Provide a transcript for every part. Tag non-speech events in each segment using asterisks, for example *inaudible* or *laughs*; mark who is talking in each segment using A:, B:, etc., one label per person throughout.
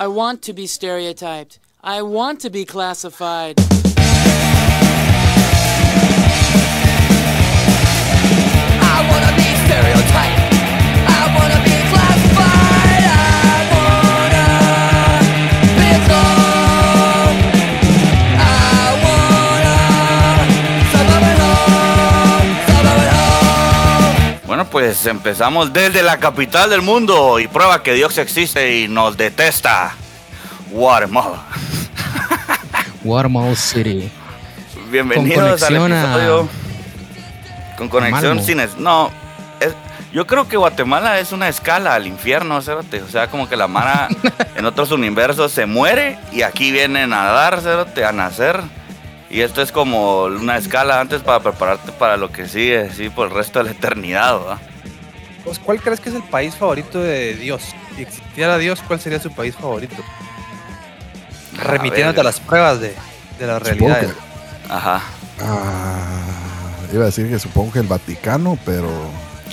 A: I want to be stereotyped. I want to be classified.
B: I wanna be stereotyped.
C: Pues empezamos desde la capital del mundo y prueba que Dios existe y nos detesta. Guatemala.
D: Watermall *laughs* City.
C: Bienvenidos al
D: a-
C: episodio con conexión
D: Malmo.
C: sin es- no es- yo creo que Guatemala es una escala al infierno cerote. o sea como que la mara *laughs* en otros universos se muere y aquí vienen a dar cerote, a nacer y esto es como una escala antes para prepararte para lo que sigue sí por el resto de la eternidad ¿va?
E: Pues, ¿Cuál crees que es el país favorito de Dios? Si existiera Dios, ¿cuál sería su país favorito? Remitiéndote a las pruebas de, de la realidad.
C: ajá
F: ah, iba a decir que supongo que el Vaticano, pero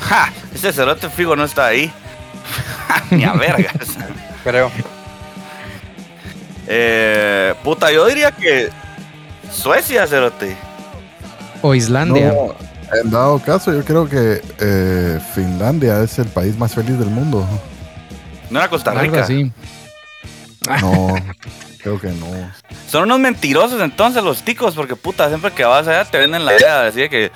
C: ¡Ja! ese cerote figo no está ahí *laughs* ni a vergas *laughs*
E: Creo.
C: Eh, puta, yo diría que Suecia, cerote.
D: O Islandia.
F: no, en dado caso yo creo que eh, Finlandia es el país más feliz del mundo.
C: No era Costa Rica.
D: así.
F: No, *laughs* creo que no.
C: Son unos mentirosos entonces los ticos, porque puta, siempre que vas allá te venden la idea de decir que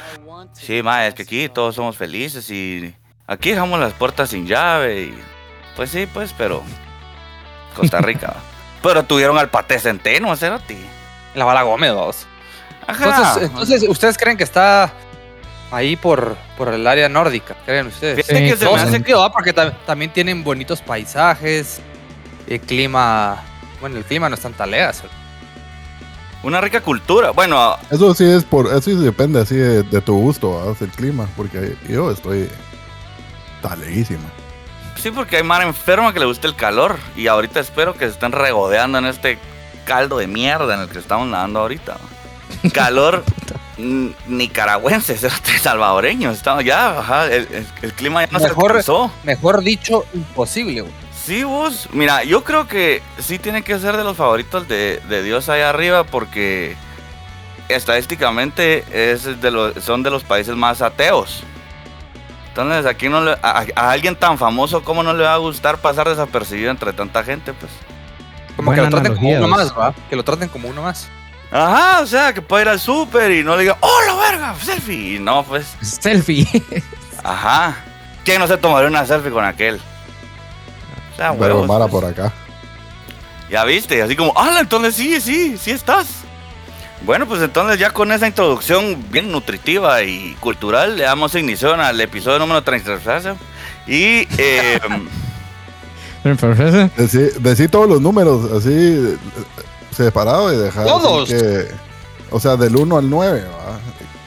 C: sí, ma, es que aquí todos somos felices y aquí dejamos las puertas sin llave y pues sí, pues, pero Costa Rica. *laughs* pero tuvieron al paté centeno, cerote.
E: La bala Gómez, vamos. Entonces, entonces, ¿ustedes creen que está ahí por, por el área nórdica? ¿Creen ustedes?
C: Fíjate que se me hace
E: ¿va? Porque ta- también tienen bonitos paisajes, el clima... Bueno, el clima no es tan taleas.
C: una rica cultura. Bueno,
F: Eso sí es por, eso sí depende así de, de tu gusto, el clima, porque yo estoy taleísimo.
C: Sí, porque hay mar enferma que le gusta el calor. Y ahorita espero que se estén regodeando en este caldo de mierda en el que estamos nadando ahorita. Calor *laughs* nicaragüense, salvadoreño. Estamos ya, ajá, el, el- el clima ya no se
E: Mejor-
C: alcanzó.
E: Mejor dicho, imposible, güey.
C: Sí, vos. Mira, yo creo que sí tiene que ser de los favoritos de, de Dios allá arriba porque estadísticamente es de los, son de los países más ateos. Entonces, aquí no le- a, a alguien tan famoso, ¿cómo no le va a gustar pasar desapercibido entre tanta gente? Pues.
E: Como que lo traten como uno más, ¿va? Que lo traten como uno más.
C: Ajá, o sea, que puede ir al súper y no le diga, ¡Oh, la verga! ¡Selfie! Y no, pues.
D: Selfie. *laughs*
C: Ajá. ¿Quién no se tomaría una selfie con aquel? O sea,
F: Pero
C: huevos,
F: Mara
C: pues.
F: por acá.
C: Ya viste, así como, ¡ah! Entonces sí, sí, sí estás. Bueno, pues entonces ya con esa introducción bien nutritiva y cultural, le damos inicio al episodio número 33. Y eh, *laughs*
F: Decí, decí todos los números así eh, separados y dejar.
E: ¿Todos?
F: que- o sea, del 1 al 9, ¿va?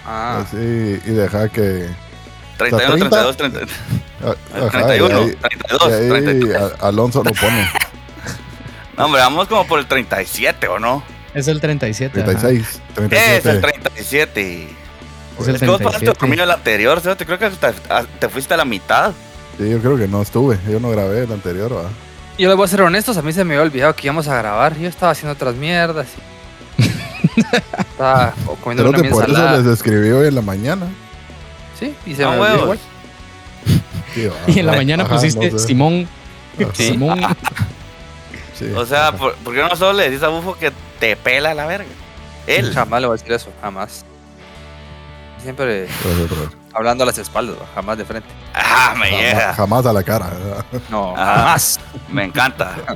E: Ah,
F: Así, y dejar que.
C: 31,
F: 30.
C: 32, 30,
F: a- ajá,
C: 31,
F: y ahí,
C: 32,
F: y ahí
C: 32.
F: a- Alonso lo pone.
C: No, hombre, vamos como por el 37, ¿o no?
D: Es el 37. ajá.
F: 36.
C: Es el
F: 37.
C: 37.
D: Es el
C: Es que vos pasaste
D: 37.
C: dormido el anterior, ¿sí? Te creo que hasta- te fuiste a la mitad.
F: Sí, yo creo que no estuve. Yo no grabé el anterior, ¿va?
E: yo les voy a ser honestos, a mí se me había olvidado que íbamos a grabar. Yo estaba haciendo otras mierdas. y- *laughs* estaba comiendo
F: Pero
E: una
F: que por eso les escribí hoy en la mañana.
E: Sí, y se
C: Ah,
E: me olvidó igual. *laughs*
F: Sí,
D: Y en la mañana
F: ajá,
D: pusiste
F: no sé.
D: Simón.
E: Sí.
D: Simón. *laughs*
F: Sí,
C: O sea. ¿por, por qué no solo le decís a Bufo que te pela la verga? Él.
E: Jamás le voy a decir eso, jamás. Siempre hablando a las espaldas, ¿va? jamás de frente.
C: Ah, me
F: Jamás,
C: llega.
F: jamás a la cara. ¿verdad?
E: No,
C: Ajá.
E: jamás.
C: Me encanta. *laughs*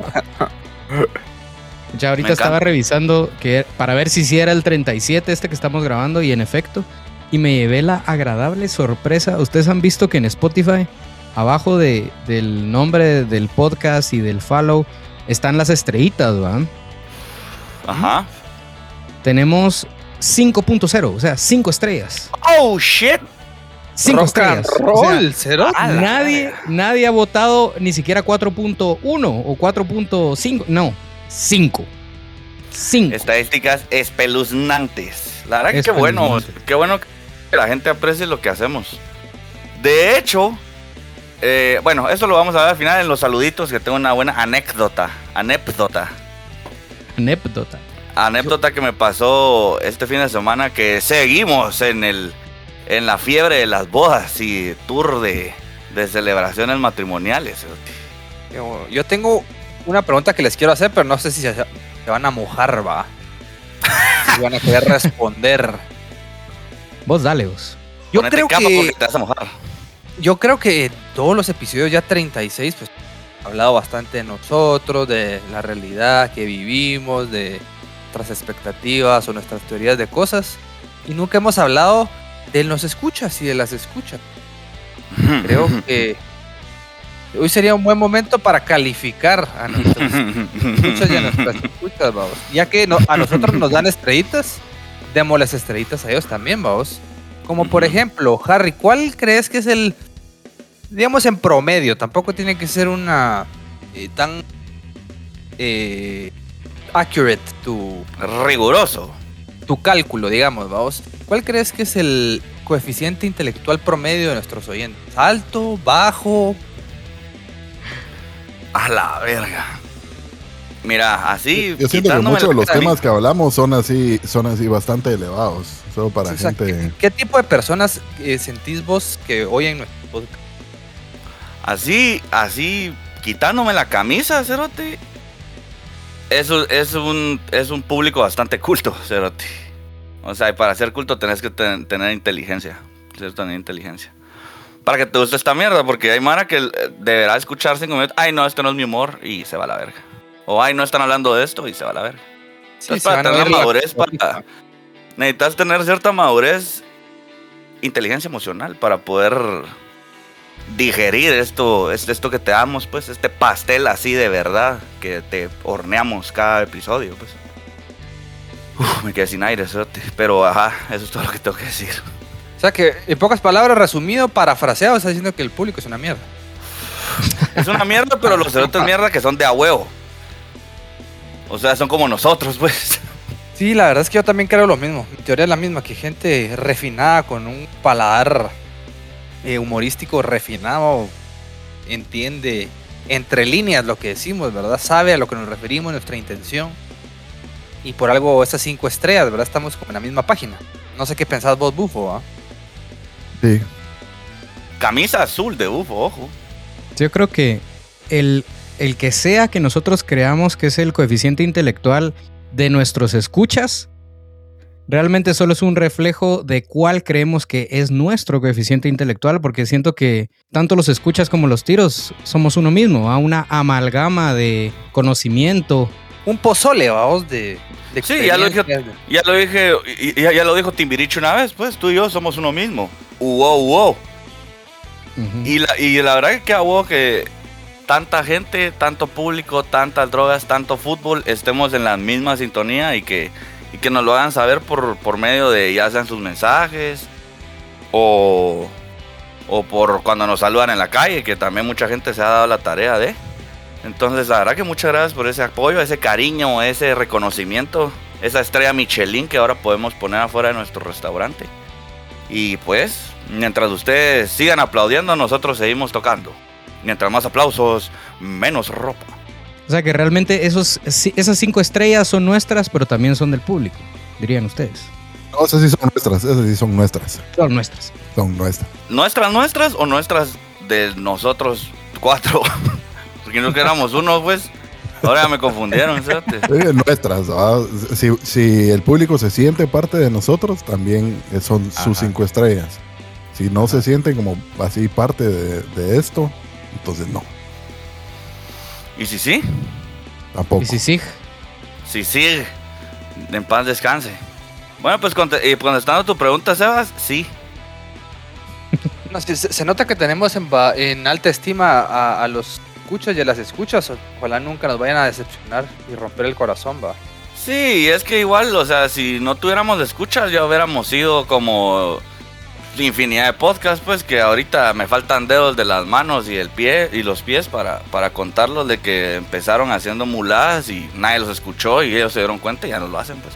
D: Ya ahorita
C: Me
D: estaba
C: encanta.
D: revisando que para ver si sí era el 37 este que estamos grabando y en efecto. Y me llevé la agradable sorpresa. Ustedes han visto que en Spotify, abajo de, del nombre del podcast y del follow, están las estrellitas, ¿va?
C: Ajá.
D: Tenemos 5.0, o sea, 5 estrellas.
C: Oh, shit.
D: 5
E: Rock and
D: estrellas. O sea,
E: roll,
C: la
D: nadie, nadie ha votado ni siquiera 4.1 o 4.5. No, 5. 5.
C: Estadísticas espeluznantes. La verdad que qué bueno. Qué bueno que la gente aprecie lo que hacemos. De hecho, Eh, bueno, eso lo vamos a ver al final en los saluditos, que tengo una buena anécdota. Anécdota.
D: Anécdota.
C: Anécdota que me pasó este fin de semana que seguimos en el en la fiebre de las bodas y tour de, de celebraciones matrimoniales.
E: Yo, yo tengo una pregunta que les quiero hacer, pero no sé si se, se van a mojar, va. *laughs* Si van a querer responder.
D: Vos dale, vos.
E: Yo
C: Ponete
E: creo que
C: te vas a mojar.
E: yo creo que todos los episodios ya 36 pues ha hablado bastante de nosotros, de la realidad que vivimos, de nuestras expectativas o nuestras teorías de cosas y nunca hemos hablado de los escuchas y de las escuchas. *laughs* Creo que hoy sería un buen momento para calificar a *laughs* nuestros escuchas y a nuestras escuchas, vamos. Ya que no- a nosotros nos dan estrellitas, démosles estrellitas a ellos también, vamos. Como por ejemplo, Harry, ¿cuál crees que es el, digamos en promedio, tampoco tiene que ser una eh, tan eh, accurate tu,
C: Riguroso.
E: tu cálculo, digamos, vamos. ¿Cuál crees que es el coeficiente intelectual promedio de nuestros oyentes? ¿Alto, bajo?
C: A la verga. Mira, así.
F: Yo siento que
C: quitándome
F: muchos de los temas que hablamos son así, son así bastante elevados. Solo para
E: O sea,
F: gente.
E: ¿qué, qué tipo de personas eh, sentís vos que oyen nuestro podcast?
C: Así, así, quitándome la camisa, Cerote. Eso es un, es un público bastante culto, Cerote. O sea, y para ser culto tenés que ten- tener inteligencia. Que tener inteligencia. Para que te guste esta mierda, porque hay mara que eh, deberá escucharse en minutos. Ay, no, esto no es mi humor y se va a la verga. O ay, no están hablando de esto y se va a la verga. Entonces,
E: se
C: para tener
E: la-
C: madurez, para- necesitas tener cierta madurez, inteligencia emocional para poder digerir esto, es- esto que te damos, pues, este pastel así de verdad que te horneamos cada episodio, pues. Uf, me quedé sin aire, pero ajá, eso es todo lo que tengo que decir.
E: O sea que, en pocas palabras, resumido, parafraseado, está diciendo que el público es una mierda. *laughs*
C: Es una mierda, pero los cerotes mierda que son de a huevo. O sea, son como nosotros, pues.
E: Sí, la verdad es que yo también creo lo mismo. Mi teoría es la misma, que gente refinada con un paladar eh, humorístico refinado entiende entre líneas lo que decimos, ¿verdad? Sabe a lo que nos referimos, nuestra intención. Y por algo esas cinco estrellas, ¿verdad? Estamos como en la misma página. No sé qué pensás vos, Bufo, ¿ah?
F: Sí.
C: Camisa azul de bufo, ojo.
D: Yo creo que el, el que sea que nosotros creamos que es el coeficiente intelectual de nuestros escuchas, realmente solo es un reflejo de cuál creemos que es nuestro coeficiente intelectual, porque siento que tanto los escuchas como los tiros somos uno mismo, a una amalgama de conocimiento.
E: Un pozole, vamos, de, de
C: Sí, ya lo dije-. Ya lo dije, ya, ya lo dijo Timbiriche una vez, pues tú y yo somos uno mismo. Uo.
D: Ujú.
C: Y la, y la verdad que qué huevo que tanta gente, tanto público, tantas drogas, tanto fútbol, estemos en la misma sintonía y que, y que nos lo hagan saber por, por medio de ya sean sus mensajes o, o por cuando nos saludan en la calle, que también mucha gente se ha dado la tarea de. Entonces, la verdad que muchas gracias por ese apoyo, ese cariño, ese reconocimiento, esa estrella Michelin que ahora podemos poner afuera de nuestro restaurante. Y pues, mientras ustedes sigan aplaudiendo, nosotros seguimos tocando. Mientras más aplausos, menos ropa.
D: O sea que realmente esos, esas cinco estrellas son nuestras, pero también son del público, dirían ustedes.
F: No, esas sí son nuestras, esas sí son nuestras.
D: Son nuestras.
F: Son nuestras.
C: ¿Nuestras nuestras o nuestras de nosotros cuatro? *laughs* Porque no que éramos uno, pues. Ahora ya me confundieron, fíjate.
F: Eh, nuestras. Si, si el público se siente parte de nosotros, también eh, son
C: Ajá.
F: sus cinco estrellas. Si no se sienten como así parte de, de esto, entonces no,
C: ¿Y si sí?
F: tampoco.
D: Y si sí,
C: Sí, sí. En paz descanse. Bueno, pues y contestando tu pregunta, Sebas, sí. *laughs*
E: No, se, se nota que tenemos en alta estima a, a los escuchas y a las escuchas. Ojalá nunca nos vayan a decepcionar y romper el corazón, va.
C: Sí, es que igual, o sea, si no tuviéramos escuchas, ya hubiéramos sido como infinidad de podcasts, pues que ahorita me faltan dedos de las manos y el pie y los pies para, para contarlos de que empezaron haciendo muladas y nadie los escuchó y ellos se dieron cuenta y ya no lo hacen, pues.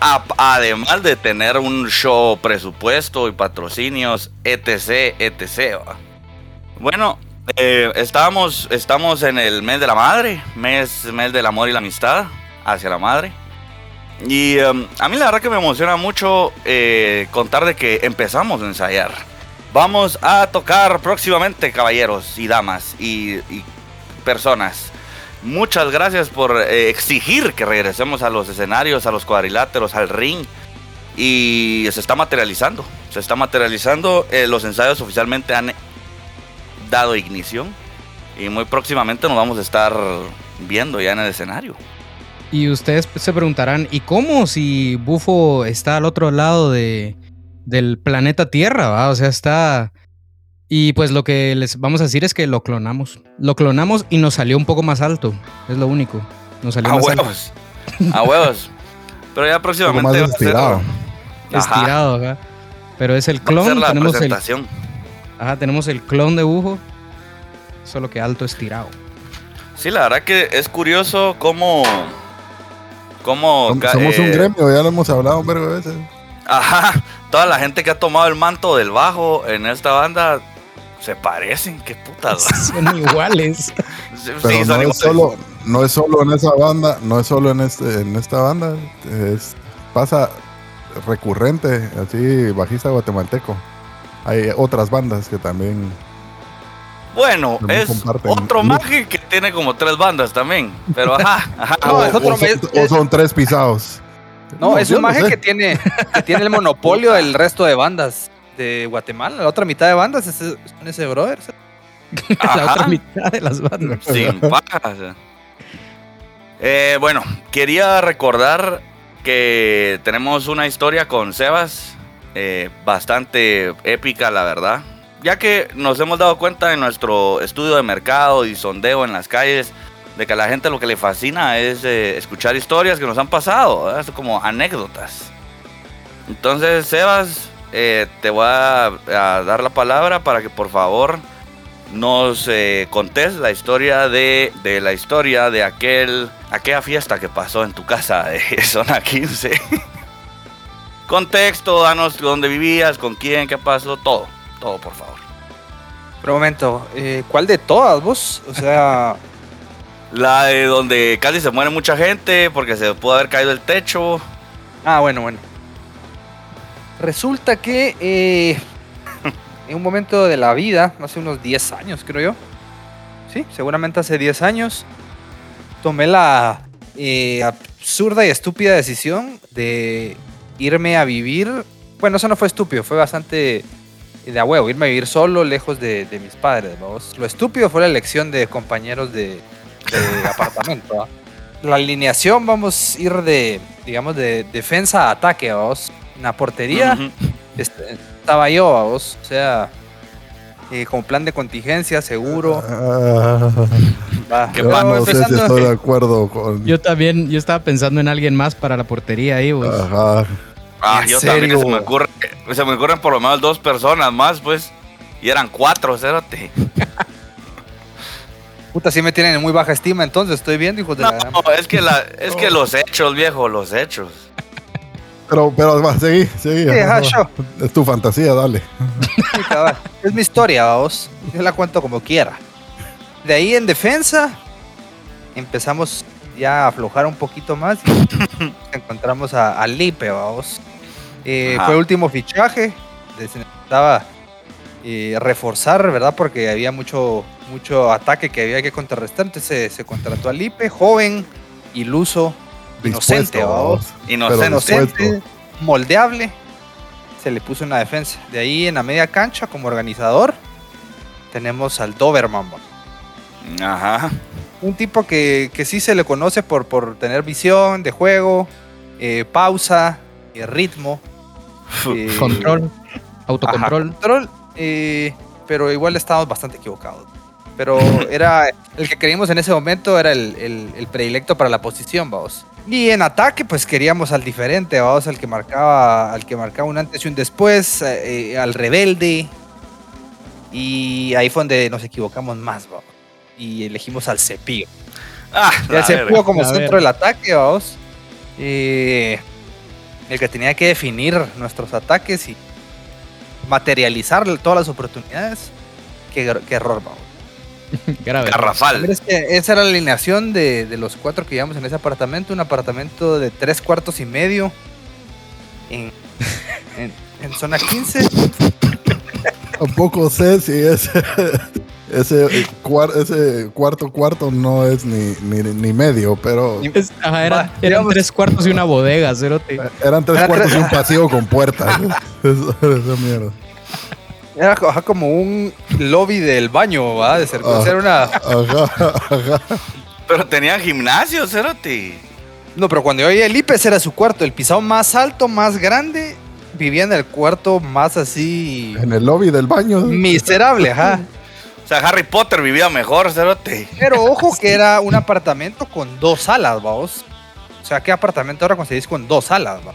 C: Además de tener un show, presupuesto y patrocinios, etc, etc. Bueno, eh, estamos en el mes de la madre, mes, mes del amor y la amistad hacia la madre. Y em, a mí la verdad que me emociona mucho eh, contar de que empezamos a ensayar. Vamos a tocar próximamente, caballeros y damas y, personas. Muchas gracias por eh, exigir que regresemos a los escenarios, a los cuadriláteros, al ring. Y se está materializando. Se está materializando. Eh, los ensayos oficialmente han dado ignición. Y muy próximamente nos vamos a estar viendo ya en el escenario.
D: Y ustedes se preguntarán, ¿y cómo si Bufo está al otro lado de, del planeta Tierra? ¿va? O sea, está... Y pues lo que les vamos a decir es que lo clonamos. Lo clonamos y nos salió un poco más alto. Es lo único. Nos salió
C: A
D: más alto.
C: huevos. A huevos. Pero ya próximamente
F: más
C: va a ser-
F: estirado.
C: Ajá.
D: Estirado, ajá. Pero es el
C: va a ser
D: clon.
C: la
D: Tenemos el,
C: presentación.
D: ajá, tenemos el clon de Bufo. Solo que alto estirado.
C: Sí, la verdad que es curioso cómo.
F: Somos un
C: eh,
F: gremio, ya lo hemos hablado un vergo de veces.
C: Ajá. Toda la gente que ha tomado el manto del bajo en esta banda se parecen. Qué putas. *laughs*
D: Son iguales.
C: Sí,
F: Pero
C: sí,
F: no,
C: son
F: es
C: iguales.
F: solo, no es solo en esa banda, no es solo en, este, en esta banda, es, pasa recurrente, así bajista guatemalteco. Hay otras bandas que también...
C: Bueno,
F: También
C: es otro maje que tiene como tres bandas también. Pero ajá, ajá.
E: No,
F: o,
E: es otro
F: o son,
E: mes-
F: o son tres pisados.
E: No, es un maje
F: sé.
E: que tiene, que tiene el monopolio del resto de bandas de Guatemala. La otra mitad de bandas es, son ese brother. *laughs*
D: La otra mitad de las bandas.
C: Sin pajas. Eh, bueno, quería recordar que tenemos una historia con Sebas eh, bastante épica, la verdad. Ya que nos hemos dado cuenta en nuestro estudio de mercado y sondeo en las calles de que a la gente lo que le fascina es eh, escuchar historias que nos han pasado. Es como anécdotas. Entonces, Sebas, eh, te voy a, dar la palabra para que por favor nos eh, contés la historia de, de la historia de aquel aquella fiesta que pasó en tu casa de *laughs* zona 15. *laughs* Contexto, danos dónde vivías, con quién, qué pasó, todo, todo por favor.
E: Pero un momento, eh, ¿cuál de todas vos? O sea, *laughs*
C: La de donde casi se muere mucha gente porque se pudo haber caído el techo.
E: ah, bueno, bueno. Resulta que eh, *laughs* en un momento de la vida, hace unos 10 años creo yo, sí, seguramente hace 10 años, tomé la eh, absurda y estúpida decisión de irme a vivir. Bueno, eso no fue estúpido, fue bastante de a huevo, irme a vivir solo, lejos de, de mis padres. vamos. Lo estúpido fue la elección de compañeros de, de *laughs* apartamento. ¿va? La alineación, vamos a ir de, digamos, de defensa a ataque, vamos. En la portería
C: Ujú.
E: este, estaba yo, vamos. O sea, eh, con plan de contingencia, seguro.
F: Ah, *laughs*
E: Va.
C: ¿Qué
F: yo
C: pasa?
F: no sé si estoy de acuerdo con...
D: Yo también, yo estaba pensando en alguien más para la portería ahí, pues.
F: Ajá.
C: Ah,
E: ¿En
C: yo también
E: serio?
C: se me ocurre, se me ocurren por lo menos dos personas más, pues. Y eran cuatro, cérate. *laughs*
E: Puta, sí me tienen en muy baja estima, entonces estoy viendo, hijos de
C: No,
E: la gran-
C: es que la, es que los hechos, viejo, los hechos.
F: Pero, pero va, seguí, seguí.
E: Sí,
F: ajá. Es tu fantasía, dale.
E: Sí. Es mi historia, vamos. Yo la cuento como quiera. De ahí en defensa empezamos ya a aflojar un poquito más y encontramos a, a Lipe, vamos. Eh, fue el último fichaje. Se necesitaba eh, reforzar, ¿verdad? Porque había mucho, mucho ataque que había que contrarrestar. Entonces se, se contrató a Lipe, joven, iluso, inocente, vamos.
C: Inocente.
E: Inocente, moldeable. Se le puso una defensa. De ahí en la media cancha, como organizador, tenemos al Doberman.
C: Ajá.
E: Un tipo que, que sí se le conoce por, por tener visión de juego, eh, pausa, eh, ritmo. Eh,
D: Control,
E: ajá,
D: autocontrol.
E: control, eh, pero igual estábamos bastante equivocados. Pero *laughs* era el que creímos en ese momento era el, el- el predilecto para la posición, vamos. Y en ataque, pues queríamos al diferente, vamos, al que marcaba, al que marcaba un antes y un después, eh, al rebelde. Y ahí fue donde nos equivocamos más, vamos. Y elegimos al cepillo.
C: Ah,
E: el cepillo como centro
D: ver.
E: del ataque, vamos. Eh, el que tenía que definir nuestros ataques y materializar todas las oportunidades que qué, qué error, vamos. *laughs*
D: Grave.
C: Garrafal.
E: Es que esa era la alineación de, de los cuatro que llevamos en ese apartamento. Un apartamento de tres cuartos y medio en, en, en zona 15.
F: Tampoco *laughs* sé si *laughs* ese, ese, cuar- ese cuarto cuarto no es ni, ni, ni medio, pero
D: Es- ajá, eran,
E: Va,
D: eran
E: digamos-
D: tres cuartos y una bodega, cerote.
F: eran tres
E: Era
F: cuartos y un *laughs* pasillo con puertas. *laughs* Eso- esa mierda.
E: Era co- ajá, como un lobby del baño, ¿va? De ser,
F: Ah.
E: era una...
F: Ajá, ajá.
C: Pero tenían gimnasio, Cerote.
E: No, pero cuando yo llegué el IPES era su cuarto. El pisado más alto, más grande. Vivía en el cuarto más así...
F: En el lobby del baño.
E: Miserable, ajá.
C: O sea, Harry Potter vivía mejor, Cerote.
E: Pero ojo *laughs* que era un apartamento con dos salas, vamos. O sea, ¿qué apartamento ahora conseguís con dos salas, va?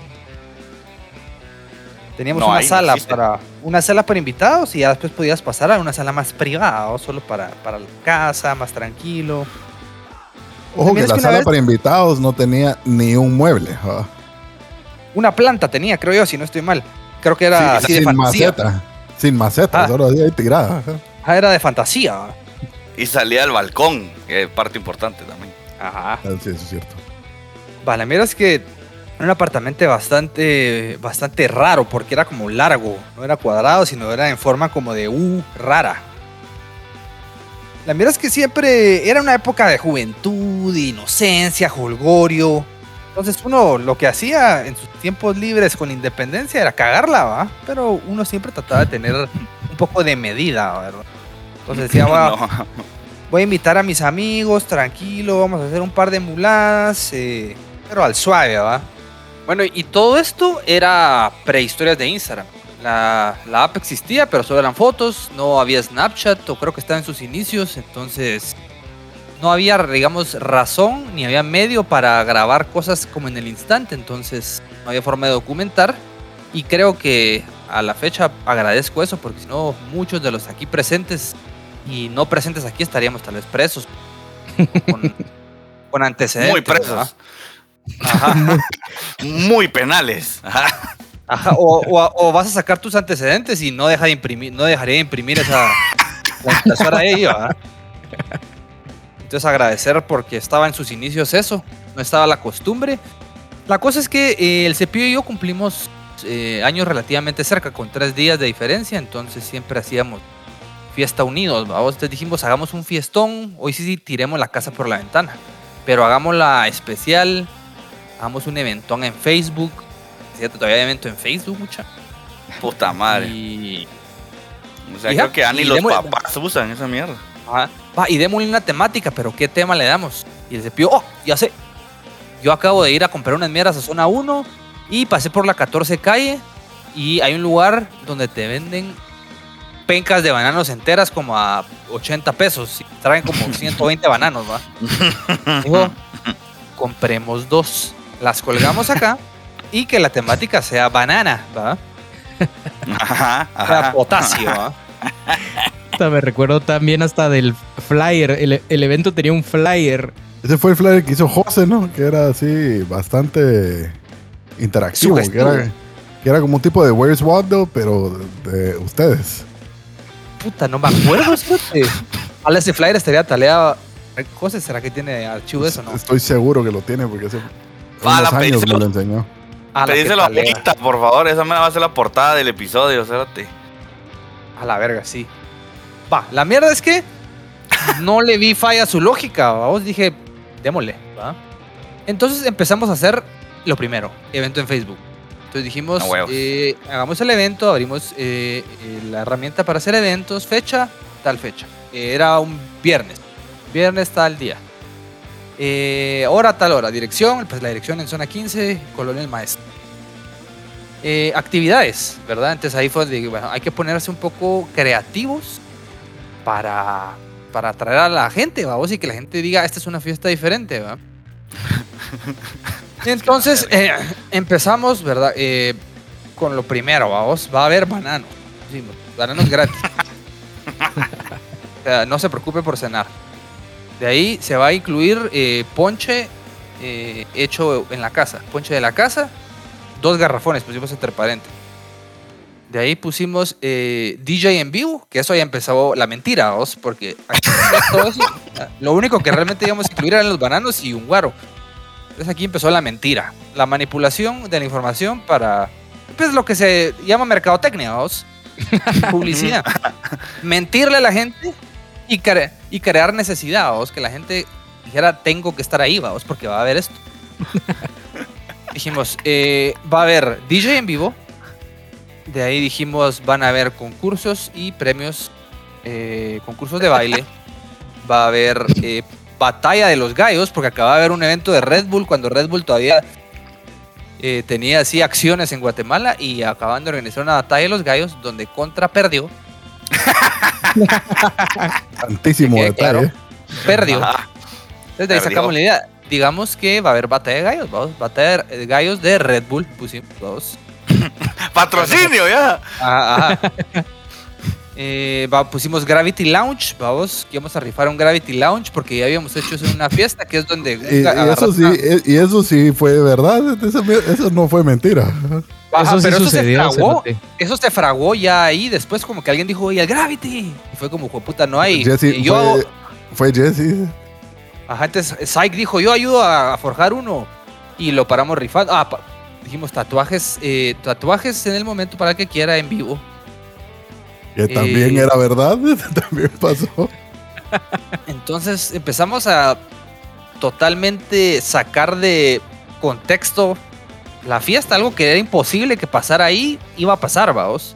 E: Teníamos
C: No,
E: una
C: no
E: sala para una sala para invitados y ya después podías pasar a una sala más privada, o solo para, para la casa, más tranquilo.
F: Ojo que la
E: que
F: sala
E: vez-
F: para invitados no tenía ni un mueble. ah.
E: Una planta tenía, creo yo, si no estoy mal. Creo que era
F: Sí,
E: así de
F: sin
E: fantasía.
F: maceta. Sin maceta,
E: Ah.
F: solo ahí tirada. Ajá.
E: Ah, era de fantasía.
C: Y salía al balcón, que es parte importante también.
E: Ajá.
F: Ah, Sí, eso es cierto.
E: Vale, mira, es que era un apartamento bastante, bastante raro porque era como largo, no era cuadrado, sino era en forma como de U rara. La mira es que siempre era una época de juventud, inocencia, holgorio. Entonces uno lo que hacía en sus tiempos libres con independencia era cagarla, ¿va? Pero uno siempre trataba de tener un poco de medida, ¿verdad? Entonces decía, *laughs* "Va,
C: No.
E: voy a invitar a mis amigos, tranquilo, vamos a hacer un par de muladas, eh, pero al suave, ¿va? Bueno, y todo esto era prehistorias de Instagram. La, la app existía, pero solo eran fotos, no había Snapchat, o creo que estaba en sus inicios, entonces no había, digamos, razón ni había medio para grabar cosas como en el instante, entonces no había forma de documentar. Y creo que a la fecha agradezco eso, porque si no, muchos de los aquí presentes y no presentes aquí estaríamos tal vez presos. *laughs* Con, con antecedentes.
C: Muy presos.
E: Ajá. *laughs*
C: Muy penales. Ajá.
E: Ajá, O, o- o vas a sacar tus antecedentes y no deja de imprimir, no dejaría de imprimir esa impresora ¿verdad? Entonces agradecer porque estaba en sus inicios eso, no estaba la costumbre. La cosa es que eh, el cepillo y yo cumplimos eh, años relativamente cerca, con tres días de diferencia, entonces siempre hacíamos fiesta unidos, vamos, entonces dijimos hagamos un fiestón, hoy sí, sí tiremos la casa por la ventana, pero hagámosla especial, hagamos un eventón en Facebook, ¿cierto? Todavía hay evento en Facebook, mucha.
C: Puta madre.
E: Y,
C: O sea, creo que ya ni
E: y
C: los papás usan esa mierda.
E: ajá, va, y démosle una temática, pero ¿qué tema le damos? Y el cepillo, oh, ya sé. Yo acabo de ir a comprar unas mierdas a zona 1 y pasé por la 14 calle y hay un lugar donde te venden pencas de bananos enteras como a 80 pesos. y Traen como *laughs* 120 bananos, va. Dijo, compremos dos. Las colgamos acá y que la temática sea banana, ¿va?
C: Ajá,
E: O sea,
C: ajá.
E: potasio, ¿va?
D: Me recuerdo también hasta del flyer. El, el evento tenía un flyer.
F: Ese fue el flyer que hizo José, ¿no? Que era así bastante interactivo. Que
E: Sugestivo.
F: era, que era como un tipo de Where's Waldo, pero de, de ustedes.
E: Puta, no me acuerdo. espérate. Ojalá ese flyer estaría taleado. José, ¿será que tiene archivo de eso no?
F: Estoy seguro que lo tiene porque hace
C: Va,
F: unos años me lo enseñó.
E: A la, que
C: Pedíselo
E: talea.
C: ahorita, por favor. Esa me va a ser la portada del episodio, cérate.
E: a la verga, sí. Va, la mierda es que no le vi falla a su lógica. Vamos, dije, démosle. ¿va? Entonces empezamos a hacer lo primero, evento en Facebook. Entonces dijimos, eh, hagamos el evento, abrimos eh, eh, la herramienta para hacer eventos, fecha, tal fecha. Era un viernes, viernes tal día. Hora tal hora, dirección, pues la dirección en zona 15, Colonia El Maestro. Actividades, ¿verdad? Entonces ahí fue, donde, bueno, hay que ponerse un poco creativos para, para atraer a la gente, vamos, y que la gente diga, esta es una fiesta diferente, ¿va? *laughs* Entonces eh, empezamos, ¿verdad? Eh, con lo primero, vamos, va a haber bananos, decimos, bananos gratis. o sea, no se preocupe por cenar. De ahí se va a incluir eh, ponche hecho en la casa, ponche de la casa, dos garrafones, pusimos entre paréntesis. De ahí pusimos eh, DJ en vivo, que eso ya empezó la mentira, vos, porque aquí lo único que realmente íbamos a incluir eran los bananos y un guaro. Entonces aquí empezó la mentira, la manipulación de la información para, pues lo que se llama mercadotecnia, vos. *laughs* publicidad. Mentirle a la gente y, cre- y crear necesidad, vos, que la gente dijera tengo que estar ahí, vos, porque va a haber esto. *laughs* Dijimos, eh, va a haber DJ en vivo. De ahí dijimos, van a haber concursos y premios, eh, concursos de baile. *laughs* Va a haber eh, batalla de los gallos, porque acaba de haber un evento de Red Bull cuando Red Bull todavía eh, tenía así acciones en Guatemala y acaban de organizar una batalla de los gallos donde Contra perdió. *laughs*
F: Tantísimo detalle.
E: claro, perdió.
C: Ajá.
E: Entonces de ahí sacamos la idea. Digamos que va a haber batalla de gallos, vamos, batalla de gallos de Red Bull, pusimos dos. *laughs*
C: Patrocinio, ya.
E: Ajá, ajá. Eh, va- pusimos Gravity Lounge, vamos, que íbamos a rifar un Gravity Lounge porque ya habíamos hecho eso en una fiesta que es donde
F: Y, y eso sí,
E: una-
F: y y eso sí fue verdad. Eso, eso no fue mentira.
E: Ajá,
D: eso sí
E: pero
D: sucedió.
E: eso se fraguó,
D: cerote.
E: eso se fraguó ya ahí, después como que alguien dijo, y el Gravity, y fue como, puta, no hay.
F: Jesse
E: Y yo
F: fue, fue Jesse.
E: Ajá, entonces Syke dijo, yo ayudo a, a forjar uno. Y lo paramos rifando. Ah, pa- dijimos tatuajes, eh, tatuajes en el momento para que quiera en vivo.
F: Que también
E: Eh.
F: era verdad. *laughs* también pasó.
E: Entonces empezamos a totalmente sacar de contexto la fiesta, algo que era imposible que pasara ahí, iba a pasar, vamos.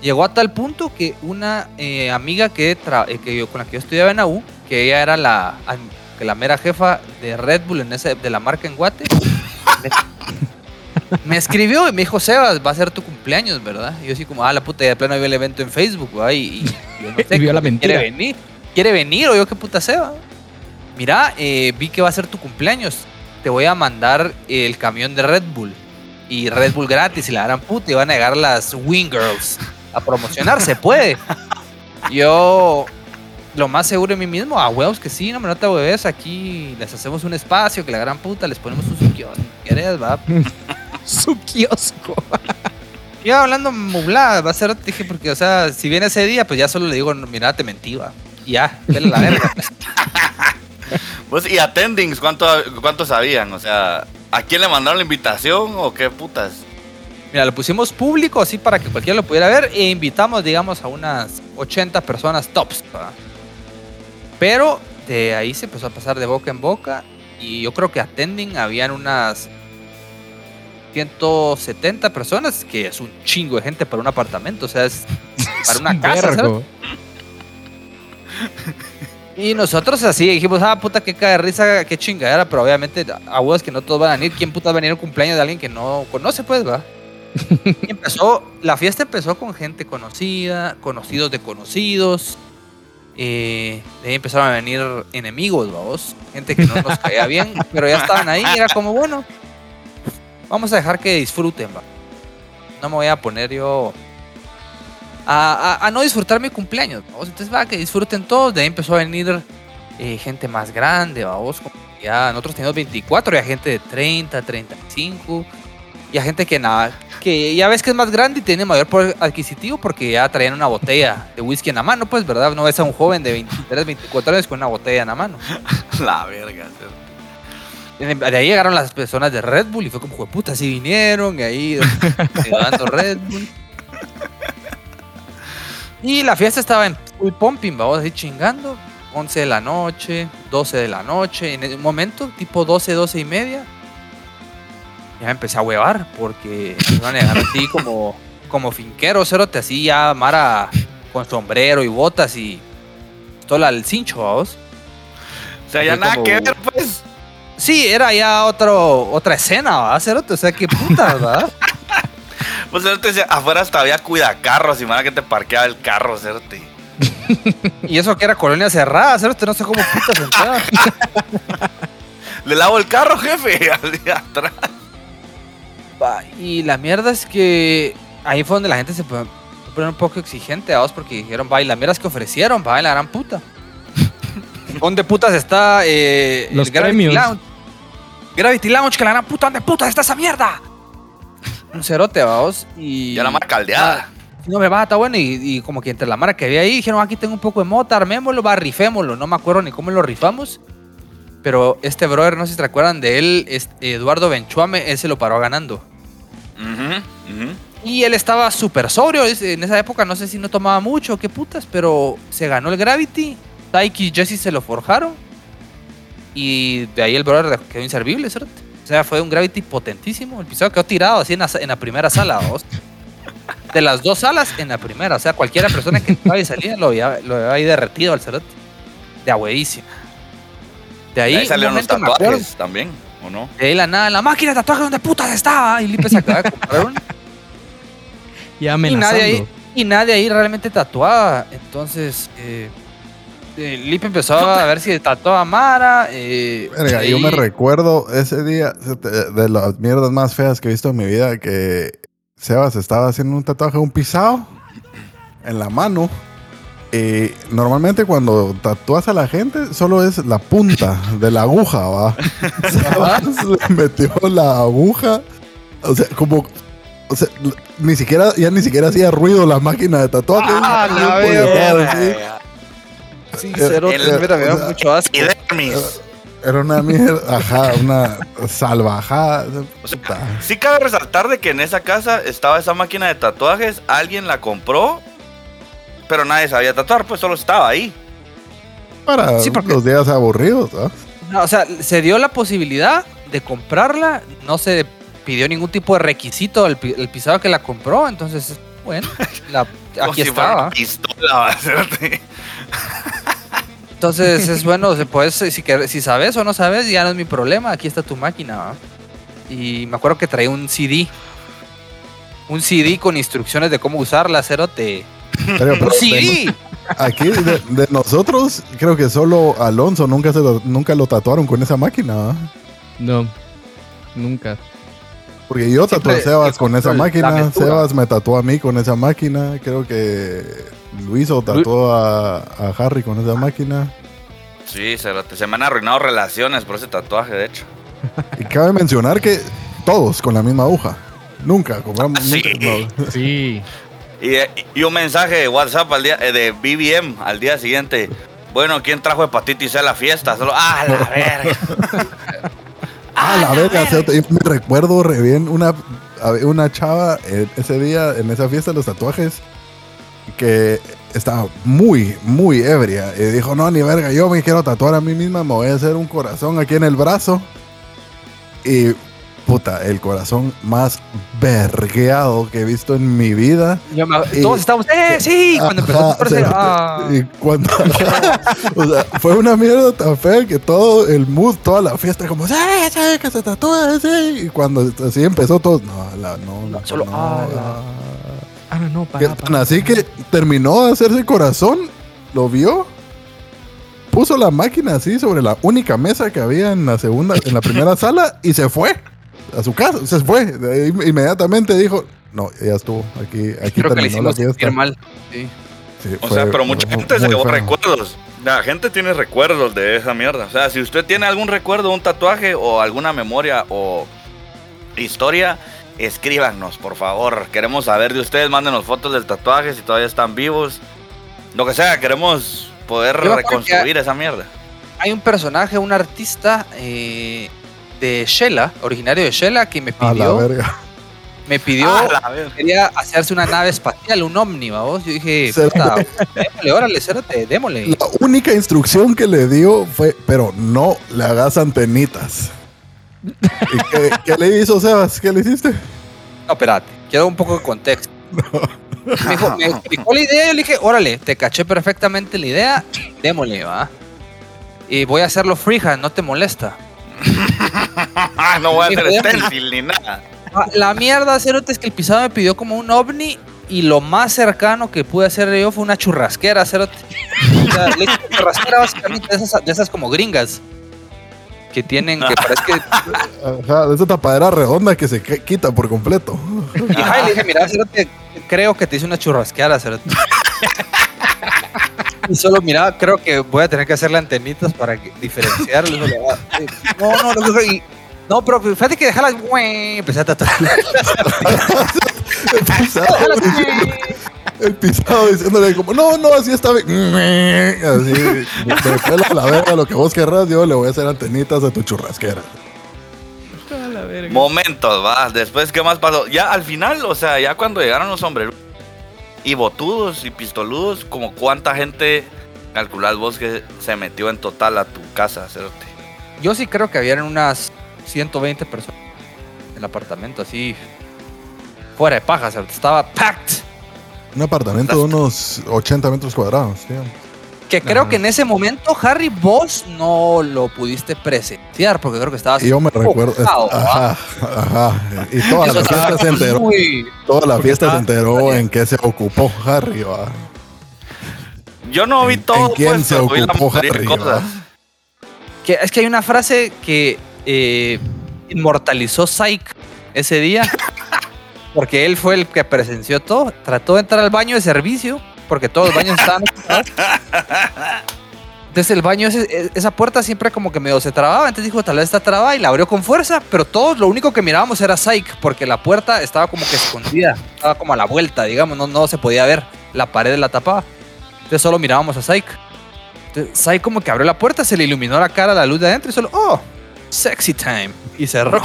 E: Llegó a tal punto que una eh, amiga que, eh, que yo, con la que yo estudiaba en AU, que ella era la, que la mera jefa de Red Bull en ese, de la marca en Guate, *laughs* me, escribió y me dijo, Sebas, va a ser tu cumpleaños, ¿verdad? Y yo así como, ah, la puta, ya de plano vio el evento en Facebook, ¿va? Y, y yo no *laughs* sé,
D: vio la mentira.
E: Quiere venir, quiere venir, o yo qué puta Seba. Mira, eh, vi que va a ser tu cumpleaños. Te voy a mandar el camión de Red Bull. Y Red Bull gratis y la gran puta. Y van a llegar las Wing Girls a promocionar. Se puede. Yo, lo más seguro de mí mismo, a huevos que sí, no me nota hueves. Aquí les hacemos un espacio, que la gran puta, les ponemos un suquión. ¿Quieres, va? *laughs*
D: Su kiosco. *laughs*
E: Yo hablando mublada, va a ser, dije, porque, o sea, si viene ese día, pues ya solo le digo, mira, te mentí, va. Y ya, vele la verga. *laughs* pues.
C: Y attendings, ¿cuánto, ¿cuánto sabían? O sea, ¿a quién le mandaron la invitación o qué putas?
E: Mira, lo pusimos público así para que cualquiera lo pudiera ver e invitamos, digamos, a unas 80 personas tops. ¿va? Pero de ahí se empezó a pasar de boca en boca y yo creo que attending habían unas 170 personas, que es un chingo de gente para un apartamento, o sea, es para una *laughs* casa. Y nosotros así dijimos, ah, puta, qué cae de risa, qué chingadera, pero obviamente a huevos que no todos van a venir. ¿Quién puta va a venir a un cumpleaños de alguien que no conoce, pues, va? *laughs* Y empezó, la fiesta empezó con gente conocida, conocidos de conocidos. eh, de ahí empezaron a venir enemigos, vamos. Gente que no nos caía bien, pero ya estaban ahí y era como, bueno, vamos a dejar que disfruten, va. No me voy a poner yo a, a- a no disfrutar mi cumpleaños. ¿vamos? Entonces, va, que disfruten todos. De ahí empezó a venir eh, gente más grande, vamos. como Ya nosotros teníamos 24, ya gente de 30, 35. Ya gente que nada, que ya ves que es más grande y tiene mayor poder adquisitivo porque ya traían una botella de whisky en la mano, pues, ¿verdad? No ves a un joven de 23, 24 años con una botella en la mano. *laughs*
C: La verga.
E: De ahí llegaron las personas de Red Bull y fue como, "Jue puta, sí vinieron, y ahí *laughs* dando Red Bull. Y la fiesta estaba en full pumping, vamos así chingando. 11 de la noche, 12 de la noche. En un momento, tipo 12, 12 y media, ya empecé a huevar porque me iban a llegar así como, como finquero, cerote, así ya Mara con sombrero y botas y todo al cincho, vamos.
C: O sea, ya nada
E: como-
C: que ver, pues.
E: Sí, era ya otro, otra escena, ¿va? Cerote? O sea, qué puta, ¿verdad? *laughs*
C: Pues cerote, decía, afuera hasta había cuidacarros y mara que te parqueaba el carro, cerote. *laughs*
E: y eso que era colonia cerrada, cerote, no sé cómo putas entrar. *laughs*
C: Le lavo el carro, jefe, al día atrás.
E: Va, Y la mierda es que ahí fue donde la gente se pone un poco exigente, vamos, porque dijeron, va, y la mierda es que ofrecieron, va, la gran puta. ¿Dónde putas está eh,
D: Los
E: el Gravity
D: premios.
E: Lounge? Gravity Lounge, que la gran puta, ¿dónde putas está esa mierda? un cerote, vamos. Y.
C: Ya la mara caldeada.
E: No, me va, está bueno. Y, y como que entre la mara que había ahí, dijeron, aquí tengo un poco de mota, armémoslo, va, rifémoslo. No me acuerdo ni cómo lo rifamos. Pero este brother, no sé si te recuerdan de él, este, Eduardo Benchuame, él se lo paró ganando.
C: Ujú, ujú.
E: Y él estaba súper sobrio. En esa época no sé si no tomaba mucho, qué putas, pero se ganó el Gravity. Taiki y Jesse se lo forjaron. Y de ahí el brother quedó inservible, ¿cierto? O sea, fue un Gravity potentísimo. El pisado quedó tirado así en la, en primera sala. ¿vos? *laughs* De las dos salas, en la primera. O sea, cualquiera persona que entraba y salía lo veía, lo veía ahí derretido al cerote. De ahuevísimo. De ahí,
C: Ahí salieron los tatuajes también, ¿o no?
E: de ahí la nada, la máquina de tatuaje, ¿dónde putas estaba? Y Lipe se acaba de comprar una. *laughs*
D: Y
E: Y nadie, ahí, y nadie ahí realmente tatuaba. Entonces, eh, eh, Lipe empezó a ver si tatuaba a Mara. Eh,
F: Verga, yo me recuerdo ese día de las mierdas más feas que he visto en mi vida que Sebas estaba haciendo un tatuaje, un pisado en la mano. Y normalmente cuando tatúas a la gente solo es la punta de la aguja, va. *laughs* Sebas le metió la aguja, o sea, como o sea, l- ni siquiera ya ni siquiera hacía ruido la máquina de tatuaje.
E: Ah, la Sí, cerote,
C: el-
E: mira, me da
F: o sea,
E: mucho asco.
F: Era una mierda, ajá, una salvajada.
C: O sea,
F: puta.
C: sí cabe resaltar de que en esa casa estaba esa máquina de tatuajes, alguien la compró, pero nadie sabía tatuar, pues solo estaba ahí.
F: Para
E: Sí, porque-
F: los días aburridos, ¿ah?
E: No, o sea, se dio la posibilidad de comprarla. No se pidió ningún tipo de requisito al el pisado que la compró. Entonces, bueno, la- aquí estaba.
C: pistola, *laughs* va a hacerte.
E: Entonces es *laughs* bueno, puede, si, sabes o no sabes, ya no es mi problema, aquí está tu máquina. ¿va? Y me acuerdo que traía un CD. Un CD con instrucciones de cómo usarla, cerote.
F: Pero,
E: ¡Un
F: pero de-
E: CD!
F: aquí, de, de nosotros, creo que solo Alonso nunca, se lo, nunca lo tatuaron con esa máquina, ¿ah?
D: No, nunca.
F: Porque yo tatué a Sebas con esa máquina. Sebas me tatuó a mí con esa máquina, creo que Luiso tatuó a, a Harry con esa máquina.
C: Sí, se me han arruinado relaciones por ese tatuaje, de hecho.
F: Y cabe mencionar que todos con la misma aguja. Nunca compramos.
C: Sí.
F: nunca- no. *laughs*
D: Sí.
C: Y, y un mensaje de WhatsApp al día, eh, de BBM al día siguiente. Bueno, ¿quién trajo hepatitis a la fiesta? Solo, ah, la verga. *laughs*
F: Ah, la verga, sea, yo me recuerdo re bien una, una chava eh, ese día en esa fiesta de los tatuajes que estaba muy, muy ebria y dijo, no, ni verga, yo me quiero tatuar a mí misma, me voy a hacer un corazón aquí en el brazo. Y puta, el corazón más vergueado que he visto en mi vida.
E: Yo me-
F: Y-
E: todos estábamos, ¡eh, sí! Cuando empezó a ah.
F: y cuando, *laughs* o sea, fue una mierda tan fea que todo el mood, toda la fiesta, como, ¡sí, sí, que se tatúa, sí! Y cuando así empezó todo, no, la, no, no,
E: solo,
F: no,
E: ah,
F: ah.
D: Ah, no,
F: Que
D: para,
F: así que terminó de hacerse corazón, lo vio, puso la máquina así sobre la única mesa que había en la segunda, en la primera sala y se fue a su casa, se fue. Inmediatamente dijo, no, ya estuvo, aquí, aquí
E: Creo que le
F: terminó la fiesta.
E: mal. Sí.
F: Sí,
C: O
F: fue-
C: sea, pero mucha
F: fue
C: gente se llevó recuerdos. La gente tiene recuerdos de esa mierda. O sea, si usted tiene algún recuerdo, un tatuaje o alguna memoria o historia, escríbanos, por favor. Queremos saber de ustedes, mándenos fotos del tatuaje si todavía están vivos. Lo que sea, queremos poder reconstruir esa mierda.
E: Hay un personaje, un artista eh, de Shela, originario de Shela, que me
F: A la
E: pidió,
F: verga.
E: me pidió,
C: la verga.
E: quería hacerse una nave espacial, un ovni, vos. Yo dije, puta, *laughs* démosle, órale, cérate, démosle.
F: La única instrucción que le dio fue, pero no le hagas antenitas. ¿Y qué, qué le hizo Sebas? ¿Qué le hiciste?
E: No, espérate, quiero un poco de contexto. *laughs* Me, dijo, me explicó la idea y yo le dije, órale, te caché perfectamente la idea, démosle, va. Y voy a hacerlo freehand, no te molesta. *laughs*
C: No voy a hacer stencil ni nada.
E: Ah, La mierda, Cerote, es que el pisado me pidió como un ovni y lo más cercano que pude hacer yo fue una churrasquera, Cerote. O sea, le hice una churrasquera básicamente de esas, de esas como gringas. Que tienen, que *laughs* parece que...
F: Ajá, de esa tapadera redonda que se qui- quita por completo.
E: Y ajá, le dije, mira, Cerote, creo que te hice una churrasquera, Cerote. *laughs* Y solo, mira, creo que voy a tener que hacerle antenitas para diferenciarlo. No, no, no, no, y No, pero fíjate que dejarlas, güey, empecé a tatuar.
F: El pisado, el pisado diciéndole como, no, no, así está bien. Así, me pela la verga lo que vos querrás, yo le voy a hacer antenitas a tu churrasquera.
C: Momentos, va. Después, ¿qué más pasó? Ya al final, o sea, ya cuando llegaron los sombreros y botudos y pistoludos, como cuánta gente calculás vos que se metió en total a tu casa, cerote?
E: Yo sí creo que habían unas 120 personas en el apartamento, así. Fuera de paja, sea, estaba packed.
F: Un apartamento de unos 80 metros cuadrados, digamos.
E: Que creo
D: Ajá.
E: que en ese momento, Harry, vos no lo pudiste presenciar, porque creo que estabas.
F: Yo me recuerdo.
E: ocupado, ¿va?
F: Ajá, ajá. Y toda la fiesta se enteró.
E: muy-
F: Toda la
E: porque
F: fiesta se enteró en qué se ocupó Harry, va.
C: Yo no vi
F: ¿En-
C: todo,
F: en quién
C: pues,
F: se ocupó Harry,
C: cosas.
F: va?
E: Que, es que hay una frase que eh, inmortalizó Psych ese día. *laughs* Porque él fue el que presenció todo. Trató de entrar al baño de servicio. Porque todos los baños estaban ocupados. Entonces el baño, e- esa puerta siempre como que medio se trababa. Entonces dijo, tal vez está trabada y la abrió con fuerza. Pero todos lo único que mirábamos era Psych. Porque la puerta estaba como que escondida. Estaba como a la vuelta, digamos. No, no se podía ver. La pared la tapaba. Entonces solo mirábamos a Psych. Entonces, Psych como que abrió la puerta, se le iluminó la cara, la luz de adentro y solo, oh, sexy time. Y cerró.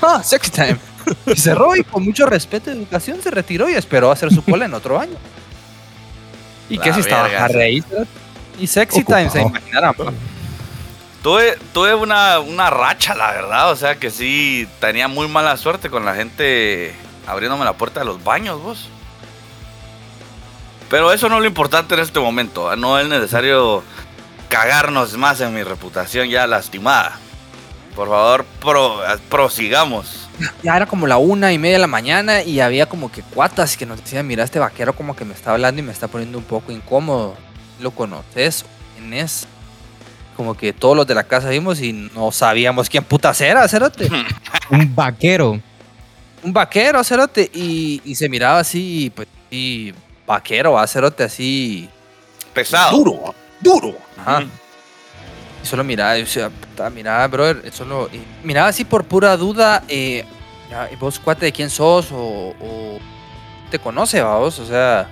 E: ah, *laughs* *laughs* sexy time. *laughs* Y cerró y con mucho respeto y educación se retiró y esperó a hacer su cola en otro baño. Y
C: La
E: que si estaba Harry. Y sexy time, se
F: Ocupado.
E: imaginarán. pa.
C: Tuve, tuve una, una racha, la verdad. O sea que sí tenía muy mala suerte con la gente abriéndome la puerta de los baños, vos. Pero eso no es lo importante en este momento. ¿ah? No es necesario cagarnos más en mi reputación ya lastimada. Por favor, pro- prosigamos.
E: Ya era como la una y media de la mañana y había como que cuatas que nos decían, mira, este vaquero como que me está hablando y me está poniendo un poco incómodo. ¿Lo conoces? ¿Quién es? Como que todos los de la casa vimos y no sabíamos quién putas era, cerote. *laughs*
D: Un vaquero.
E: un vaquero, cerote. Y, y se miraba así, pues, y vaquero, va, cerote, así.
C: Pesado.
E: Duro, duro. Ajá. Y solo miraba, y decía, puta, miraba, brother, solo. miraba así por pura duda, eh, ya, ¿y vos cuate de quién sos o, o te conoce, vos, o sea.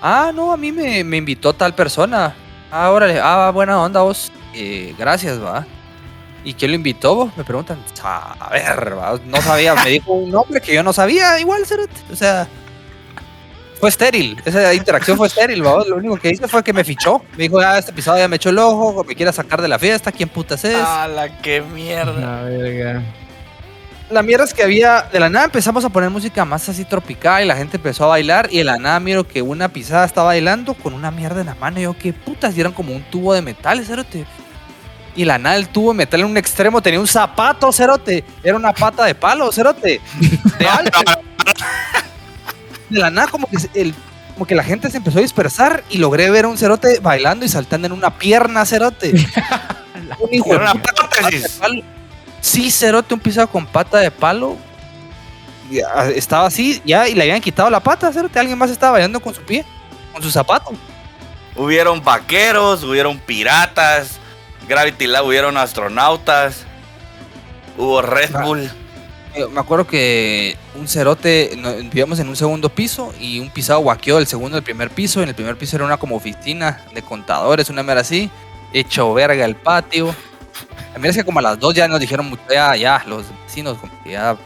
E: Ah, no, a mí me, me invitó tal persona. Ah, órale, ah, buena onda vos. Eh, gracias, va. ¿Y quién lo invitó vos? Me preguntan, a ver, va, no sabía, me dijo un nombre que yo no sabía, igual, cerote, o sea. Fue estéril, esa interacción fue estéril, ¿va? lo único que hice fue que me fichó. Me dijo, ah, este episodio ya me echó el ojo, me quiere sacar de la fiesta, ¿quién putas es?
C: ¡A la que mierda!
D: La verga.
E: La mierda es que había, de la nada empezamos a poner música más así tropical y la gente empezó a bailar y de la nada miro que una pisada está bailando con una mierda en la mano y yo, ¿qué putas? Y eran como un tubo de metal, cerote. Y la nada el tubo de metal en un extremo tenía un zapato, cerote. Era una pata de palo, cerote. *laughs* De alto. *laughs* De la nada como que, el, como que la gente se empezó a dispersar y logré ver a un cerote bailando y saltando en una pierna, cerote. *laughs* un hijo de pata palo. Sí, cerote, un pisado con pata de palo. Ah, estaba así, ya, y le habían quitado la pata, cerote. Alguien más estaba bailando con su pie, con su zapato.
C: Hubieron vaqueros, hubieron piratas, Gravity Lab, hubieron astronautas, hubo Red
E: Ah.
C: Bull.
E: Eh, Me acuerdo que un cerote, vivíamos en un segundo piso y un pisado guaqueó del segundo al primer piso. En el primer piso era una como oficina de contadores, una mera así. Hecho verga el patio. A mí es que como a las dos ya nos dijeron, ya, ya, los vecinos, como que ya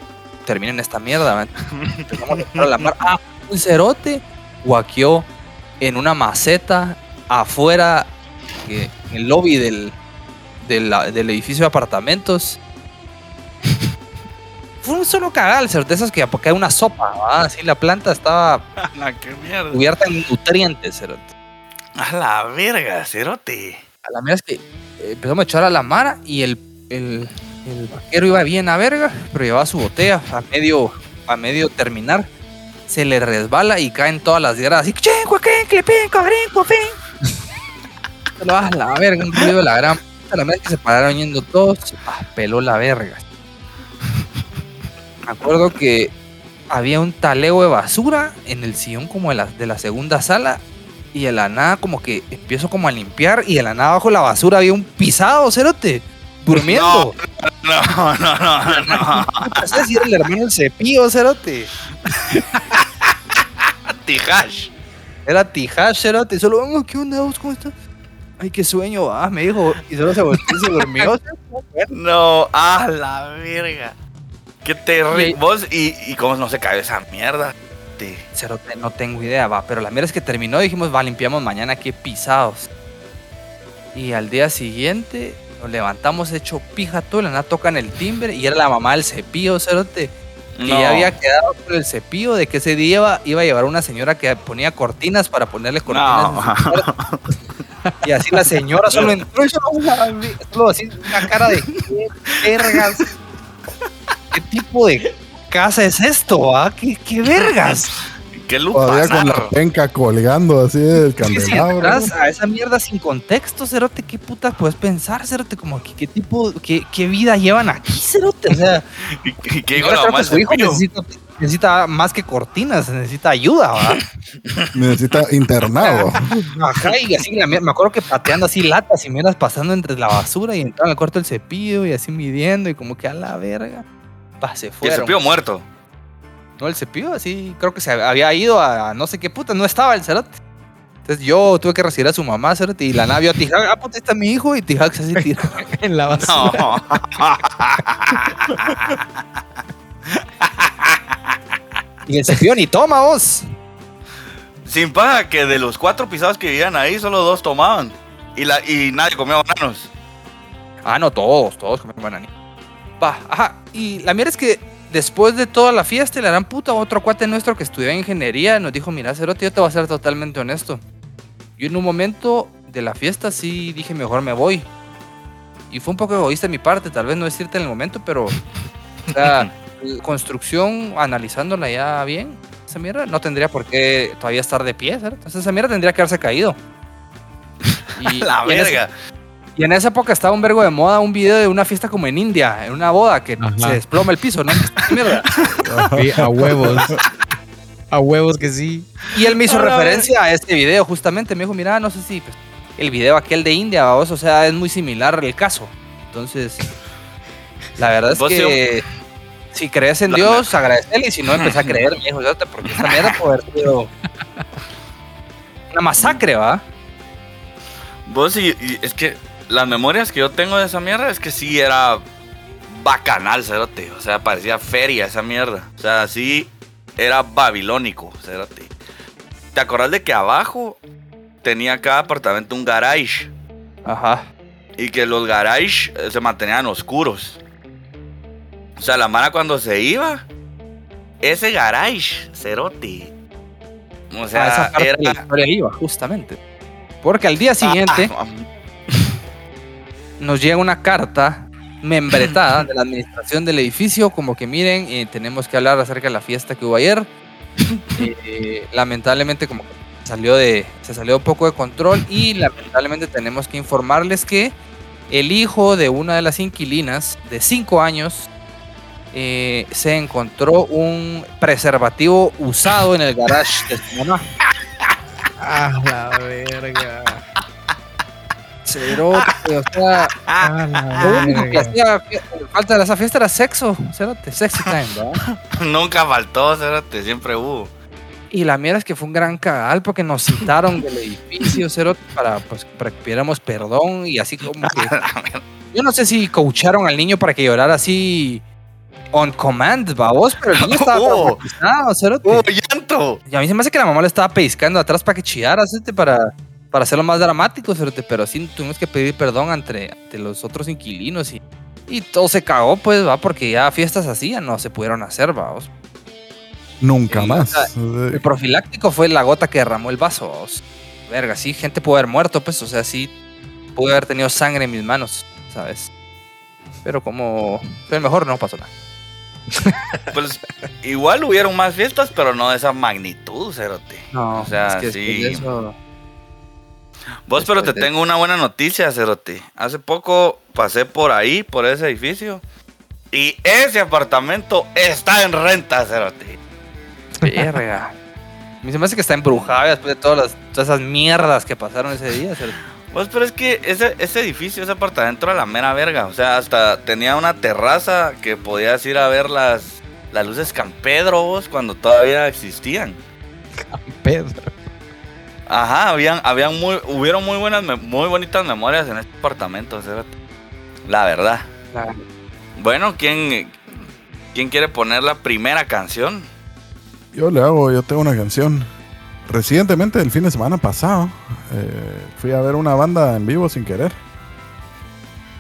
E: terminen esta mierda. man. A la mar. Ah, un cerote guaqueó en una maceta afuera, en el lobby del, del, del edificio de apartamentos. Fue un solo cagal, cerote, esas que porque hay una sopa, así la planta estaba
C: ¡A *laughs* la que mierda!
E: cubierta en nutrientes, cerote.
C: ¡A la verga, cerote!
E: A la mera es que eh, empezamos a echar a la mara y el, el, el vaquero iba bien a verga, pero llevaba su botella a medio, a medio terminar. Se le resbala y caen todas las gradas así. *laughs* Lo a la verga, un ruido de la gran puta. La es que se pararon yendo todos. Ah, peló la verga. Me acuerdo que había un taleo de basura en el sillón como de la, de la segunda sala Y de la nada como que empiezo como a limpiar y de la nada bajo la basura había un pisado, cerote, durmiendo.
C: No, no, no, no, no.
E: No sé si era el hermano del cepillo, cerote.
C: Tijash.
E: Era Tijash, cerote. Solo, "Oh, ¿qué onda vos? ¿Cómo estás? Ay, qué sueño, ah, me dijo. Y solo se volteó y se durmió. *laughs*
C: No, a la verga. Qué terrible. Vos, y, y cómo no se cayó esa mierda. Te-
E: Cerote, no tengo idea, va. Pero la mierda es que terminó y dijimos, va, limpiamos mañana, qué pisados. Y al día siguiente nos levantamos hecho pija todo, la nada tocan el timbre y era la mamá del cepillo, cerote. Que ya había quedado con el cepillo de que ese día iba, iba a llevar una señora que ponía cortinas para ponerle cortinas.
C: No. *laughs*
E: Y así la señora solo entró y solo, solo así una cara de qué vergas. ¿Qué tipo de casa es esto? ah? ¿Qué, qué vergas?
C: ¿Qué
F: Todavía con la penca colgando así del candelabro.
E: entras a esa mierda sin contexto, Cerote, ¿qué putas puedes pensar, Cerote? Como que qué tipo, qué, qué vida llevan aquí, Cerote. O sea, *laughs*
C: ¿Y ¿Qué,
E: que
C: del
E: su hijo necesita, necesita más que cortinas, necesita ayuda, ¿va? *laughs*
F: Necesita internado. *laughs*
E: Ajá, y así, la mier- me acuerdo que pateando así latas y mierdas pasando entre la basura y entrando al cuarto del cepillo y así midiendo y como que a la verga. Pa, se
C: Y el cepillo muerto.
E: No, el cepillo así, creo que se había ido a no sé qué puta, no estaba el cerote. Entonces yo tuve que recibir a su mamá, cerote, y la nave vio a Tijac, ah, puta, está mi hijo, y Tijac se así tiró. *laughs*
D: en la *laughs* basura.
C: No.
E: Y el cepillo ni toma vos.
C: Sin paga que de los cuatro pisados que vivían ahí, solo dos tomaban. Y, la, y nadie comía bananos.
E: Ah, no, todos, todos comieron banani. Va, ajá. Y la mierda es que después de toda la fiesta, la gran puta, otro cuate nuestro que estudió ingeniería nos dijo, mira, Cerote, yo te voy a ser totalmente honesto. Yo en un momento de la fiesta sí dije, mejor me voy. Y fue un poco egoísta de mi parte, tal vez no decirte en el momento, pero... O sea, *laughs* construcción, analizándola ya bien, esa mierda no tendría por qué todavía estar de pie, ¿cierto? Entonces esa mierda tendría que haberse caído. *laughs* Y,
C: La
E: y en ese-
C: verga.
E: Y en esa época estaba un vergo de moda un video de una fiesta como en India, en una boda, que
D: Ajá.
E: se desploma el piso, ¿no? *laughs* Mierda.
D: A huevos. A huevos que sí.
E: Y él me hizo referencia a este video, justamente. Me dijo, mira, no sé si pues, el video aquel de India, vamos, o sea, es muy similar el caso. Entonces, la verdad es
C: Vos,
E: que si crees en
C: La-
E: Dios, agradecele, y si no, empecé a creer, me dijo, "Fíjate, porque esta mierda puede haber sido una masacre, ¿va?
C: Vos y, y es que las memorias que yo tengo de esa mierda es que sí era bacanal, cerote. O sea, parecía feria esa mierda. O sea, sí era babilónico, cerote. ¿Te acordás de que abajo tenía cada apartamento un garage?
E: Ajá.
C: Y que los garage eh, se mantenían oscuros. O sea, la mara cuando se iba, ese garage, cerote. O
E: a
C: sea,
E: esa parte de la
C: era.
E: historia iba, justamente. Porque al día siguiente
C: Ah,
E: nos llega una carta membretada de la administración del edificio, como que miren, eh, tenemos que hablar acerca de la fiesta que hubo ayer. *laughs* Eh, lamentablemente como que salió de, se salió un poco de control y lamentablemente tenemos que informarles que el hijo de una de las inquilinas de 5 años eh, se encontró un preservativo usado en el garage de su mamá. *laughs*
D: A la verga.
E: Cerote, o sea,
D: A la
E: Lo único que hacía falta de esa fiesta era sexo, cerote, sexy time, ¿verdad? *laughs*
C: Nunca faltó, cerote, siempre hubo.
E: Y la mierda es que fue un gran cagal porque nos citaron del edificio, cerote, para, pues, para que pidiéramos perdón y así como que... *laughs* Yo no sé si coacharon al niño para que llorara así on command, babos, pero el niño estaba *laughs*
C: Oh.
E: cerote.
C: ¡Hubo llanto!
E: Y a mí se me hace que la mamá le estaba pellizcando atrás para que chillara, cerote, para, para hacerlo más dramático, cerote, pero sí tuvimos que pedir perdón ante, ante los otros inquilinos y, y todo se cagó, pues, va, porque ya fiestas así ya no se pudieron hacer, vamos.
F: Nunca más.
E: o sea, El profiláctico fue la gota que derramó el vaso, vamos. Verga, sí, gente pudo haber muerto, pues, o sea, sí, pude haber tenido sangre en mis manos, ¿sabes? Pero como fue el mejor, no pasó nada. *laughs*
C: Pues igual hubieron más fiestas, pero no de esa magnitud, cerote.
E: No,
C: O sea,
E: es que
C: sí.
E: de eso-
C: Vos, pero te
E: de-
C: tengo una buena noticia, cerote. Hace poco pasé por ahí, por ese edificio. Y ese apartamento está en renta, cerote.
E: Verga. Me hace que está embrujada después de todas, las, todas esas mierdas que pasaron ese día. cerote.
C: Pues, pero es que ese, ese edificio, ese apartamento era la mera verga. O sea, hasta tenía una terraza que podías ir a ver las, las luces Campedro vos, cuando todavía existían.
D: Pedro.
C: Ajá, habían, habían muy, hubieron muy buenas, muy bonitas memorias en este apartamento. La verdad. Bueno, ¿quién, ¿quién quiere poner la primera canción?
F: Yo le hago, yo tengo una canción. Recientemente, el fin de semana pasado, eh, fui a ver una banda en vivo sin querer.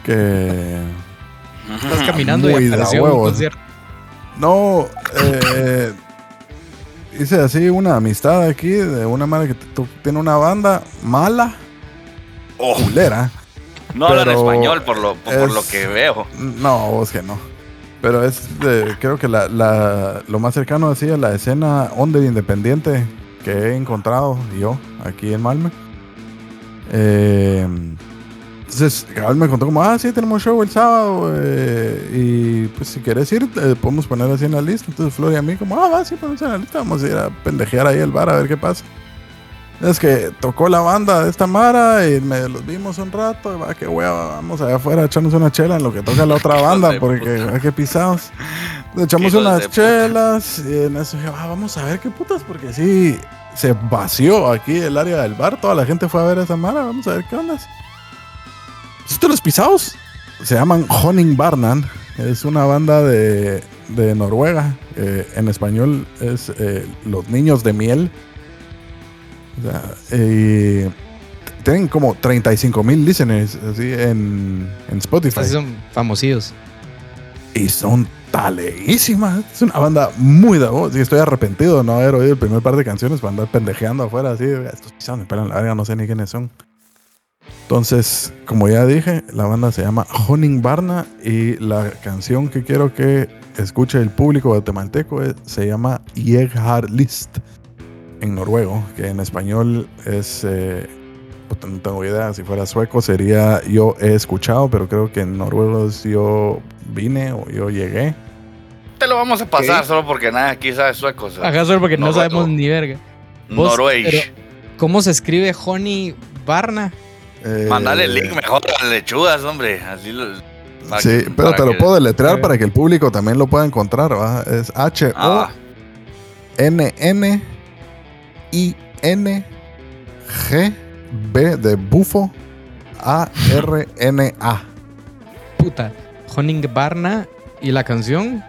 F: Que.
D: Estás caminando
F: Muy
D: y
F: de
D: apareció un
F: huevos.
D: concierto.
F: No, eh, hice así una amistad aquí de una madre que tiene una banda mala,
C: Oh,
F: culera.
C: no hablan español por lo, por, lo que veo.
F: No, vos que no. Pero es, de- creo que la, la- lo más cercano así a la escena under independiente que he encontrado yo aquí en Malme. Eh, entonces, me contó como, ah, sí, tenemos show el sábado. eh, y pues si quieres ir, eh, podemos poner así en la lista. Entonces Flor y a mí como, ah, va, sí, ponemos en la lista. Vamos a ir a pendejear ahí al bar a ver qué pasa. Es que tocó la banda de esta Mara y me los vimos un rato. y Va, qué hueva, vamos allá afuera a echarnos una chela en lo que toca la otra *laughs* banda, porque
C: puta.
F: hay que pisados. Le echamos unas
C: puta.
F: chelas y en eso dije, "Ah, vamos a ver qué putas, porque sí, se vació aquí el área del bar. Toda la gente fue a ver a esa Mara, vamos a ver qué onda. ¿Esto los pisados? Se llaman Honing Barnan. Es una banda de, de Noruega. eh, en español es eh, Los Niños de Miel. O sea, eh, tienen como 35 mil listeners así en, en Spotify.
D: Así son famosillos.
F: Y son taleísimas. Es una banda muy de voz. Y estoy arrepentido de no haber oído el primer par de canciones para andar pendejeando afuera así. Estos pisados me pelan la verga, no sé ni quiénes son. Entonces, como ya dije, la banda se llama Honing Barna y la canción que quiero que escuche el público guatemalteco es- se llama Jeghar List en noruego, que en español es, eh, no tengo idea, si fuera sueco sería yo he escuchado, pero creo que en noruego es yo vine o yo llegué.
C: Te lo vamos a pasar solo porque nadie aquí sabe sueco. o sea,
D: Ajá, solo porque no,
C: No,
D: sabemos ni verga. Pero, ¿Cómo se escribe Honey Barna?
F: Eh,
C: Mandale el link mejor a las lechugas, hombre. Así lo,
F: Sí,
C: que-
F: pero te lo
C: que-
F: puedo deletrear
D: Eh.
F: para que el público también lo pueda encontrar, ¿va? Es H O N N I N G B de bufo A R N A.
D: Puta. Honey Barna y la canción.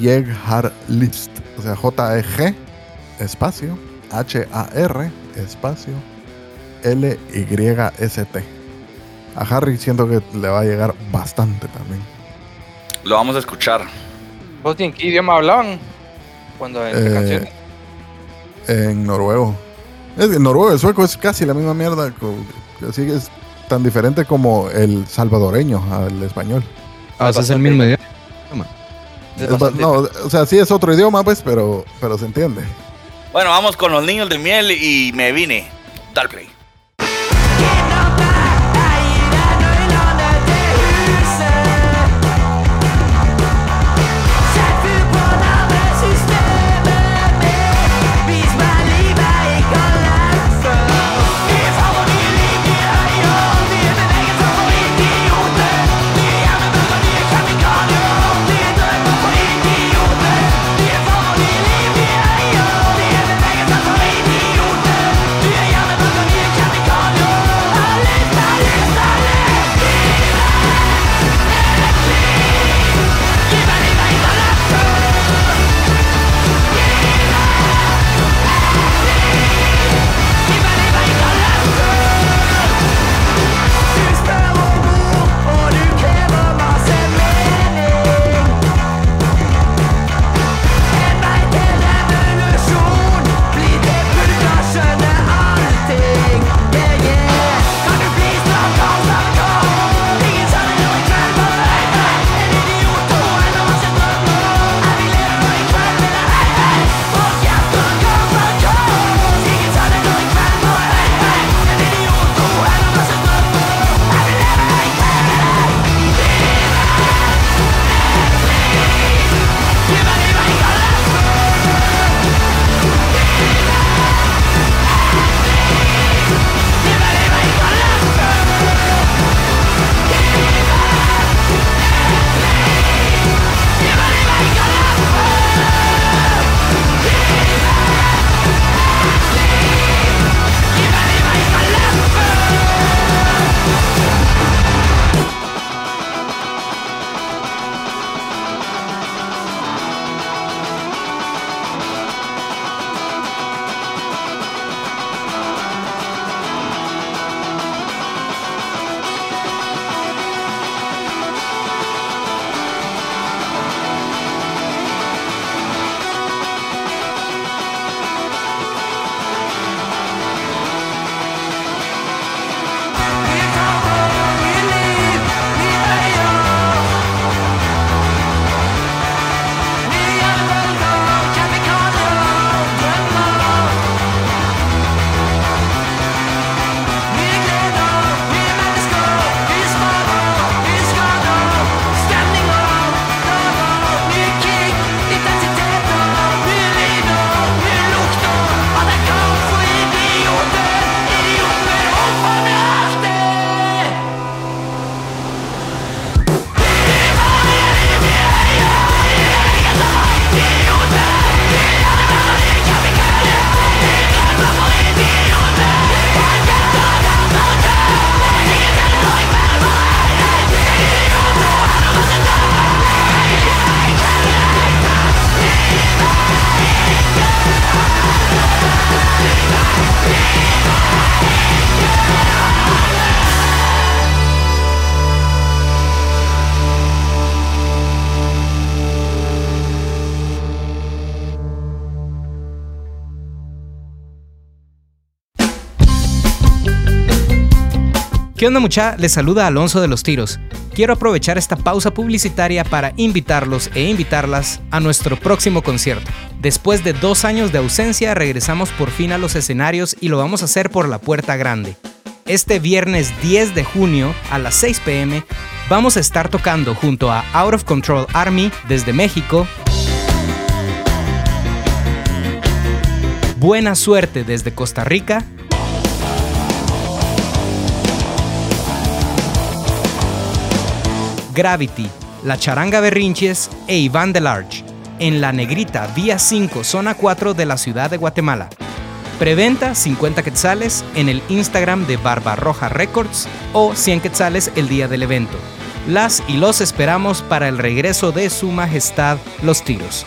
F: Jeghar List. O sea, J E G espacio H A R espacio L Y S T. A Harry siento que le va a llegar bastante también.
C: lo vamos a escuchar.
E: ¿Vos en qué idioma hablaban? Cuando en
F: Eh,
E: canciones.
F: En noruego. Es que noruego y el sueco es casi la misma mierda. Así que es tan diferente como el salvadoreño al español.
D: Ah, es el mismo idioma.
E: Es
F: no, o sea, sí es otro idioma, pues, pero, pero se entiende.
C: Bueno, vamos con los niños de miel y me vine. Dale play.
D: ¿Qué onda mucha? Les saluda Alonso de los Tiros. Quiero aprovechar esta pausa publicitaria para invitarlos e invitarlas a nuestro próximo concierto. Después de dos años de ausencia regresamos por fin a los escenarios y lo vamos a hacer por la puerta grande. Este viernes 10 de junio a las 6 pm vamos a estar tocando junto a Out of Control Army desde México, Buena Suerte desde Costa Rica, Gravity, La Charanga Berrinches e Iván Delarge en La Negrita, Vía 5, Zona 4 de la ciudad de Guatemala. Preventa 50 quetzales en el Instagram de Barbarroja Records o 100 quetzales el día del evento. Las y los esperamos para el regreso de Su Majestad Los Tiros.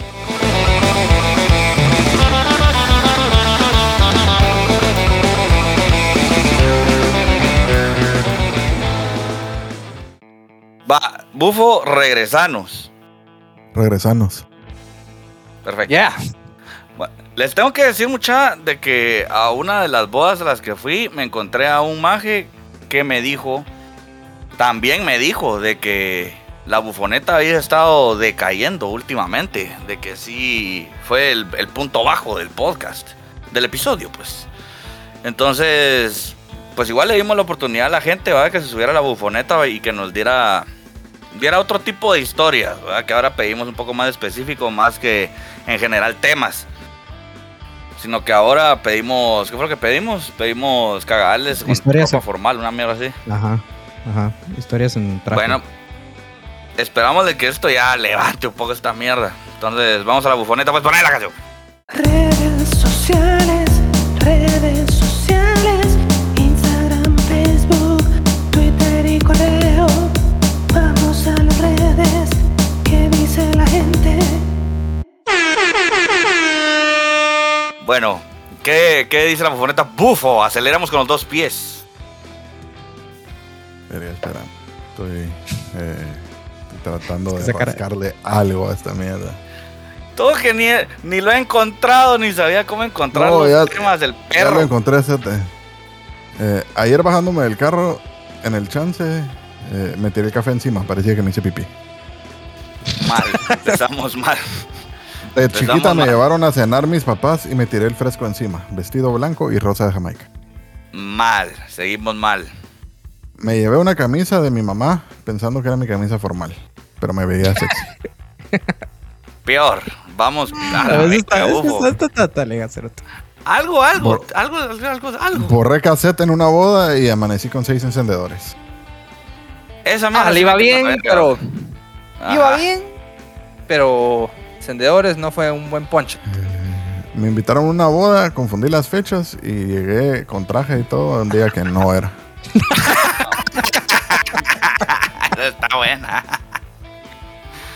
C: Bufo, regresanos.
F: Regresanos.
C: Perfecto.
E: Yeah.
C: Bueno, les tengo que decir mucha de que a una de las bodas a las que fui me encontré a un maje que me dijo, también me dijo de que la bufoneta había estado decayendo últimamente, de que sí fue el, el punto bajo del podcast, del episodio pues. Entonces, pues igual le dimos la oportunidad a la gente, ¿verdad? Que se subiera a la bufoneta y que nos diera, diera otro tipo de historias, ¿verdad? Que ahora pedimos un poco más específico, más que en general temas. Sino que ahora pedimos, ¿qué fue lo que pedimos? Pedimos cagadales con
D: Historias.
C: ropa formal, una mierda así.
D: Ajá, ajá. Historias en traje.
C: Bueno, esperamos de que esto ya levante un poco esta mierda. Entonces, vamos a la bufoneta, pues poner la canción.
G: Redes sociales, redes
C: Bueno, ¿qué, qué dice la bufoneta? Bufo, aceleramos con los dos pies.
F: Espera, espera. Estoy, eh, estoy tratando de
D: Esa cara-
F: rascarle algo a esta mierda.
C: Todo que ni, ni lo he encontrado, ni sabía cómo encontrar
F: No,
C: los
F: ya-
C: temas del
F: Ya lo
C: perro.
F: encontré. Eh, ayer bajándome del carro, en el chance, eh, me tiré el café encima. Parecía que me hice pipí.
C: Mal, empezamos mal.
F: De chiquita me llevaron a cenar mis papás y me tiré el fresco encima. Vestido blanco y rosa de Jamaica.
C: Mal, seguimos mal.
F: Me llevé una camisa de mi mamá pensando que era mi camisa formal. Pero me veía sexy. *laughs*
C: Peor, vamos. a la
D: A veces
C: verga,
D: está,
C: Bufo.
D: está, está, está, está, cerote.
C: Algo, algo,
F: Bor-
C: algo, algo, algo, algo.
F: Borré cassette en una boda y amanecí con seis encendedores.
C: Esa mierda
E: Ah, le iba bien, pero.
C: Ajá.
E: Iba bien. Pero. Encendedores no fue un buen poncho.
F: Me invitaron a una boda, confundí las fechas y llegué con traje y todo un día que no era.
C: Está buena.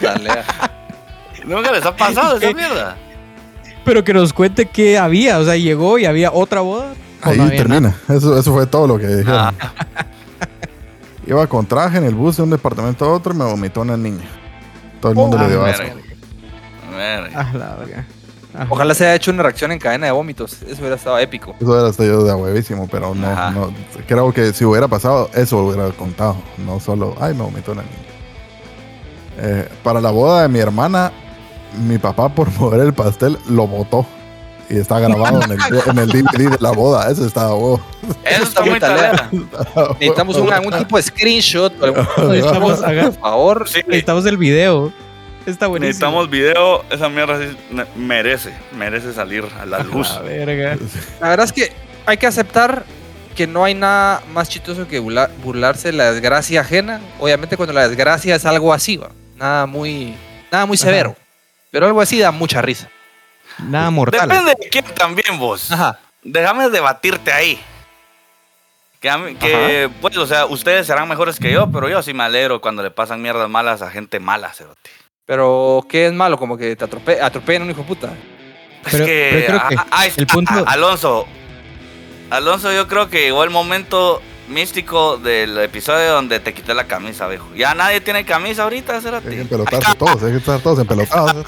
E: Dale.
C: Nunca les ha pasado esa mierda.
D: Pero que nos cuente qué había. O sea, llegó y había otra boda.
F: Ahí
D: no
F: termina. Eso, eso fue todo lo que dijeron.
C: Ah,
F: Iba con traje en el bus de un departamento a otro y me vomitó una niña. Todo el mundo
D: Oh,
F: le dio
C: ah,
F: asco.
C: verga.
D: Ah, la verga. Ajá.
E: Ojalá se haya hecho una reacción en cadena de vómitos. Eso hubiera estado épico.
F: Eso era hasta yo de huevísimo, pero no,
C: Ajá.
F: no. Creo que si hubiera pasado, eso hubiera contado. No solo, ay, me vomitó una niña. Eh, para la boda de mi hermana, mi papá, por *laughs* mover el pastel, lo botó. Y está grabado en el, en el DVD de la boda. Eso estaba bueno.
C: Eso está muy
E: talera. Necesitamos un, algún tipo de screenshot. *laughs*
D: Necesitamos,
E: Por favor.
C: Sí,
D: necesitamos el video. Está buenísimo.
C: necesitamos video. Esa mierda merece, merece salir a la *laughs* luz.
D: La verga.
E: La verdad es que hay que aceptar que no hay nada más chistoso que burla- burlarse de la desgracia ajena. Obviamente cuando la desgracia es algo así, ¿va? nada muy, nada muy severo. Pero algo así da mucha risa.
D: Nada mortal.
C: Depende de quién también vos.
E: Ajá.
C: Déjame debatirte ahí. Que, mí- que, pues, o sea, ustedes serán mejores que yo, pero yo sí me alegro cuando le pasan mierdas malas a gente mala, cerote.
E: Pero ¿qué es malo? Como que te atrope atropellen a un hijo de puta.
C: Es que,
D: pero creo que
C: ah, ah,
D: el punto-
C: ah, Alonso, Alonso, yo creo que llegó el momento místico del episodio donde te quité la camisa, viejo. Ya nadie tiene camisa ahorita,
F: Hay que todos, hay que estar todos empelotados.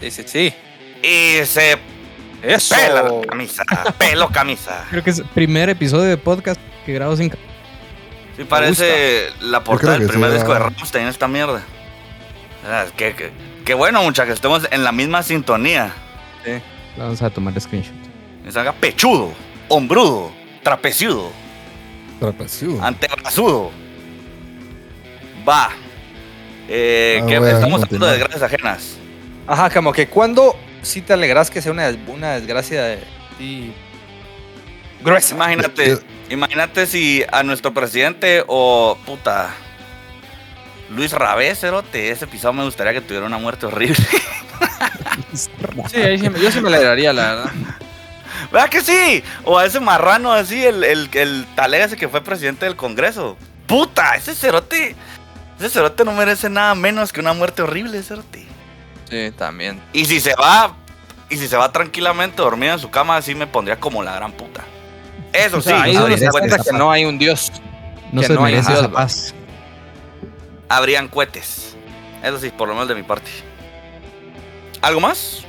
E: Sí, sí, sí.
C: Y se
E: Eso.
C: pela la camisa, pelo camisa. *laughs*
D: Creo que es el primer episodio de podcast que grabo sin.
C: Sí, parece la portada del primer disco de. Rammstein, esta mierda. Ah, Qué, qué- qué bueno, muchachos, que estemos en la misma sintonía.
D: Vamos a tomar screenshot.
C: Me salga pechudo, hombrudo, trapeciudo,
F: Trapezudo.
C: antebrazudo. Va. Eh,
F: Ah,
C: que
F: bueno,
C: estamos hablando de desgracias ajenas.
E: Ajá, como que cuando sí te alegras que sea una, una desgracia de ti gruesa.
C: Imagínate, imagínate si a nuestro presidente o puta Luis Rabé, cerote, ese pisado me gustaría que tuviera una muerte horrible.
E: Sí, ahí sí me- yo sí me alegraría, la verdad.
C: ¿Verdad que sí? O a ese marrano así, el, el, el talega ese que fue presidente del Congreso. Puta, ese cerote, ese cerote no merece nada menos que una muerte horrible, cerote.
E: Sí, también.
C: Y si se va, y si se va tranquilamente dormido en su cama, así me pondría como la gran puta. Eso
E: O
C: sí,
E: sea, ahí
D: no
E: se cuenta que no hay un Dios.
D: No
E: Que
D: se
E: no hay
D: merece
E: Dios,
D: esa paz.
C: Habrían cohetes. Eso sí, por lo menos de mi parte. ¿Algo más?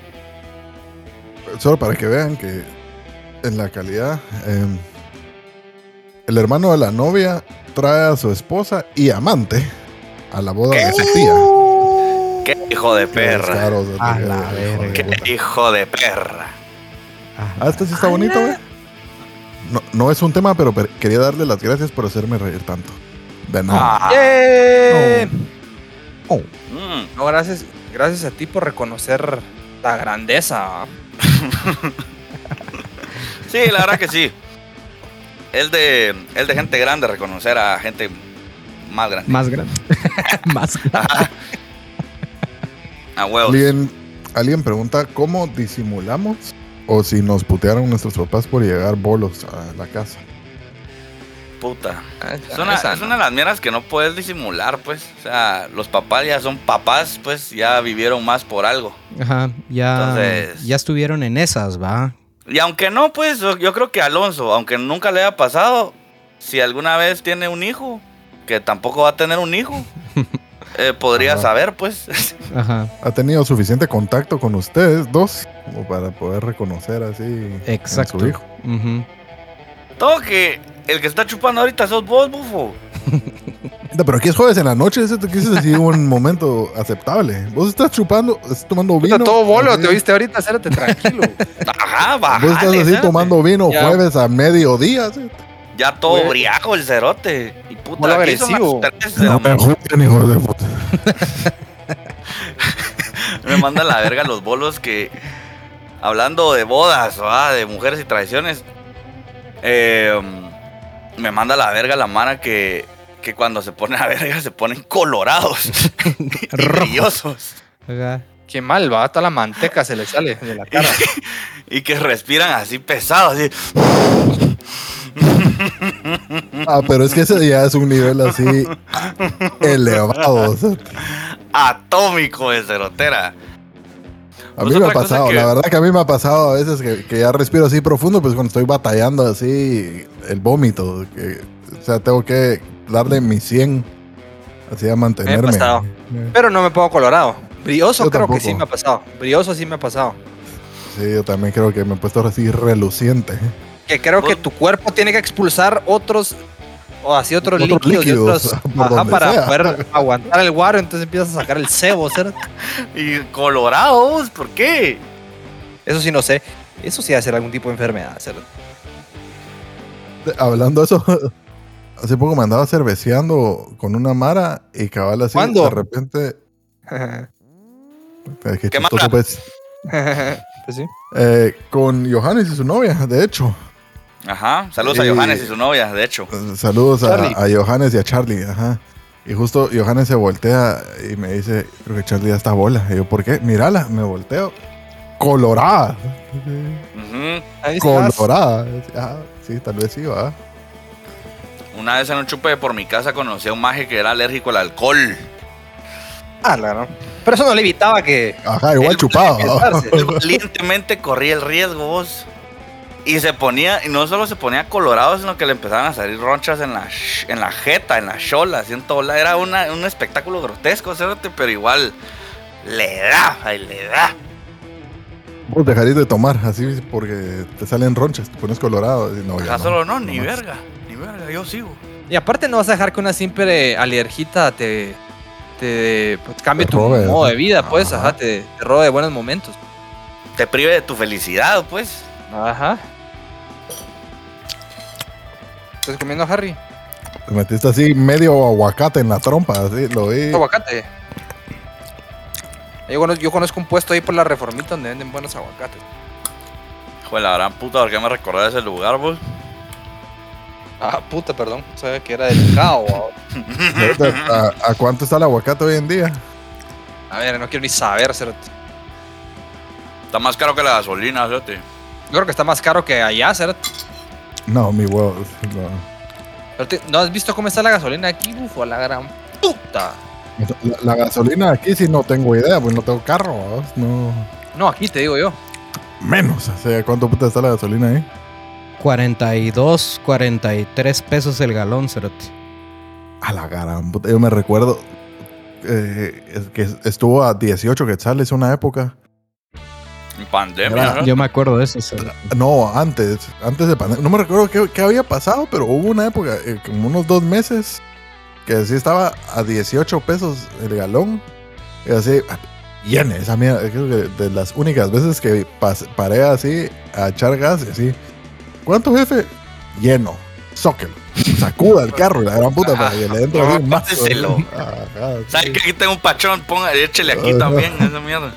F: Solo para que vean que en la calidad, em, el hermano de la novia trae a su esposa y amante a la boda de su tía.
C: Qué hijo de perra.
F: descaro, o sea,
D: A
F: qué-
D: la
F: hijo de
D: verga.
C: Qué
F: puta.
C: hijo de perra.
F: Ah, este sí está bonito, güey. No, no es un tema, pero per- quería darle las gracias por hacerme reír tanto. De nada.
C: Ah,
E: ¡Yay!
F: Oh.
C: mm.
E: No, gracias, gracias a ti por reconocer la grandeza. *laughs*
C: Sí, la verdad que sí. Es de, es de gente grande reconocer a gente más grande.
D: Más grande. *laughs* Más grande.
C: A huevos.
F: Alguien, alguien pregunta cómo disimulamos o si nos putearon nuestros papás por llegar bolos a la casa.
C: Puta.
E: Ah,
C: Es una, es de las mierdas que no puedes disimular, pues. O sea, los papás ya son papás, pues ya vivieron más por algo.
D: Ajá, ya,
C: Entonces-
D: ya estuvieron en esas, va.
C: Y aunque no, pues yo yo creo que Alonso, aunque nunca le haya pasado, si alguna vez tiene un hijo, que tampoco va a tener un hijo, *laughs* eh, podría
F: Ajá.
C: saber, pues. *laughs*
D: Ajá,
F: ¿Ha tenido suficiente contacto con ustedes dos como para poder reconocer así en
D: exacto.
F: su hijo?
D: Ujú.
C: Todo que el que está chupando ahorita sos vos, bufo. *laughs*
F: No, Pero aquí es jueves en la noche, ese quise decir un momento aceptable. Vos estás chupando, estás tomando
E: Puta,
F: vino.
E: todo bolo,
F: así.
E: te oíste ahorita, acérate tranquilo. *laughs*
C: Ajá,
F: Vos estás
C: bajale,
F: así tomando vino
E: Ya.
F: jueves a mediodía. ¿sí?
C: Ya todo
E: Güey.
C: briago el cerote. Y puta, son
E: agresivo.
C: las
F: No me juzguen, hijo de puta. *laughs*
C: Me manda la verga los bolos que. Hablando de bodas, ¿va? de mujeres y tradiciones. eh, me manda la verga la mara que, que cuando se pone a verga se ponen colorados *laughs* y brillosos.
E: Qué mal, va, hasta la manteca se le sale de la cara. *laughs*
C: Y que respiran así pesado, así.
F: Ah, pero es que ese ya es un nivel así *laughs* elevado.
C: Atómico de cerotera.
F: A
C: Pues
F: mí me ha pasado,
C: que-
F: la verdad que a mí me ha pasado a veces que, que ya respiro así profundo, pues cuando estoy batallando así el vómito, que, o sea, tengo que darle mi 100 así a mantenerme.
E: pasado.
F: Eh,
E: Pero no me pongo colorado. Brioso
F: Yo
E: creo que sí me ha pasado. Brioso sí me ha pasado.
F: Sí, yo también creo que me he puesto así reluciente.
E: Que creo que tu cuerpo tiene que expulsar otros o así líquidos, y
F: líquidos,
E: otros *laughs* ajá, para
F: sea.
E: poder aguantar el guaro, entonces empiezas a sacar el cebo, ¿cierto? *laughs*
C: Y colorados, ¿por qué?
E: Eso sí no sé. Eso sí debe ser algún tipo de enfermedad, ¿cierto?
F: Hablando de eso, *laughs* hace poco me andaba cerveceando con una mara y cabal así,
E: ¿Cuándo?
F: de repente... qué
C: ¿Qué
F: chistoso,
C: mara?
F: pues.
E: pues sí.
F: Eh, con Johannes y su novia, de hecho.
C: Ajá, saludos a Johannes y su novia, de hecho.
F: Saludos a, Johannes y a Charlie, ajá. Y justo Johannes se voltea y me dice, creo que Charlie ya está bola. Y yo, ¿por qué? Mírala, me volteo. Colorada.
E: Ahí estás.
F: Colorada. Ah, sí, tal vez sí, va.
C: Una vez en un chupe por mi casa conocí a un maje que era alérgico al alcohol.
E: Ah, claro. Pero eso no le evitaba que.
F: Ajá, igual
C: Él-
F: chupado.
E: Pensarse. *laughs*
C: Él valientemente corría el riesgo, vos. Y se ponía, y no solo se ponía colorado, sino que le empezaban a salir ronchas en la, sh- en la jeta, en la chola, así en todo lado. Era una- un espectáculo grotesco, pero igual le da, y le da.
F: Vos dejarías de tomar, así porque te salen ronchas, te pones colorado. y No, ya
C: Ajá,
F: no,
C: solo no, ni verga, ni verga, yo sigo.
E: Y aparte no vas a dejar que una simple alergita te, te pues, cambie
F: Te
E: tu modo de vida, pues,
F: Ajá.
E: ajá, te, te robe de buenos momentos.
C: Te prive de tu felicidad, pues.
E: Ajá. ¿Estás comiendo, Harry?
F: Te metiste así medio aguacate en la trompa, así, lo vi.
E: Aguacate. Yo conozco, yo conozco un puesto ahí por la reformita donde venden buenos aguacates.
C: Joder, la gran puta, ¿por qué me recordé de ese lugar, vos?
E: Ah, puta, perdón. Sabía que era delicado.
F: Ahorita, ¿A, a cuánto está el aguacate hoy en día?
E: A ver, no quiero ni saber, cerote.
C: Está más caro que la gasolina, fíjate.
E: Yo creo que está más caro que allá, cerote.
F: No, mi huevo. no.
E: Cerote, ¿No has visto cómo está la gasolina aquí? Uf, a la gran puta.
F: La, la gasolina aquí sí no tengo idea, pues no tengo carro, no.
E: No, aquí te digo yo.
F: Menos, o sea, ¿cuánto puta está la gasolina ahí?
D: 42, 43 pesos el galón, cerote.
F: A la gran puta. Yo me recuerdo eh, que estuvo a 18 quetzales una época.
C: En pandemia,
F: Era-
C: ¿no?
D: Yo me acuerdo de eso. cerote.
F: No, antes, antes de pandemia. No me recuerdo qué, qué había pasado, pero hubo una época, eh, como unos dos meses, que sí estaba a 18 pesos el galón. Y así, ah, llene esa mierda. Creo que de las únicas veces que pas- paré así a echar gas y así. ¿Cuánto, jefe? Lleno. Zóquelo. *laughs* Sacuda el carro y la gran puta para que le *laughs* entre así un mazo.
C: Páseselo.
F: Ajá, sí.
C: ¿Sabes que aquí tengo un pachón? Ponga, échele aquí también, esa mierda.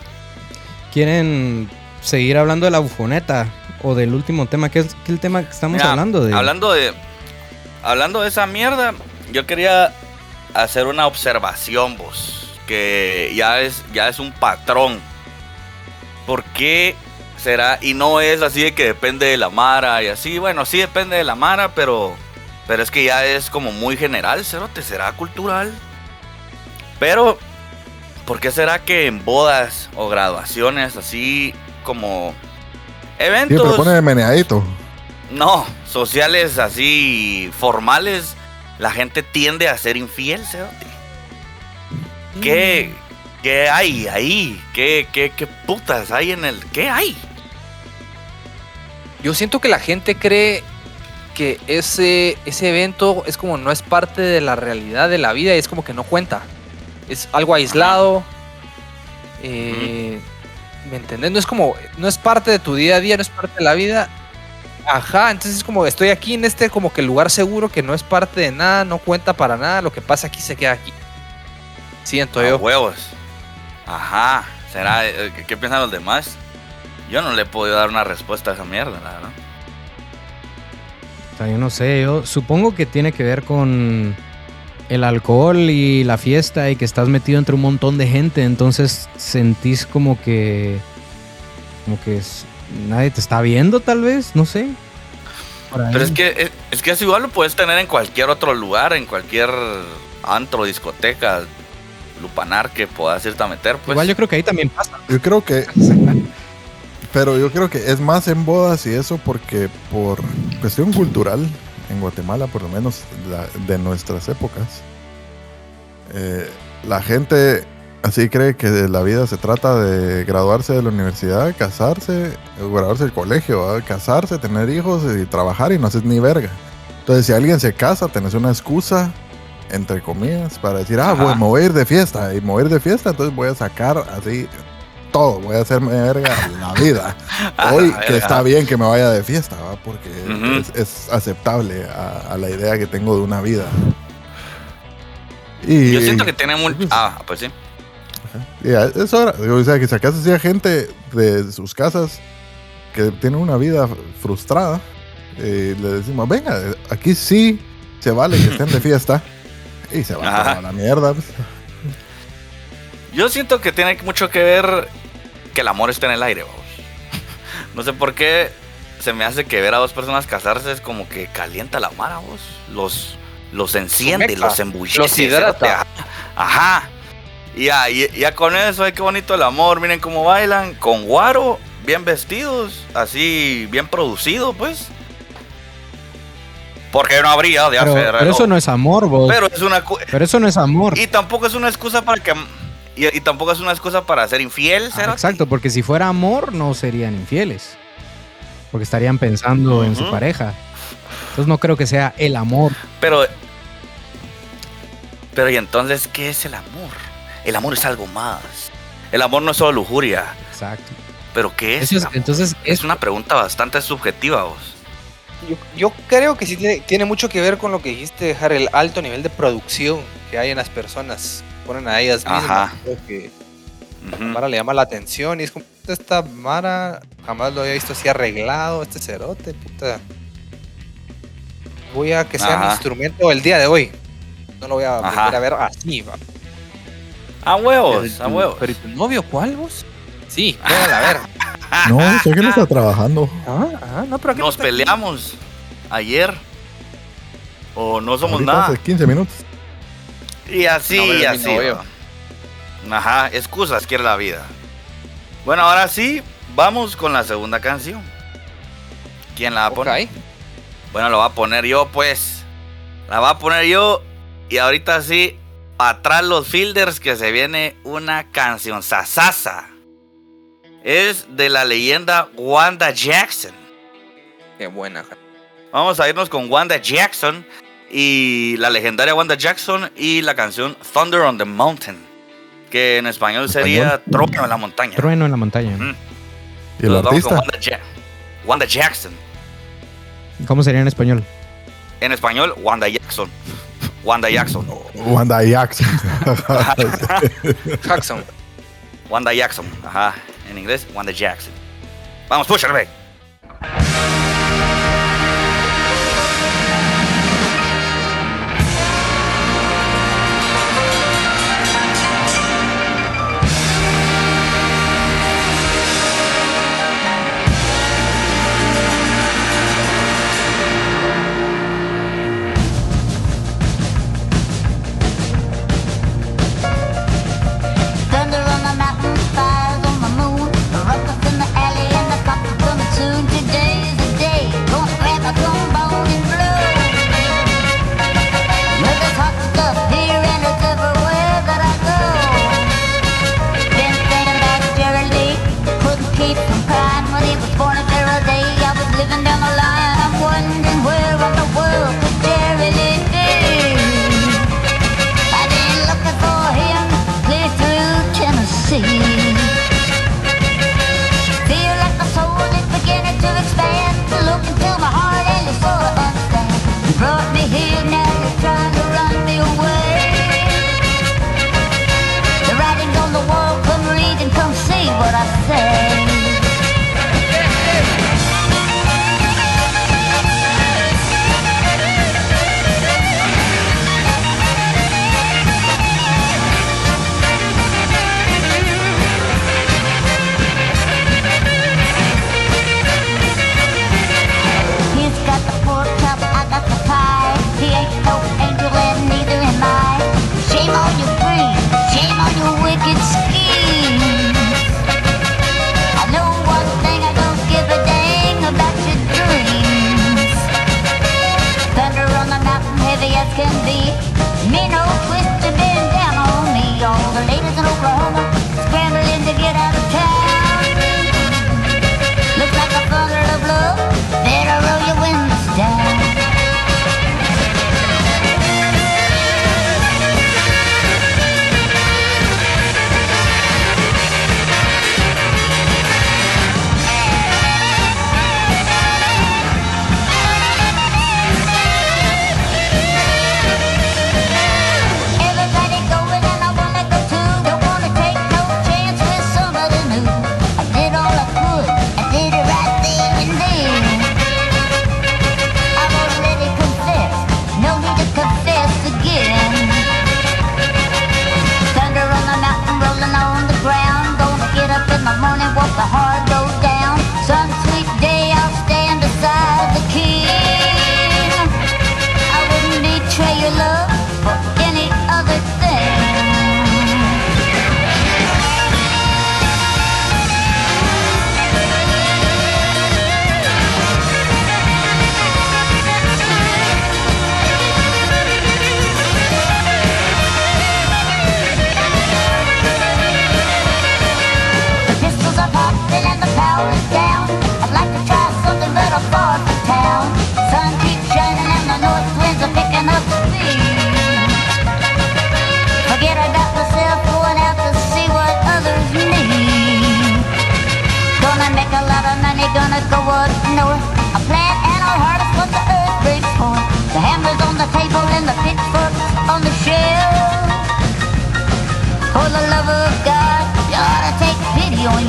D: ¿Quieren seguir hablando de la bufoneta? O del último tema, que es el tema que estamos
C: Mira,
D: hablando de.
C: Hablando de. Hablando de esa mierda, yo quería hacer una observación, vos. Que ya es, ya es un patrón. ¿Por qué será? Y no es así de que depende de la Mara y así. Bueno, sí depende de la Mara, pero. Pero es que ya es como muy general, ¿cerote? ¿Será cultural? Pero. ¿Por qué será que en bodas o graduaciones así como
F: Siempre
C: eventos
F: pone de meneadito.
C: no, sociales así formales, la gente tiende a ser infiel, cerote. ¿Qué, ¿Qué hay ahí? ¿Qué, qué, ¿Qué putas hay en el... ¿Qué hay?
E: Yo siento que la gente cree que ese, ese evento es como no es parte de la realidad de la vida y es como que no cuenta. Es algo aislado. eh, ¿Me entendés? No es como, no es parte de tu día a día, no es parte de la vida. Ajá, entonces es como estoy aquí en este como que lugar seguro que no es parte de nada, no cuenta para nada, lo que pasa aquí se queda aquí. Siento
C: A
E: yo.
C: huevos. Ajá. ¿Será? eh, ¿Qué, qué piensan los demás? Yo no le he podido dar una respuesta a esa mierda, la verdad.
D: O sea, yo no sé, yo supongo que tiene que ver con el alcohol y la fiesta y que estás metido entre un montón de gente, entonces sentís como que como que es- nadie te está viendo tal vez, no sé.
C: Pero es que, es, es que eso igual lo puedes tener en cualquier otro lugar, en cualquier antro, discoteca, lupanar que puedas irte a meter, pues.
D: Igual yo creo que ahí también pasa.
F: Yo creo que. Pero yo creo que es más en bodas y eso porque por cuestión cultural, en Guatemala por lo menos la- de nuestras épocas, eh, la gente así cree que la vida se trata de graduarse de la universidad, casarse, graduarse del colegio, ¿verdad? casarse, tener hijos y trabajar y no haces ni verga. Entonces si alguien se casa, tenés una excusa, entre comillas, para decir, ah, bueno, me voy a ir de fiesta y me voy a ir de fiesta, entonces voy a sacar así todo, voy a hacerme verga la vida. *laughs* Hoy
C: Ah,
F: que está bien que me vaya de fiesta, ¿va? porque es, es aceptable a, a la idea que tengo de una vida. Y,
C: Yo siento que tiene mucho...
F: pues-
C: Ah, pues sí.
F: es hora. O sea, que sacas así a gente de sus casas que tiene una vida frustrada. Y le decimos, venga, aquí sí se vale que estén de *laughs* fiesta. Y se van
C: Ajá.
F: a la mierda. pues.
C: Yo siento que tiene mucho que ver que el amor está en el aire, vamos. *laughs* No sé por qué se me hace que ver a dos personas casarse es como que calienta la mara, vos. Los, los enciende,
E: Conecta,
C: los embullece.
E: los hidrata. *laughs*
C: Ajá. Ya, y- ya con eso, ay, qué bonito el amor. Miren cómo bailan. Con guaro, bien vestidos, así, bien producido, pues. Porque no habría de
D: Pero,
C: hacer.
D: pero eso no es amor, vos. Pero,
C: Pero es una. cu-
D: eso no es amor.
C: y tampoco es una excusa para que. Y, y tampoco es una excusa para ser infiel,
D: Ah, exacto, porque si fuera amor no serían infieles. Porque estarían pensando en su pareja. Entonces no creo que sea el amor.
C: Pero, Pero y entonces, ¿qué es el amor? El amor es algo más. El amor no es solo lujuria.
D: Exacto.
C: Pero ¿qué es?
D: Eso
C: el
D: es-
C: amor?
D: entonces,
C: es
D: es
C: una pregunta bastante subjetiva, vos.
E: Yo, yo creo que sí tiene, tiene mucho que ver con lo que dijiste, dejar el alto nivel de producción que hay en las personas. Ponen a ellas mismas.
C: Ajá.
E: Creo que a. Mara le llama la atención y es como, "Puta, esta Mara jamás lo había visto así arreglado, este cerote, puta. Voy a que sea mi instrumento el día de hoy. No lo voy a
C: Ajá.
E: volver a ver así, va.
C: A huevos,
E: Pero
C: a huevos.
E: Pero ¿y tu novio cuál vos? Sí, a ver. *laughs*
F: No, sé que no está trabajando.
E: Ah, ah, no, pero aquí no
C: Nos peleamos ayer. O no somos
F: Ahorita
C: nada.
F: hace 15 minutos.
C: Y así,
E: No,
C: y así. Ajá, excusas quiere la vida. Bueno, ahora sí, vamos con la segunda canción. ¿Quién la va a poner? Bueno, la va a poner yo, pues. La va a poner yo. Y ahorita sí, atrás los fielders que se viene una canción sasasa. Es de la leyenda Wanda Jackson.
E: Qué buena.
C: Vamos a irnos con Wanda Jackson y la legendaria Wanda Jackson y la canción Thunder on the Mountain, que en español sería Trueno en la montaña.
D: trueno en la montaña.
C: Ujú.
F: ¿Y el artista?
C: Wanda, Ja- Wanda Jackson.
D: ¿Cómo sería en español?
C: En español, Wanda Jackson. Wanda Jackson.
F: Wanda Jackson.
E: Jackson. *laughs*
C: Wanda Jackson. Ajá. En inglés, Wanda Jackson. Vamos, push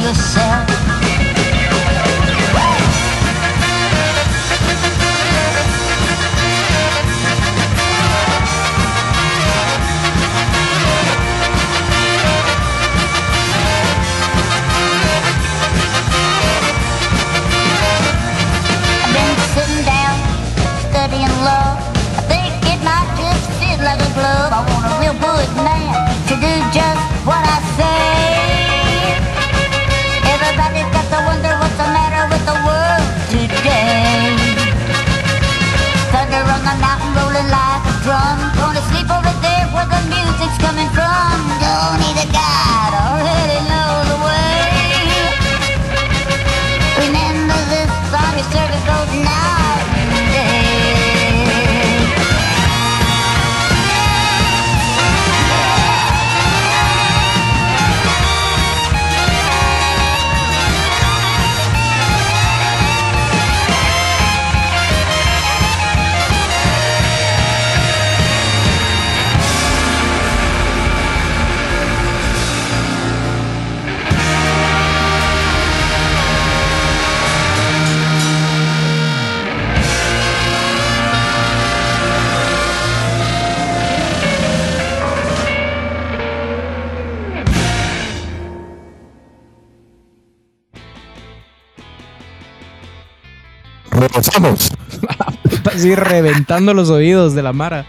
H: yourself. Coming from. Don't need a guide, oh.
F: Regresamos.
D: Así *laughs* reventando los oídos de la Mara.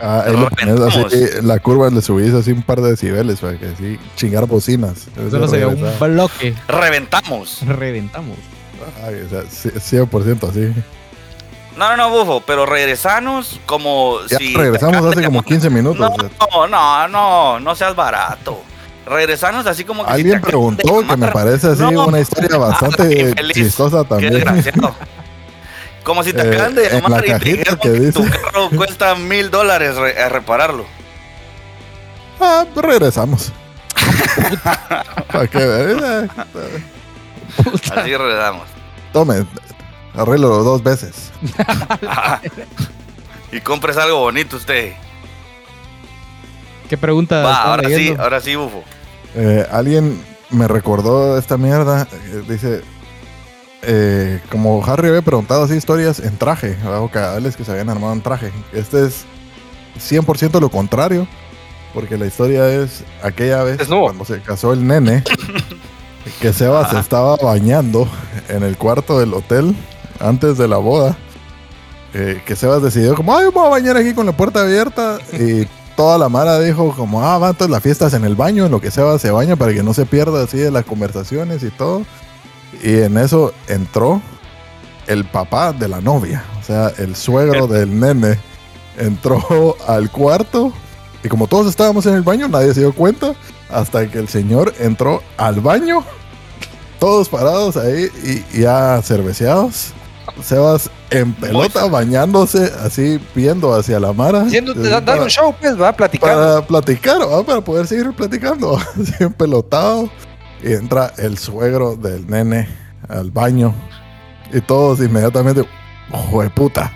F: Ah, ahí pones así, la curva le subís así un par de decibeles para que así chingar bocinas.
D: Solo se ve un bloque.
C: Reventamos.
D: Reventamos.
F: Ay, o sea, c- 100% así.
C: No, no, no, bufo, pero regresanos como
F: Ya
C: si.
F: regresamos hace como 15 minutos.
C: No,
F: o sea,
C: no, no, no, no seas barato. Regresanos así como que.
F: Alguien preguntó que me parece así
C: No.
F: una historia bastante *laughs* chistosa
C: Qué
F: también.
C: desgraciado. *laughs* Como si te
F: Eh,
C: acaban de llamar
F: la
C: y te
F: que
C: que, tu carro cuesta mil dólares re- a repararlo.
F: Ah, pues regresamos. *laughs* ¿Para qué? Eh,
C: Así regresamos.
F: Tome, arreglo dos veces. *laughs*
C: y compres algo bonito usted.
D: ¿Qué pregunta?
C: Va, ahora sí, ahora sí, bufo.
F: Eh, alguien me recordó esta mierda. eh, dice, eh, como Harry había preguntado así historias en traje, o cadáveres que se habían armado en traje. Este es 100% lo contrario, porque la historia es aquella vez cuando se casó el nene, *laughs* que Seba se estaba bañando en el cuarto del hotel antes de la boda. eh, que Sebas decidió como, ay, me voy a bañar aquí con la puerta abierta. Y toda la mara dijo como, ah, va, entonces la fiesta es en el baño, en lo que Sebas se baña para que no se pierda así de las conversaciones y todo. Y en eso entró el papá de la novia, o sea, el suegro del nene, entró *laughs* al cuarto. Y como todos estábamos en el baño, nadie se dio cuenta hasta que el señor entró al baño, todos parados ahí y ya cerveceados. Sebas en pelota, bañándose, así viendo hacia la mara.
E: Dando
F: para-
E: un show, pues, va platicando.
F: para platicar, ¿va? para poder seguir platicando. *laughs* Así empelotado. Y entra el suegro del nene al baño. Y todos inmediatamente, puta.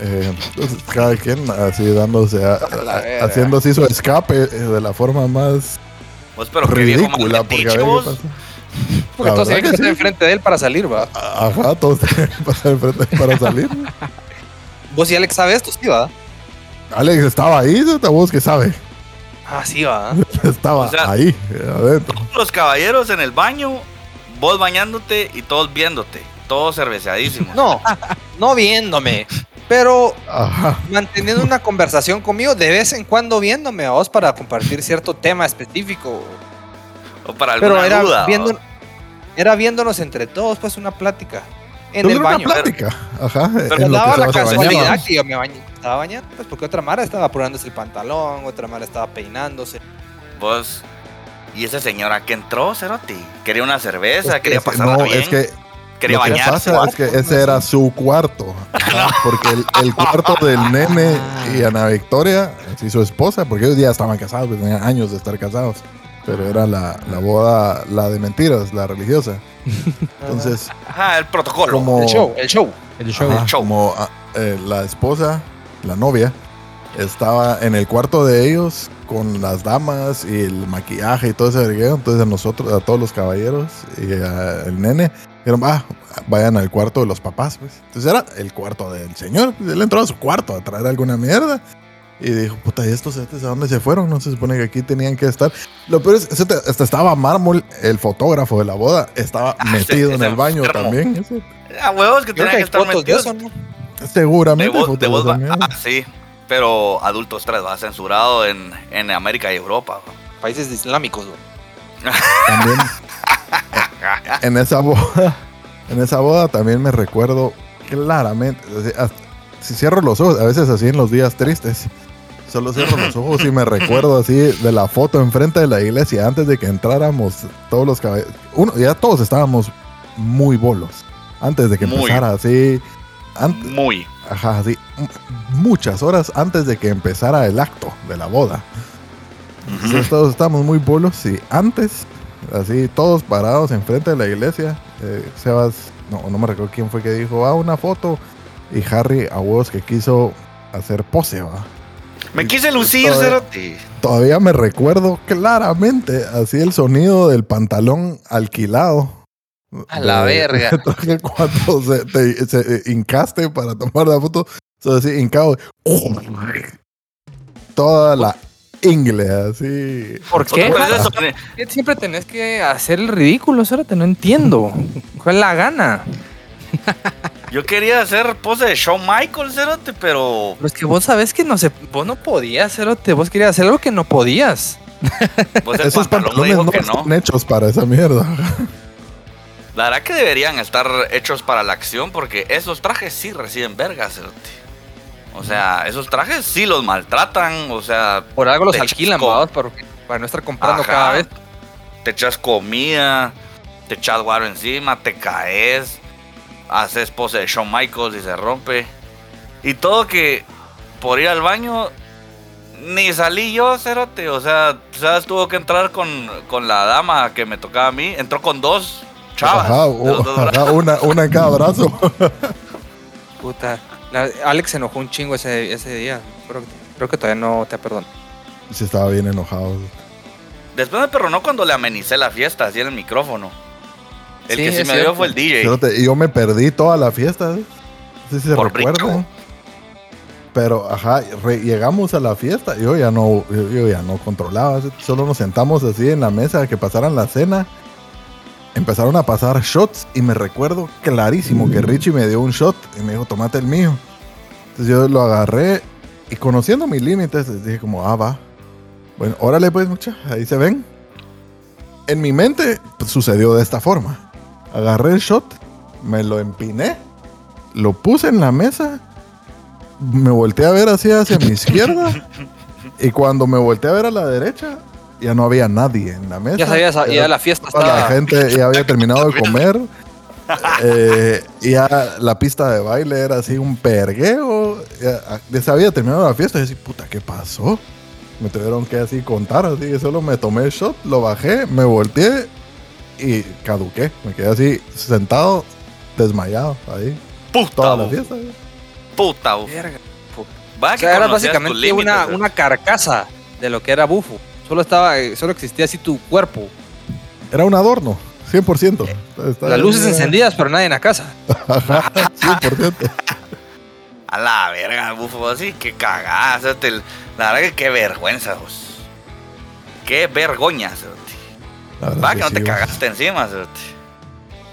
F: Eh, entonces, cada quien así dándose, a- haciendo así su escape eh, de la forma más
C: Pues, pero
F: ridícula. Porque a ver qué pasa. *laughs*
E: Porque
F: la
E: todos tienen que estar
F: sí.
E: enfrente de él para salir, va.
F: Ajá, todos tienen que pasar enfrente para salir. *laughs*
E: Vos y Alex sabes esto, sí, va.
F: Alex estaba ahí, ¿no? vos que sabe.
E: Ah, sí, va. *laughs*
F: Estaba
C: O sea-
F: ahí, adentro.
C: Los caballeros en el baño, vos bañándote y todos viéndote. Todos cerveceadísimos.
E: No, no viéndome. Pero
F: Ajá.
E: manteniendo una conversación conmigo de vez en cuando viéndome a vos para compartir cierto tema específico.
C: O para alguna
E: Pero era,
C: duda.
E: era viéndonos entre todos, pues una plática. En el
F: una
E: baño.
F: plática. Ajá.
C: Pero
F: en lo que
E: daba la casualidad que yo me bañé, estaba bañando, pues porque otra Mara estaba apurándose el pantalón, otra Mara estaba peinándose.
C: Vos. ¿Y esa señora que entró, Cerote? Quería una cerveza,
F: Es que
C: quería
F: ese-
C: pasarla
F: no,
C: bien.
F: es que
C: quería
F: lo que
C: bañarse.
F: pasa es que ese era su cuarto. *laughs* Porque el, el cuarto del nene y Ana Victoria, así su esposa, porque ellos ya estaban casados, pues, tenían años de estar casados. Pero era la, la boda, la de mentiras, la religiosa. *laughs* Entonces,
C: Ajá, el protocolo.
F: como,
E: El show, el show.
D: El show.
F: ajá,
C: show.
F: como ah, eh, la esposa, la novia, estaba en el cuarto de ellos con las damas y el maquillaje y todo ese vergueo. Entonces a nosotros, a todos los caballeros y al nene, dijeron, ah, vayan al cuarto de los papás. Pues. Entonces era el cuarto del señor. Él entró a su cuarto a traer alguna mierda. Y dijo, puta, ¿y estos a dónde se fueron? No se supone que aquí tenían que estar. Lo peor es, hasta estaba Mármol, el fotógrafo de la boda, estaba
C: Ah,
F: metido
C: ese-
F: en
C: ese
F: el baño
C: enfermo.
F: también. Ese-
C: A huevos que
E: Creo
C: tenían
E: que
C: estar metidos.
E: eso, ¿no?
F: Seguramente.
C: Va- ah, sí, pero Adultos 3 va censurado en, en América y Europa.
E: Países islámicos, güey.
F: También *laughs* en esa boda, en esa boda también me recuerdo claramente, si cierro los ojos, a veces así en los días tristes, solo cierro los ojos y me *laughs* recuerdo así de la foto enfrente de la iglesia antes de que entráramos todos los caballeros, uno, ya todos estábamos muy bolos, antes de que
C: Muy.
F: empezara así, antes,
C: Muy.
F: Ajá, sí. m- Muchas horas antes de que empezara el acto de la boda. Todos estábamos muy bolos y antes, así, todos parados enfrente de la iglesia. eh, Sebas, no, no me recuerdo quién fue que dijo, ah, una foto. Y Harry, a huevos que quiso hacer pose, va.
C: Me quise lucir.
F: Todavía me recuerdo claramente así el sonido del pantalón alquilado.
E: A la
F: De- *laughs*
E: verga.
F: de traje cuando se, te, se hincaste para tomar la foto. So, así, hincado. Toda la ingle, así.
E: ¿Por qué?
C: Eso, eh,
E: Siempre tenés que hacer el ridículo, Cérate, no entiendo. ¿Cuál es la gana? *laughs*
C: Yo quería hacer pose de Shawn Michaels, Cerote, pero
E: Pero es que vos sabés que no se, vos no podías, Cérate. Vos querías hacer algo que no podías.
C: pues
F: Esos pantalones no. están hechos para esa mierda.
C: La verdad que deberían estar hechos para la acción porque esos trajes sí reciben vergas, Cerote. O sea, esos trajes sí los maltratan, o sea,
E: Por algo los alquilan, vamos, para, para no estar comprando
C: Ajá.
E: cada vez.
C: te echas comida, te echas guaro encima, te caes, haces pose de Shawn Michaels y se rompe. Y todo que por ir al baño ni salí yo, cerote. O sea, ¿sabes? Tuvo que entrar con, con la dama que me tocaba a mí. Entró con dos chavas.
F: Ajá, ajá, una, una en cada brazo. *laughs*
E: Puta. La- Alex se enojó un chingo ese, ese día. Creo, que- creo que todavía no te perdón.
F: Sí, estaba bien enojado.
C: Después me perronó cuando le amenicé la fiesta, así en el micrófono. El
E: Sí,
C: que sí me dio fue el DJ.
F: Y yo me perdí toda la fiesta. ¿eh? No sé si se
C: brinco.
F: Pero, ajá, re- llegamos a la fiesta. Yo ya no, yo, yo ya no controlaba. Solo nos sentamos así en la mesa que pasaran la cena. Empezaron a pasar shots y me recuerdo clarísimo que Richie me dio un shot y me dijo, tomate el mío. Entonces yo lo agarré y conociendo mis límites, dije como, ah, va. Bueno, órale pues, mucha, ahí se ven. En mi mente pues, sucedió de esta forma. Agarré el shot, me lo empiné, lo puse en la mesa, me volteé a ver así hacia mi izquierda y cuando me volteé a ver a la derecha, ya no había nadie en la mesa.
E: Ya sabías, ya la fiesta
F: toda la
E: estaba.
F: gente ya había *laughs* terminado de comer. Eh, y ya la pista de baile era así un pergueo. Ya, ya se había terminado la fiesta. Y yo así, puta, ¿qué pasó? Me tuvieron que así contar. Así que solo me tomé el shot, lo bajé, me volteé y caduqué. Me quedé así sentado, desmayado ahí.
C: Puta,
F: Toda la
C: uf,
F: fiesta.
C: puta. Va
E: O
C: que
E: sea, era básicamente una, una carcasa de lo que era bufo. Solo estaba, eh, solo existía así tu cuerpo.
F: Era un adorno, 100%. Está-
E: Las luces encendidas, pero nadie en la casa.
F: Ajá, 100%.
C: A la verga, bufo, así que cagada. La verdad que qué vergüenza, vos. Qué vergoña, cerote.
F: La verdad
C: Va
F: que
C: que no
F: sí,
C: te
F: vos.
C: cagaste encima.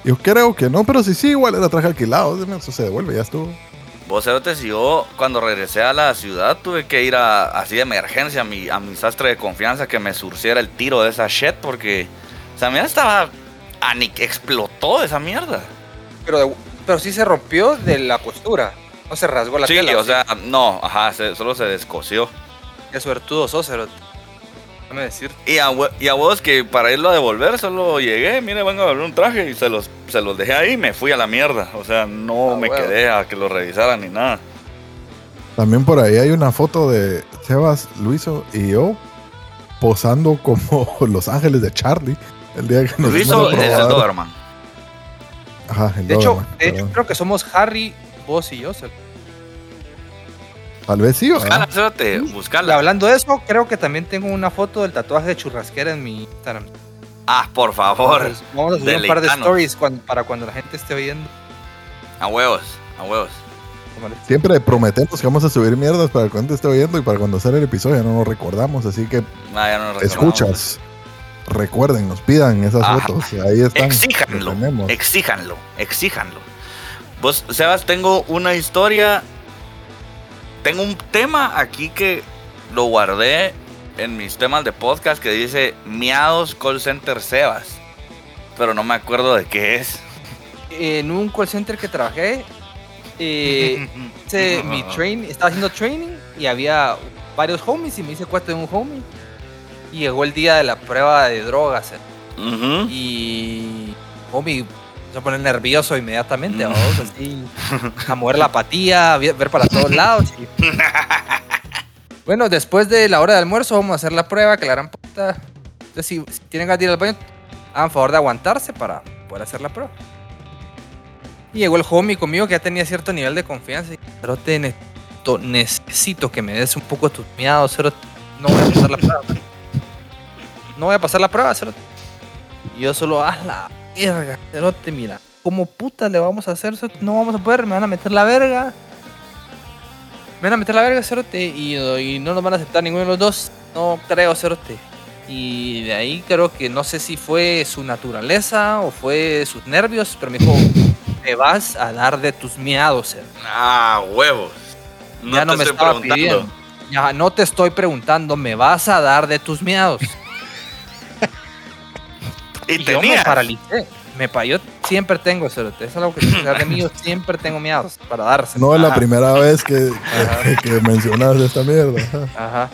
F: Yo creo que no, pero sí, sí, igual era traje alquilado. Eso se devuelve, ya estuvo.
C: Vos, yo cuando regresé a la ciudad tuve que ir a, así de emergencia a mi, a mi sastre de confianza que me surciera el tiro de esa shit porque esa mierda estaba... ani- explotó esa mierda.
E: Pero, pero sí se rompió de la costura. No se rasgó la
C: sí,
E: tela.
C: o sea, no, ajá, se- solo se descosió.
E: Qué suertudo sos. Déjame decir.
C: Y a, hue- y a vos que para irlo a devolver solo llegué, mire, vengo a devolver un traje y se los, se los dejé ahí y me fui a la mierda. O sea, no
E: Ah,
C: me quedé a que lo revisaran ni nada.
F: También por ahí hay una foto de Sebas, Luiso y yo posando como *laughs* los ángeles de Charlie. El día que nos
C: Luis
F: iban a
C: es el. Doberman.
F: Ajá, el
E: De hecho,
F: Doberman,
E: de hecho, creo que somos Harry, vos y yo.
F: Tal vez sí,
C: Buscala, cerote,
E: Y
C: buscala.
E: hablando de eso, creo que también tengo una foto del tatuaje de churrasquera en mi Instagram.
C: Ah, por favor.
E: Vamos a- Vamos a subir un par de stories cuando- para cuando la gente esté oyendo.
C: A huevos, a huevos.
F: Siempre prometemos que vamos a subir mierdas para cuando esté oyendo y para cuando sale el episodio ya no nos recordamos. Así que
C: Ah, ya no nos recordamos.
F: escuchas, recuerden, nos pidan esas
C: Ajá.
F: fotos. Ahí están.
C: Exíjanlo, exíjanlo, exíjanlo. Vos, Sebas, tengo una historia. Tengo un tema aquí que lo guardé en mis temas de podcast que dice Miados Call Center Sebas. Pero no me acuerdo de qué es.
E: En un call center que trabajé, eh, *laughs* hice mi train, estaba haciendo training y había varios homies y me hice cuenta de un homie. Y llegó el día de la prueba de drogas. eh. Y homie se pone nervioso inmediatamente,
C: Mm.
E: vamos así a mover la apatía, a ver para todos lados. y- *laughs* Bueno, después de la hora de almuerzo vamos a hacer la prueba, que la gran puta. Entonces, si, si tienen ganas de ir al baño, hagan favor de aguantarse para poder hacer la prueba. Y llegó el homie conmigo que ya tenía cierto nivel de confianza. Y, pero te necesito, necesito que me des un poco de tus miados, cerote. No voy a pasar la prueba. No voy a pasar la prueba, cerote. Y yo solo, haz la verga, cerote, mira. ¿Cómo puta le vamos a hacer? cerote? No vamos a poder, me van a meter la verga. Me van a meter la verga, cerote, y, y no nos van a aceptar ninguno de los dos. No creo, cerote. Y de ahí creo que no sé si fue su naturaleza o fue sus nervios, pero me dijo, te vas a dar de tus miados, cerote.
C: Ah, huevos. No
E: ya
C: te
E: no me
C: estoy
E: estaba
C: preguntando.
E: pidiendo. Ya no te estoy preguntando, me vas a dar de tus miados.
C: Y,
E: Y yo me paralicé. Me pa yo siempre tengo, cerote. Es algo que de mí. Yo *laughs* siempre tengo miados para darse.
F: No es la primera vez que, que, que mencionas esta mierda. Ajá.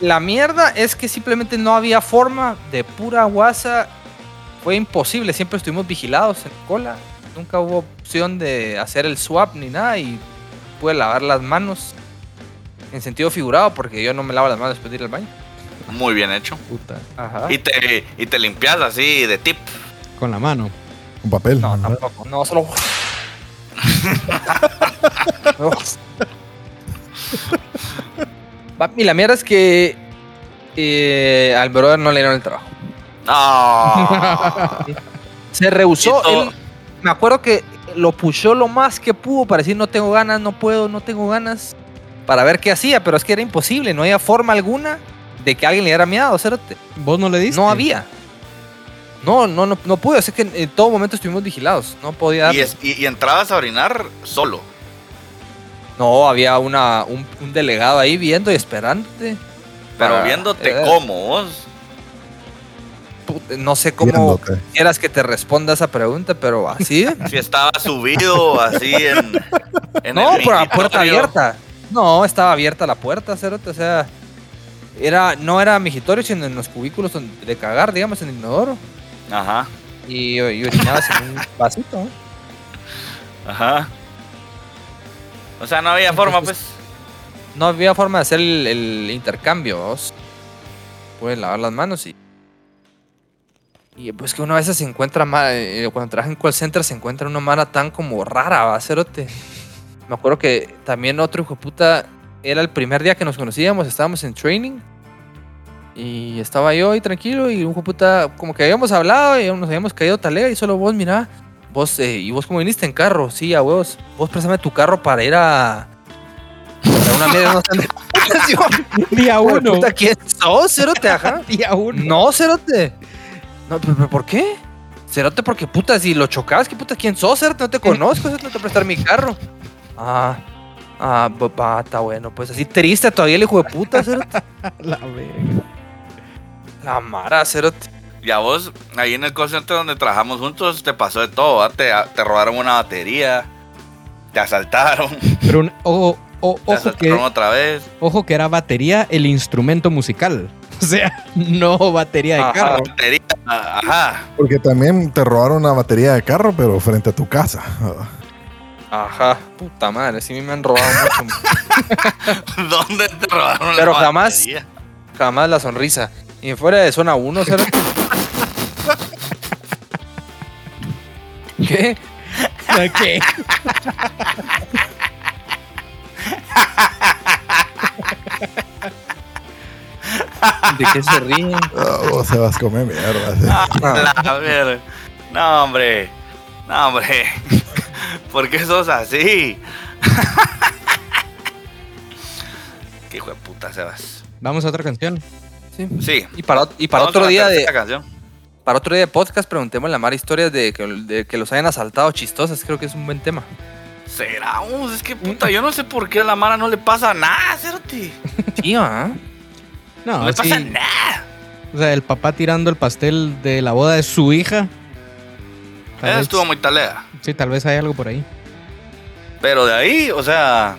E: La mierda es que simplemente no había forma de pura guasa. Fue imposible. Siempre estuvimos vigilados en cola. Nunca hubo opción de hacer el swap ni nada. Y pude lavar las manos en sentido figurado porque yo no me lavo las manos después de ir al baño.
C: Muy bien hecho.
D: Puta.
E: Ajá.
C: Y te, y te limpias así de tip.
D: Con la mano.
F: Un papel.
E: No, tampoco. No, solo. *laughs* Y la mierda es que eh, al brother no le dieron el trabajo.
C: Ah. *laughs*
E: Se rehusó. Él- me acuerdo que lo pushó lo más que pudo para decir no tengo ganas, no puedo, no tengo ganas. Para ver qué hacía, pero es que era imposible. No había forma alguna de que alguien le diera miedo, cerote.
D: ¿Vos no le diste?
E: No había. No, no, no, no pude. Es que en, todo momento estuvimos vigilados. No podía.
C: y,
E: darle.
C: es- y- y entrabas a orinar solo.
E: No, había una, un, un delegado ahí viendo y esperándote.
C: Pero
E: para-
C: viéndote
E: eh,
C: cómo vos.
E: No sé cómo
F: Viéndote.
E: quieras que te responda esa pregunta, pero así. *laughs*
C: Si estaba subido así en. en
E: no,
C: el
E: por la puerta abierta. No, estaba abierta la puerta, cerote, o sea. Era, no era migitorio, sino en los cubículos de cagar, digamos, en el inodoro.
C: Ajá,
E: Y, y orinabas en un *laughs* vasito.
C: ajá. O sea, no había forma, pues.
E: No había forma de hacer el, el intercambio. vos. Puedes lavar las manos y. Y pues que una vez se encuentra ma- eh, cuando trabaja en call center se encuentra una mara tan como rara, va, cerote. Me acuerdo que también otro hijo de puta era el primer día que nos conocíamos, estábamos en training. Y estaba yo ahí tranquilo y un puta, como que habíamos hablado y nos habíamos caído talea y solo vos, mira, vos, eh, y vos como viniste en carro, sí, a huevos, vos préstame tu carro para ir a... a una media, no sé. *laughs*
D: Día uno.
E: puta, ¿Quién sos, cerote? Ajá. *laughs*
D: Día uno.
E: No, cerote. No, pero, ¿por qué? Cerote, porque puta, si lo chocabas, ¿qué puta? ¿Quién sos, cerote? No te *laughs* conozco, cerote, no te prestar mi carro. Ah, ah, papá, está bueno. Pues así triste todavía el hijo de puta, cerote. *laughs*
D: La verga.
E: La mara, cerote.
C: Y a vos, ahí en el call center donde trabajamos juntos, te pasó de todo. ¿va? Te, te robaron una batería, te asaltaron,
D: Pero un- ojo, o-
C: te
D: ojo,
C: asaltaron
D: que,
C: otra vez.
D: ojo que era batería el instrumento musical. *laughs* O sea, no batería de
E: Ajá.
D: carro.
C: Batería, ajá.
F: Porque también te robaron una batería de carro, pero frente a tu casa.
E: Ajá, puta madre, sí me han robado mucho. *laughs*
C: ¿Dónde te robaron
E: Pero
C: la
E: jamás-
C: batería?
E: Jamás la sonrisa. Y fuera de zona 1, cerote. *laughs* ¿Qué?
D: ¿Qué?
E: ¿De qué se ríen?
F: Oh, se vas a comer mierda. sí. *laughs*
C: Ah, la ver. No, hombre. No, hombre. *laughs* ¿Por qué sos así? *laughs* Qué hijo de puta, Sebas.
D: Vamos a otra canción.
E: Sí.
C: Sí.
E: Y para, ot- y para
C: Vamos
E: otro
C: la
E: día de
C: canción.
E: para otro día de podcast preguntémosle a Mara historias de que, de que los hayan asaltado chistosas. Creo que es un buen tema.
C: Será, es que puta, yo no sé por qué a la Mara no le pasa nada, Cerote. *laughs*
E: Sí, ¿ah?
C: No,
D: No,
C: le
D: sí.
C: pasa nada.
D: O sea, el papá tirando el pastel de la boda de su hija. Tal
C: Esa
D: vez-
C: estuvo muy talea.
D: Sí, tal vez hay algo por ahí.
C: Pero de ahí, o sea,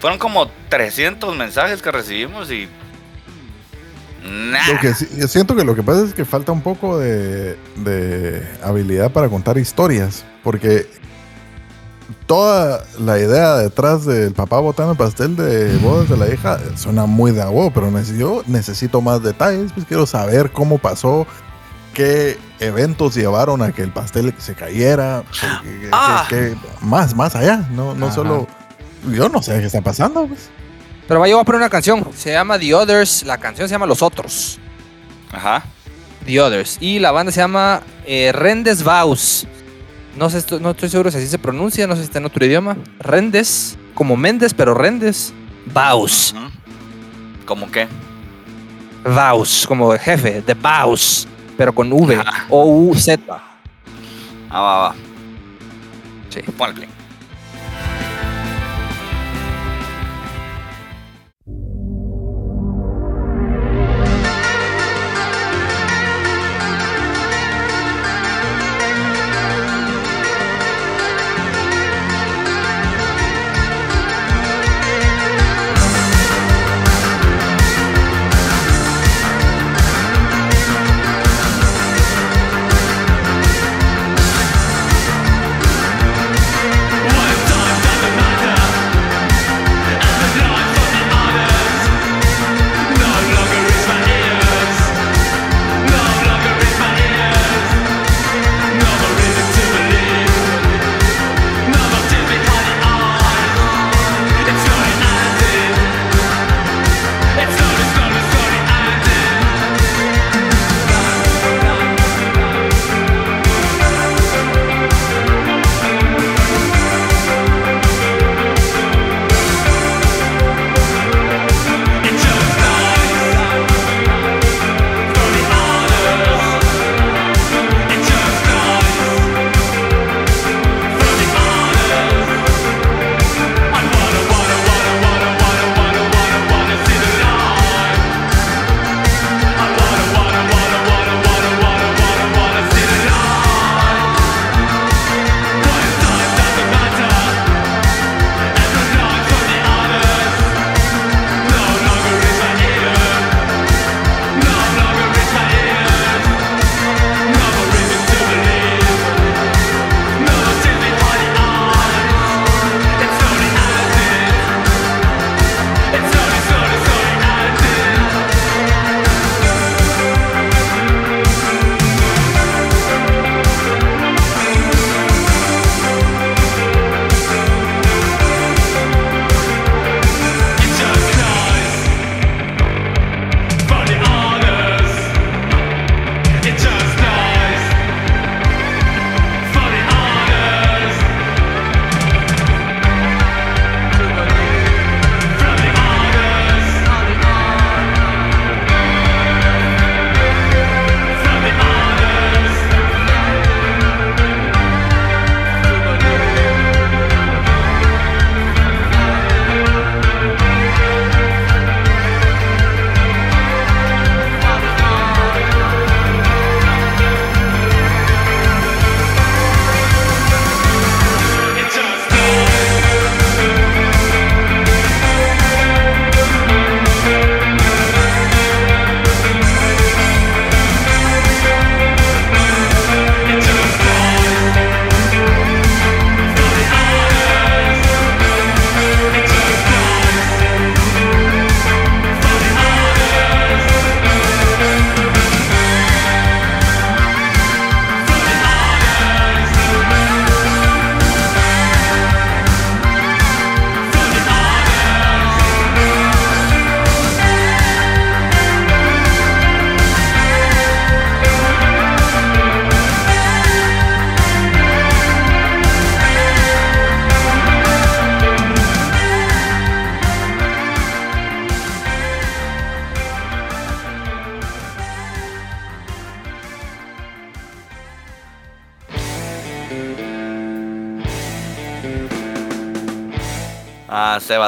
C: fueron como 300 mensajes que recibimos y. Nah.
F: Lo que sí- yo siento que lo que pasa es que falta un poco de, de habilidad para contar historias. Porque toda la idea detrás del papá botando el pastel de bodas de la hija suena muy de agua, pero neces- yo necesito más detalles. Pues quiero saber cómo pasó, qué eventos llevaron a que el pastel se cayera. que-
C: Ah.
F: que- más, más allá. No, no
D: Ajá.
F: solo. Yo no sé qué está pasando. Pues.
E: Pero vaya, voy a poner una canción. Se llama The Others. La canción se llama Los Otros.
C: Ajá.
E: The Others. Y la banda se llama eh, Rendes Vaus. No, sé, no estoy seguro si así se pronuncia, no sé si está en otro idioma. Rendes, como Méndez, pero Rendes. Vaus.
C: ¿Cómo qué?
E: Vaus, como jefe, de Vaus, pero con V. O-U-Z.
C: Ah, va, va.
E: Sí.
C: Ponle play.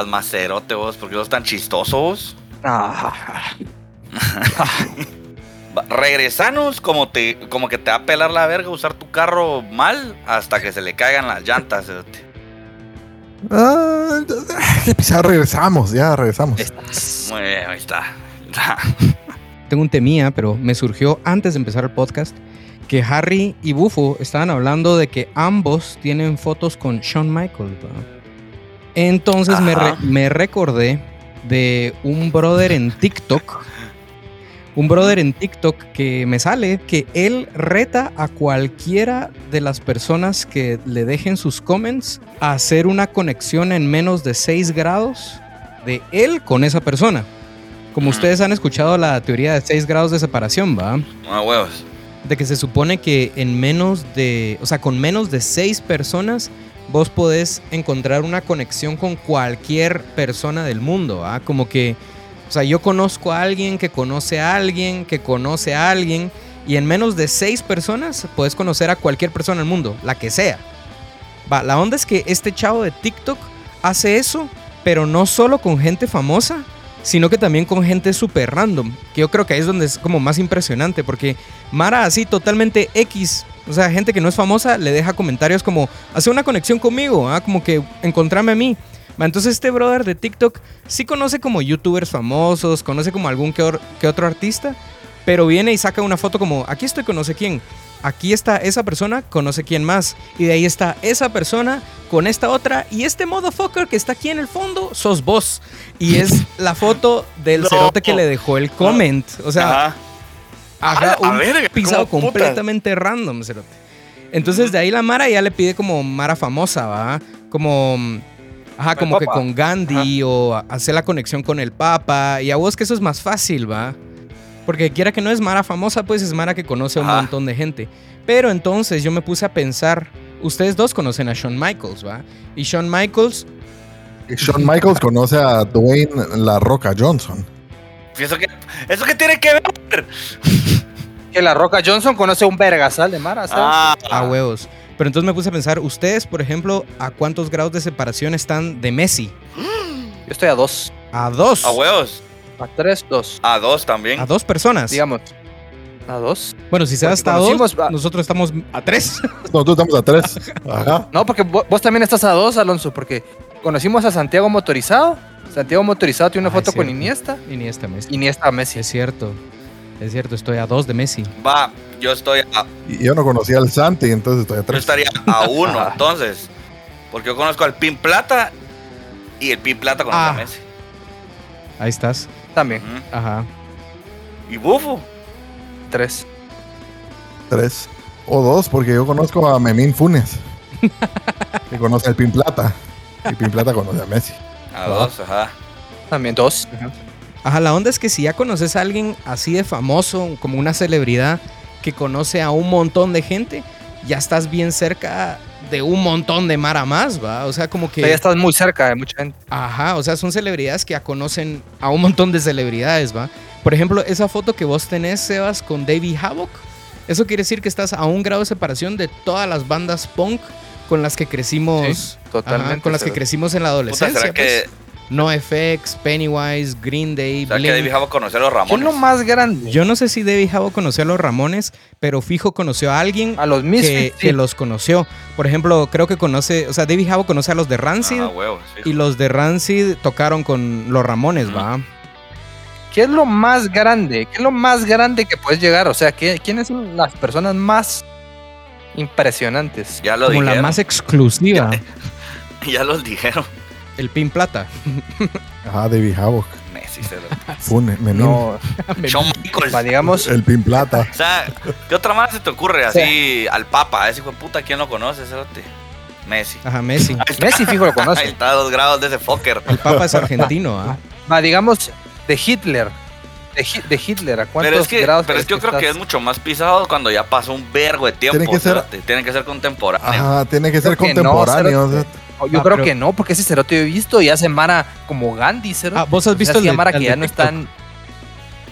C: Macerote vos, porque vos tan chistoso vos.
E: Ah, *laughs*
C: Regresanos como te como que te va a pelar la verga usar tu carro mal hasta que se le caigan las llantas. cerote.
F: Ah, ya *laughs* regresamos, ya regresamos.
C: Muy bien, ahí está. *laughs*
D: Tengo un temía, pero me surgió antes de empezar el podcast que Harry y Bufo estaban hablando de que ambos tienen fotos con Shawn Michaels. Entonces me, re- me recordé de un brother en TikTok. Un brother en TikTok que me sale que él reta a cualquiera de las personas que le dejen sus comments a hacer una conexión en menos de 6 grados de él con esa persona. Como ustedes han escuchado la teoría de 6 grados de separación, ¿va?
C: Ah, huevos.
D: De que se supone que en menos de, o sea, con menos de 6 personas, vos podés encontrar una conexión con cualquier persona del mundo, ¿va? Como que, o sea, yo conozco a alguien que conoce a alguien, que conoce a alguien, y en menos de 6 personas puedes conocer a cualquier persona del mundo, la que sea. Va, la onda es que este chavo de TikTok hace eso, pero no solo con gente famosa, sino que también con gente súper random. Que yo creo que ahí es donde es como más impresionante, porque Mara así totalmente X, o sea, gente que no es famosa le deja comentarios como, hace una conexión conmigo, ¿ah? como que encontrame a mí. Entonces este brother de TikTok sí conoce como youtubers famosos, conoce como algún que, or- que otro artista, pero viene y saca una foto como, aquí estoy con no sé quién, aquí está esa persona, conoce quién más, y de ahí está esa persona con esta otra, y este motherfucker que está aquí en el fondo, sos vos. Y es *laughs* la foto del
C: No.
D: cerote que le dejó el comment. O sea,
C: Ajá.
D: Ajá, un
C: verga,
D: pisado completamente random, cerote. Entonces de ahí la Mara ya le pide como Mara famosa, ¿va? Como, mm, ajá,
E: el
D: como que con Gandhi o hacer la conexión con el Papa. Y a vos que eso es más fácil, ¿va? Porque quiera que no es Mara famosa, pues es Mara que conoce a un
C: Ajá.
D: montón de gente. Pero entonces yo me puse a pensar, ustedes dos conocen a Shawn Michaels, ¿va? Y Shawn Michaels,
F: Shawn Michaels conoce a Dwayne La Roca Johnson.
C: ¿Eso qué, ¿Eso qué tiene que ver?
E: que la Roca Johnson conoce un vergasal de Mara, ¿sabes?
C: Ah,
D: a huevos. Pero entonces me puse a pensar, ustedes, por ejemplo, ¿a cuántos grados de separación están de Messi?
E: Yo estoy a dos.
D: A dos.
C: a huevos.
E: A tres, dos.
C: A dos también.
D: A dos personas.
E: Digamos. ¿A dos?
D: Bueno, si se
E: Porque
D: hasta dos,
E: a-
D: nosotros estamos a tres. *laughs*
F: Nosotros estamos a tres. *laughs* Ajá.
E: No, porque vo- vos también estás a dos, Alonso, porque conocimos a Santiago Motorizado. Santiago Motorizado tiene una
D: Ah,
E: foto con. Iniesta.
D: Iniesta Messi.
E: Iniesta Messi.
D: Es cierto. Es cierto, estoy a dos de Messi.
C: Va, yo estoy a,
F: Y yo no conocía al Santi, entonces estoy a
C: yo
F: tres.
C: estaría a *laughs* uno, entonces. Porque yo conozco al Pin Plata y el Pin Plata conoce
D: Ah.
C: a Messi.
D: Ahí estás.
E: También.
D: Ajá.
C: Y Bufo.
E: Tres.
F: Tres. O dos, porque yo conozco a Memín Funes. *laughs* que conoce al Pin Plata. Y Pin Plata conoce a Messi.
C: A dos, ajá.
E: También dos.
D: Ajá, la onda es que si ya conoces a alguien así de famoso, como una celebridad que conoce a un montón de gente, ya estás bien cerca de un montón de Mara más, ¿va? O sea, como
E: O
D: que...
E: sea, ya estás muy cerca de mucha gente.
D: Ajá, o sea, son celebridades que ya conocen a un montón de celebridades, ¿va? Por ejemplo, esa foto que vos tenés, Sebas, con David Havoc, eso quiere decir que estás a un grado de separación de todas las bandas punk con las que crecimos,
E: Sí, totalmente,
D: ajá, con las que crecimos en la
C: Puta,
D: adolescencia.
C: ¿será que,
D: pues. No FX, Pennywise, Green Day,
C: ¿será que
D: Blink.
C: David Jabo conoció a los
E: ¿Quién es
C: Ramones?
E: lo más grande?
D: Yo no sé si David Havoc conoció a los Ramones, pero fijo conoció a alguien
E: A los
D: que,
E: Misfits. sí.
D: que los conoció. Por ejemplo, creo que conoce, o sea, David Havoc conoce a los de Rancid
C: Ah, huevos, sí.
D: y los de Rancid tocaron con los Ramones. ¿va?
E: ¿Qué es lo más grande? ¿Qué es lo más grande que puedes llegar? O sea, ¿qué- ¿quiénes son las personas más impresionantes?
C: Ya lo
D: Como
C: dijeron.
D: la más exclusiva, *laughs*
C: Ya los dijeron.
D: el Pin Plata.
F: Ajá, David Havoc.
C: Messi, se lo... *laughs*
F: Memín.
E: No, *laughs*
C: Shawn Michaels.
E: va, digamos,
F: El Pin Plata.
C: O sea, ¿qué otra más se te ocurre así al Papa? Ese hijo de puta, ¿quién lo conoce? Cerote? Messi.
D: Ajá, Messi.
C: Ahí.
E: Messi fijo lo
C: Ahí
E: conoce.
C: está a dos grados de ese fucker.
D: El Papa es argentino, ¿ah?
E: Va, digamos, de Hitler. De, Hi- de Hitler, ¿a cuántos
C: Pero es que,
E: grados
C: pero es que yo creo que es
E: estás?
C: mucho más pisado cuando ya pasó un vergo de tiempo.
F: Tiene que ser-
C: cerote. Tiene que ser contemporáneo.
F: Ajá, tiene que ser
E: Creo que no,
F: contemporáneo. o sea,
E: Yo
D: Ah,
E: creo
D: pero-
E: que no, porque ese cerote yo he visto y hace Mara como Gandhi, cerote.
D: Ah, ¿vos has
E: O sea,
D: visto el
E: Mara
D: el
E: que
D: de
E: ya no están...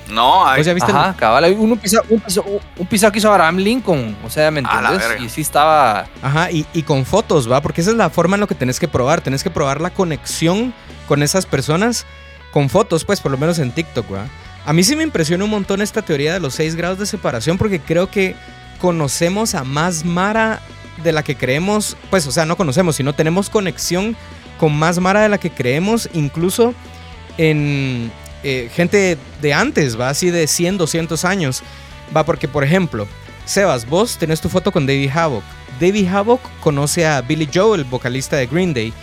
C: No, hay,
D: ¿Vos ya viste el-
E: Ajá, cabal. hay Un pisado, un, pisado, un pisado que hizo Abraham Lincoln. O sea, ¿me
C: A la
E: entendés? Y sí estaba.
D: Ajá, y, y con fotos, ¿va? Porque esa es la forma en lo que tenés que probar. Tenés que probar la conexión con esas personas con fotos, pues, por lo menos en TikTok, ¿va? A mí sí me impresiona un montón esta teoría de los seis grados de separación porque creo que conocemos a más Mara de la que creemos, pues, o sea, no conocemos, sino tenemos conexión con más Mara de la que creemos, incluso en eh, gente de antes, ¿va? Así de 100, 200 años. Va, porque, por ejemplo, Sebas, vos tenés tu foto con David Havoc. David Havoc conoce a Billy Joe, el vocalista de Green Day.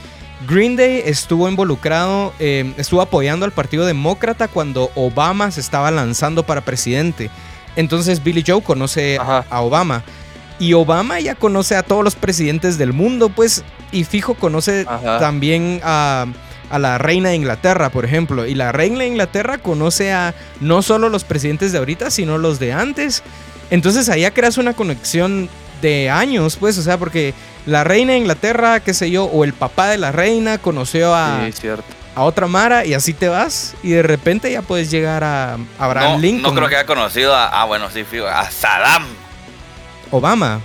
D: Green Day estuvo involucrado, eh, estuvo apoyando al Partido Demócrata cuando Obama se estaba lanzando para presidente. Entonces Billy Joe conoce
E: Ajá.
D: a Obama. Y Obama ya conoce a todos los presidentes del mundo, pues, y fijo conoce
E: Ajá.
D: también a, a la reina de Inglaterra, por ejemplo. Y la reina de Inglaterra conoce a no solo los presidentes de ahorita, sino los de antes. Entonces allá creas una conexión de años, pues, o sea, porque la reina de Inglaterra, qué sé yo, o el papá de la reina conoció a,
E: Sí, cierto.
D: a otra Mara y así te vas y de repente ya puedes llegar a Abraham
C: no,
D: Lincoln,
C: no creo que haya conocido a. Ah, bueno, sí, a Saddam.
D: Obama.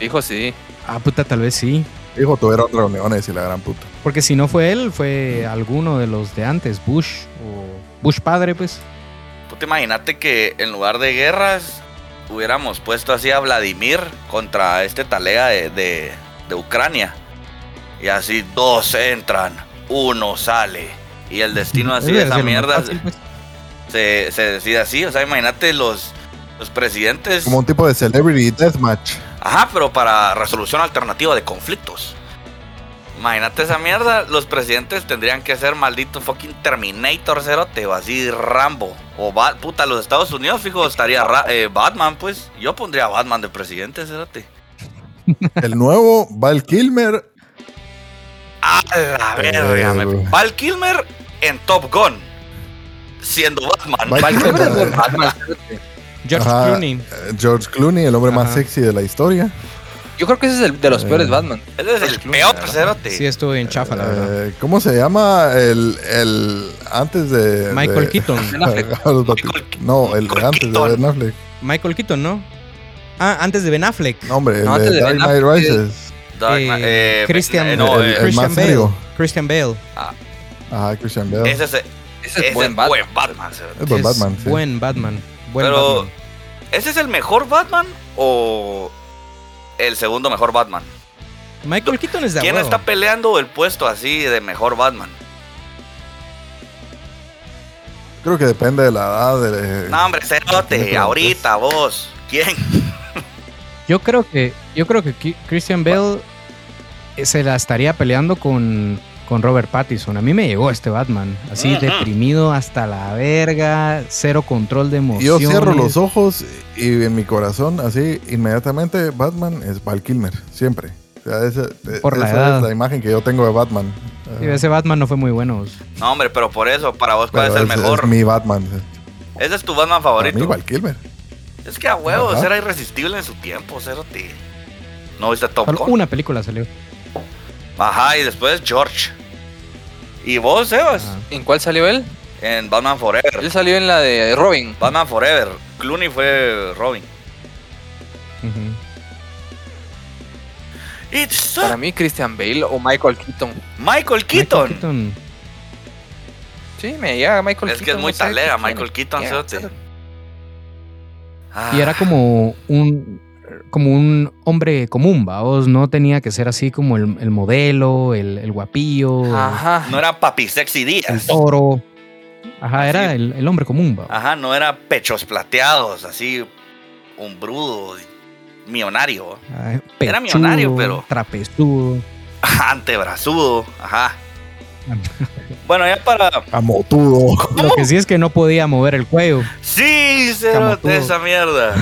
E: Hijo, sí.
D: Ah, puta, tal vez sí.
F: Hijo, tuvieron reuniones y la gran puta.
D: Porque si no fue él, fue alguno de los de antes, Bush o Bush padre, pues.
C: Tú te imaginaste que en lugar de guerras hubiéramos puesto así a Vladimir contra este talega de, de- de Ucrania. Y así dos entran, uno sale. Y el destino *laughs* así de esa mierda
D: fácil, pues.
C: se, se decide así. O sea, imagínate los, los presidentes.
F: Como un tipo de celebrity deathmatch.
C: Ajá, pero para resolución alternativa de conflictos. Imagínate esa mierda, los presidentes tendrían que ser maldito fucking Terminator cerote o así Rambo. O Ba- puta, los Estados Unidos, fijo, estaría eh, Batman, pues. Yo pondría Batman de presidente, cerote. *laughs*
F: El nuevo Val Kilmer.
C: A la verga,
F: Eh,
C: me- Val Kilmer en Top Gun. Siendo Batman.
F: Val
E: Kilmer Batman.
D: George
F: Ajá,
D: Clooney.
F: eh, George Clooney, el hombre más sexy de la historia.
E: Yo creo que ese es el de los
F: Eh.
E: peores Batman.
C: Ese es el peor cerote.
D: Sí, estuvo bien chafa, la verdad.
F: Eh, ¿Cómo se llama el, el antes de
D: Michael
F: de-
D: Keaton. *laughs*
C: Michael-
F: no, el
C: Michael
F: antes
C: Keaton.
F: de Ben Affleck.
D: Michael Keaton, ¿no? Ah, antes de Ben Affleck.
F: No, hombre, el
E: No,
F: de
E: antes de
F: Dark
E: Ben
F: Knight
E: Affleck,
F: Rises.
C: Dark
D: Eh,
C: Knight, eh,
D: Christian,
C: eh, no,
F: el- el
D: Christian
F: más
D: Bale.
F: serio.
D: Christian Bale.
F: Ajá, Christian Bale.
C: ese es,
E: Ese
C: ese
E: es buen
C: es
E: Batman.
C: buen Batman, cerote.
F: es buen
D: Es
F: Batman. sí.
D: Buen Batman. Buen
C: Pero,
D: Batman.
C: ¿ese es el mejor Batman o el segundo mejor Batman?
D: Michael Keaton es de
C: ¿Quién
D: huevo.
C: está peleando el puesto así de mejor Batman?
F: Creo que depende de la edad. De,
C: No, hombre,
F: ¿Quién
C: cerote, ahorita vos. ¿Quién? *laughs*
D: Yo creo que yo creo que Christian Bale se la estaría peleando con, con Robert Pattinson. A mí me llegó este Batman, así deprimido hasta la verga, cero control de
F: Yo
D: emociones.
F: cierro los ojos y en mi corazón, así, inmediatamente, Batman es Val Kilmer, siempre. O sea, esa,
D: Por la
F: esa
D: edad.
F: es la imagen que yo tengo de Batman.
D: Sí,
F: Ah,
D: ese Batman no fue muy bueno.
C: No, hombre, pero por eso, para vos, ¿cuál
F: pero
C: es el mejor?
F: Es mi Batman.
C: Ese es tu Batman
F: Para mí,
C: favorito.
F: Val Kilmer.
C: Es que a huevos,
F: Ajá.
C: era irresistible en su tiempo, cerote. ¿No viste Top
D: Solo
C: Gun?
D: una película salió.
C: Ajá, y después George. ¿Y vos, Sebas?
E: ¿En cuál salió él?
C: En Batman Forever.
E: Él salió en la de Robin.
C: Batman Forever. Clooney fue Robin. It's
E: Para mí, Christian Bale o Michael Keaton.
C: Michael
D: Michael
C: Keaton.
D: Keaton.
E: Sí, me llega Michael
C: Es
E: Keaton.
C: que es muy
E: no ¿quién?
C: Michael Keaton,
E: ¿Quién?
C: cerote.
D: Y era como un como un hombre común, vamos, no tenía que ser así como el, el modelo, el, el guapillo,
E: Ajá.
C: No era Papi Sexy
D: el
C: Díaz.
D: toro. Ajá, era
C: Así.
D: el, el hombre común, va.
C: Ajá, no era pechos plateados, así, un brudo, millonario, Era millonario, pero-
D: Trapezudo. *laughs*
C: antebrazudo, ajá. *laughs* Bueno, ya para...
F: Amotudo.
D: Lo que sí es que no podía mover el cuello.
C: Sí, cerote,
D: Camotudo.
C: esa mierda.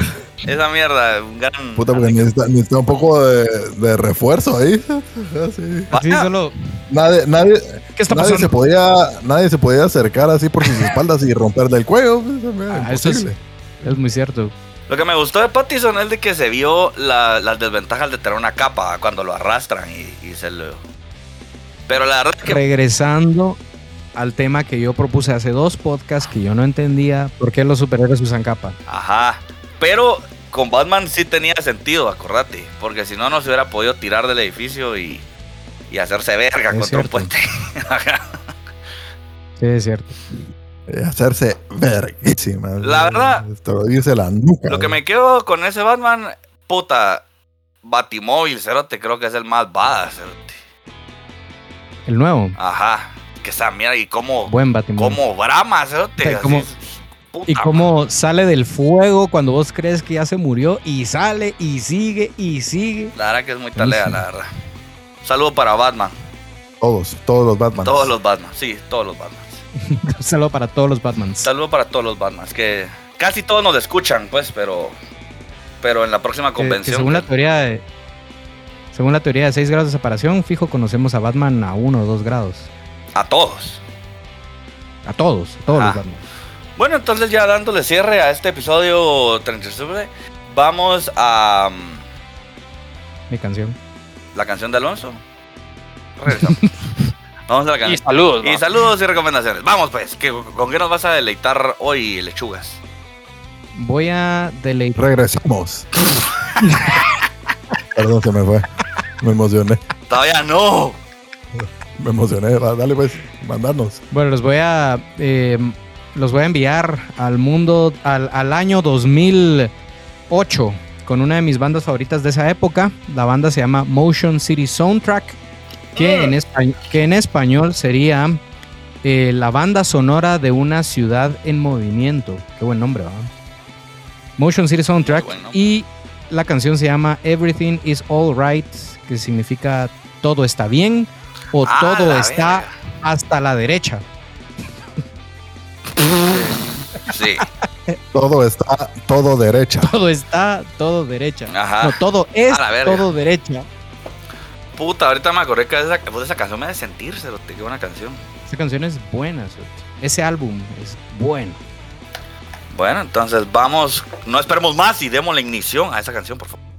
C: Esa mierda, un gran...
F: Puta, porque necesita, necesita un poco de, de refuerzo ahí. *laughs* Así.
D: Solo.
F: Nadie, nadie,
D: ¿Qué está
F: nadie,
D: pasando?
F: se podía, nadie se podía acercar así por sus espaldas y romperle el cuello.
D: Ah, eso es,
F: Imposible.
D: es muy cierto.
C: Lo que me gustó de Pattison es de que se vio la- las desventajas de tener una capa cuando lo arrastran y, y se lo... Pero la verdad es que...
D: Regresando, al tema que yo propuse hace dos podcasts que yo no entendía por qué los superhéroes usan capa.
C: Ajá. Pero con Batman sí tenía sentido, acordate. Porque si no, no se hubiera podido tirar del edificio y, y hacerse verga
D: Es
C: contra
D: cierto.
C: un puente. *laughs* Ajá.
D: Sí, es cierto.
F: Hacerse verguísima.
C: La verdad,
F: Irse la nuca.
C: Lo que me quedo con ese Batman, puta, Batimóvil, cerote, creo que es el más badass.
D: El nuevo,
C: Ajá. Que esa mierda y cómo,
D: buen Batimóvil.
C: cómo brama, cerote. Puta
D: Y cómo sale del fuego cuando vos crees que ya se murió y sale y sigue y sigue.
C: La verdad que es muy talea, la verdad. Saludo para Batman.
F: Todos, todos los Batman.
C: Todos los Batman, sí, todos los Batman. *laughs*
D: Un saludo para todos los Batmans.
C: Saludo para todos los Batman. Que casi todos nos escuchan, pues, pero. Pero en la próxima
D: Que- que
C: convención.
D: según la teoría de según la teoría de 6 grados de separación, fijo conocemos a Batman a 1 o 2 grados.
C: A todos.
D: A todos, a todos
C: Ah.
D: los Batman.
C: Bueno, entonces ya dándole cierre a este episodio 37, vamos a mm,
D: Mi canción.
C: la canción de Alonso. Regresamos. *laughs* vamos a la
E: Y
C: canción.
E: saludos.
C: Y saludos y recomendaciones. Vamos pues, ¿qué- ¿con qué nos vas a deleitar hoy, lechugas?
D: Voy a deleitar.
F: Regresamos. *laughs* Perdón, se me fue. Me emocioné.
C: Todavía no. *laughs*
F: Me emocioné. Dale, pues, mandarnos.
D: Bueno, los voy a eh, los voy a enviar al mundo al, al año 2008 con una de mis bandas favoritas de esa época. La banda se llama Motion City Soundtrack, que en, espa- que en español sería eh, la banda sonora de una ciudad en movimiento. Qué buen nombre, ¿verdad? Motion City Soundtrack. Y la canción se llama Everything is Alright, que significa todo está bien o
C: Ah,
D: todo está
C: verga.
D: hasta la derecha.
C: Sí.
F: Todo está, todo derecha.
D: Todo está todo derecha.
C: Ajá.
D: No, todo es todo derecha.
C: Puta, ahorita me acordé que esa, pues, esa canción me hace sentirse, qué buena canción.
D: Esa canción es buena. Ese álbum es bueno.
C: Bueno, entonces vamos, no esperemos más y demos la ignición a esa canción, por favor.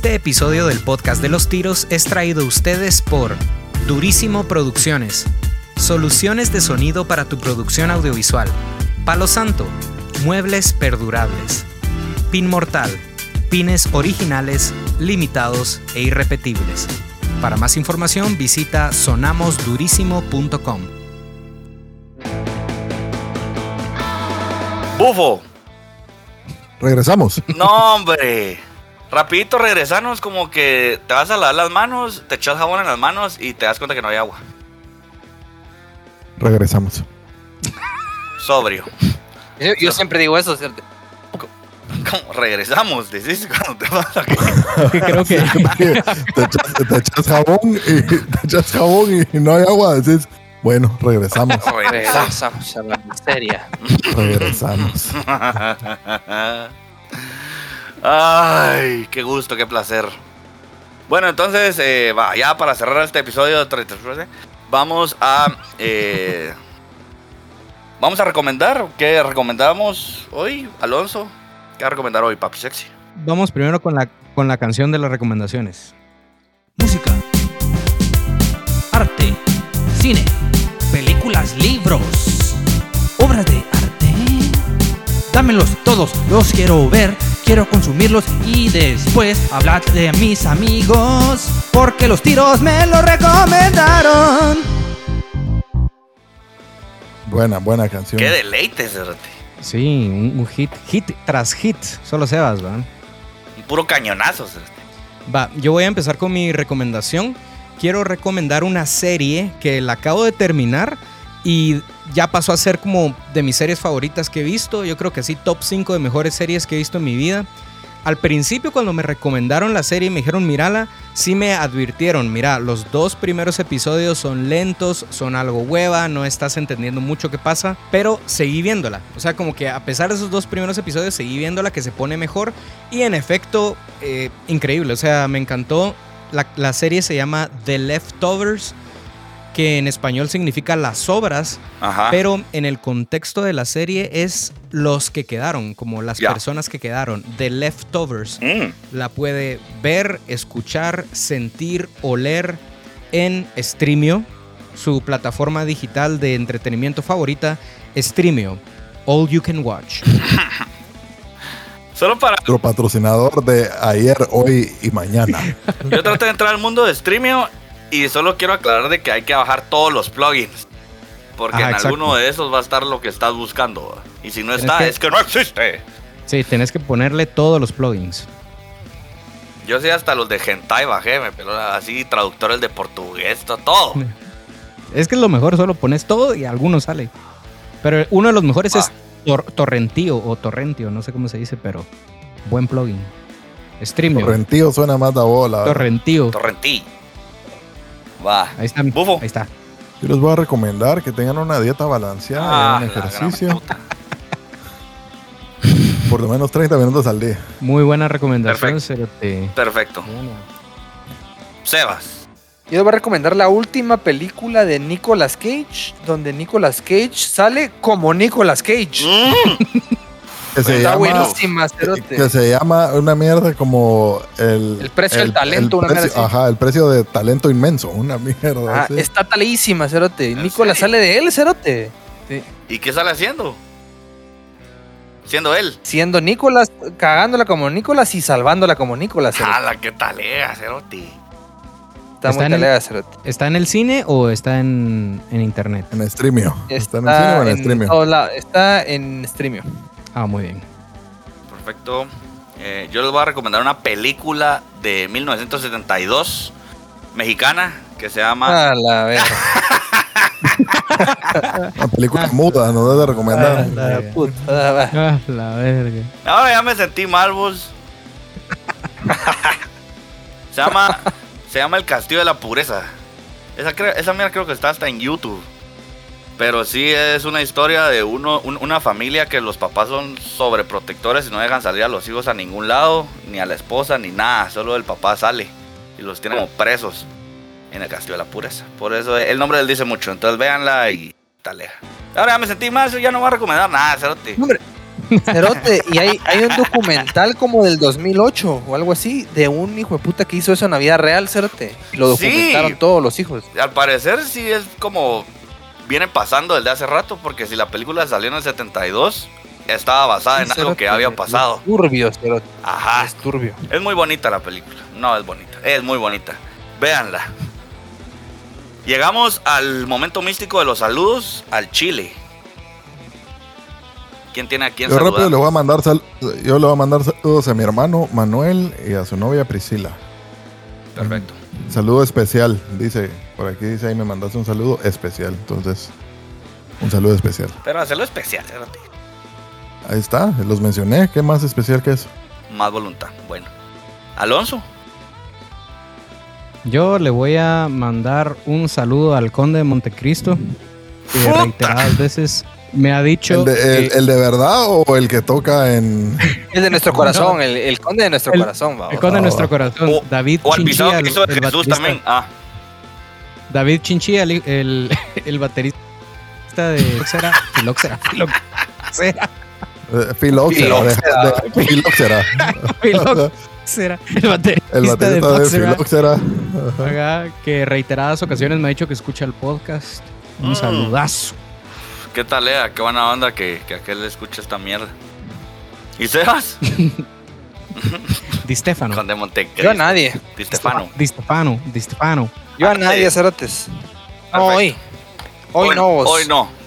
D: Este episodio del podcast de los tiros es traído a ustedes por Durísimo Producciones. Soluciones de sonido para tu producción audiovisual. Palo Santo. Muebles perdurables. Pin Mortal. Pines originales, limitados e irrepetibles. Para más información visita sonamosdurísimo.com.
C: Bufo.
F: Regresamos.
C: No, hombre. Rapidito regresanos como que te vas a lavar las manos, te echas jabón en las manos y te das cuenta que no hay agua.
F: Regresamos.
C: Sobrio.
E: Yo, yo siempre digo eso, ¿cierto?
C: ¿Cómo? Regresamos, decís cuando te vas a
D: Creo que
F: te, echas, te echas jabón y te echas jabón y no hay agua. Decís, bueno, regresamos.
E: Regresamos a la miseria.
F: Regresamos. *laughs*
C: Ay, qué gusto, qué placer. Bueno, entonces, eh, va, ya para cerrar este episodio de 33, vamos a. eh, *laughs* vamos a recomendar. ¿Qué recomendamos hoy, Alonso? ¿Qué va a recomendar hoy, Papi Sexy?
D: vamos primero con la, con la canción de las recomendaciones.
I: Música, arte, cine, películas, libros, obras de arte. Dámelos todos, los quiero ver, quiero consumirlos y después hablar de mis amigos, porque los tiros me lo recomendaron.
F: Buena, buena canción.
C: Qué deleite, cerote.
D: Sí, un, un hit, hit tras hit. Solo Sebas, ¿verdad?
C: Un puro cañonazo, cerote.
D: Va, yo voy a empezar con mi recomendación. Quiero recomendar una serie que la acabo de terminar y ya pasó a ser como de mis series favoritas que he visto. Yo creo que sí, top 5 de mejores series que he visto en mi vida. Al principio cuando me recomendaron la serie y me dijeron mírala, sí me advirtieron, mira, los dos primeros episodios son lentos, son algo hueva, no estás entendiendo mucho qué pasa, pero seguí viéndola. O sea, como que a pesar de esos dos primeros episodios, seguí viéndola que se pone mejor y en efecto, eh, increíble, o sea, me encantó. La, la serie se llama The Leftovers, que en español significa las sobras,
C: Ajá.
D: pero en el contexto de la serie es los que quedaron, como las personas que quedaron, The Leftovers
C: Mm,
D: la puede ver, escuchar, sentir, oler en Streamio, su plataforma digital de entretenimiento favorita, Streamio. All you can watch. *laughs*
C: Solo para.
F: Nuestro patrocinador de ayer, hoy y mañana. *laughs*
C: Yo traté de entrar al mundo de streaming y solo quiero aclarar de que hay que bajar todos los plugins. Porque
D: Ajá,
C: en
D: exacto.
C: alguno de esos va a estar lo que estás buscando. Y si no
D: Tienes
C: está,
D: que-
C: es que no existe.
D: Sí, tenés que ponerle todos los plugins.
C: Yo sí hasta los de hentai bajé, me peló así traductores de portugués, to- todo. *laughs*
D: Es que es lo mejor, solo pones todo y alguno sale. Pero uno de los mejores
C: Ah.
D: es Tor- Torrentío o Torrentio, no sé cómo se dice, pero buen plugin. Streamio.
F: Rentío suena más de bola.
D: Torrentío.
C: Torrentí. Va.
D: Ahí está.
C: Bufo.
D: Ahí está.
F: Yo les voy a recomendar que tengan una dieta balanceada,
C: Ah, la gran
F: ejercicio, *laughs* por lo menos 30 minutos al día.
D: Muy buena recomendación,
C: Perfecto.
D: Cerote.
C: Perfecto. Sebas.
E: Yo les voy a recomendar la última película de Nicolas Cage, donde Nicolas Cage sale como Nicolas Cage.
C: Mm, *laughs*
F: Que se
E: Está
F: llama,
E: buenísima, cerote.
F: que se llama una mierda como el...
E: El precio del talento, una
F: precio-
E: mierda así.
F: Ajá, el precio de talento inmenso, una mierda.
E: Ah,
F: así.
E: está talísima, Cerote.
C: ¿En
E: Nicolas
C: serio?
E: sale de él, Cerote.
C: ¿Y qué sale haciendo? Siendo él.
E: Siendo Nicolas, cagándola como Nicolas y salvándola como Nicolas. Cerote.
C: ¡Hala, qué talea, cerote!
E: Está
D: Está
E: muy
D: en el-
E: Cerote.
D: ¿Está en el cine o está en, en internet?
F: En streamio. Está,
E: Está,
F: en el cine o en,
E: en
F: streamio.
E: Está en Streamio.
D: Ah, muy bien.
C: Perfecto. Eh, yo les voy a recomendar una película de 1972 mexicana que se llama
E: A la verga.
F: Una película muda, nos debe recomendar.
E: la puta.
D: Ah, la verga.
C: Ahora ya me sentí mal, vos. se llama se llama El Castillo de la Pureza. Esa, esa mira creo que está hasta en YouTube. Pero sí es una historia de uno, un- una familia que los papás son sobreprotectores y no dejan salir a los hijos a ningún lado, ni a la esposa, ni nada. Solo el papá sale y los tiene como presos en el Castillo de la Pureza. Por eso el nombre de él dice mucho. Entonces véanla y tal. Ahora ya me sentí mal, ya no voy a recomendar nada, cerote.
E: Hombre, Cerote, y hay, hay un documental como del 2008 o algo así, de un hijo de puta que hizo eso en la vida real, Cerote. Lo
C: Sí.
E: documentaron todos los hijos.
C: Al parecer sí es como viene pasando desde hace rato, porque si la película salió en el 72, estaba basada en algo que había
E: es
C: pasado.
E: Turbio, Cerote.
C: Ajá.
E: Es turbio.
C: Es muy bonita la película. No, es bonita. Es muy bonita. Véanla. Llegamos al momento místico de los saludos al Chile. ¿Quién tiene a quién
F: Yo rápido le
C: saludar?
F: voy a mandar sal- yo le voy a mandar saludos a mi hermano Manuel y a su novia Priscila.
C: Perfecto.
F: Saludo especial, dice, por aquí dice ahí me mandaste un saludo especial, entonces un saludo especial.
C: Pero hacerlo especial, espérate.
F: Ahí está, los mencioné, ¿qué más especial que eso?
C: Más voluntad. Bueno. Alonso.
D: Yo le voy a mandar un saludo al conde de Montecristo, que
C: ¡Puta!
D: reiteradas veces me ha dicho
F: ¿El de, el-
D: que-
F: el de verdad o el que toca en... *laughs*
E: Es de nuestro corazón, el, el conde de nuestro
D: El-
E: corazón, va.
D: el conde de nuestro corazón,
C: O-
D: David
C: O al
D: Chinchilla,
C: que
D: el,
C: hizo de
D: el
C: Jesús también. Ah,
D: David Chinchilla, el, el, *laughs* el baterista de Filoxera, Filoxera, Filoxera,
F: eh, Filoxera, de- Filoxera. *laughs*
D: El baterista,
F: El
D: de
F: baterista de.
D: Ajá, que reiteradas ocasiones me ha dicho que escucha el podcast. Un
C: Mm.
D: saludazo.
C: ¿Qué tal, Lea? Qué buena onda que, que aquel escuche esta mierda. ¿Y Sebas? *laughs*
D: Di Stefano.
C: Con de Montecristo.
E: Yo a nadie.
C: Di Stefano.
D: Di Stefano, Di Stefano.
E: Yo a
C: Ah,
E: nadie,
C: sí.
E: Cerotes. No, hoy. Hoy no, vos.
C: Hoy no. *laughs*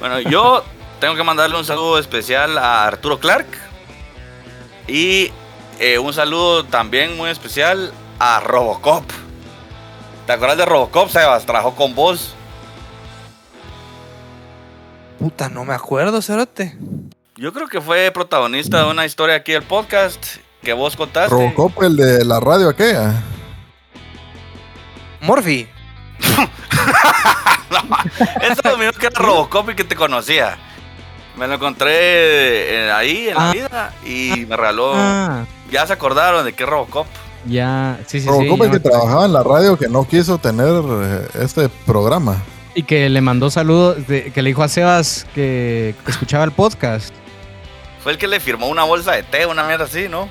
C: Bueno, yo tengo que mandarle un saludo especial a Arturo Clark. Y eh, un saludo también muy especial a Robocop. ¿Te acuerdas de Robocop, Sebas? Trabajó con vos.
E: Puta, no me acuerdo, Cerote.
C: Yo creo que fue protagonista de una historia aquí del podcast que vos contaste.
F: Robocop, el de la radio aquella.
E: Morphy.
C: Eso lo mismo que era Robocop y que te conocía. Me lo encontré eh, ahí en la
D: Ah.
C: vida y me regaló.
D: Ah,
C: Ya se acordaron de qué es Robocop.
D: ya, sí, sí, sí.
F: Robocop
D: ya
F: el que trabajaba en la radio que no quiso tener eh, este programa.
D: Y que le mandó saludos, de- que le dijo a Sebas que escuchaba el podcast.
C: Fue el que le firmó una bolsa de té, una mierda así, ¿no?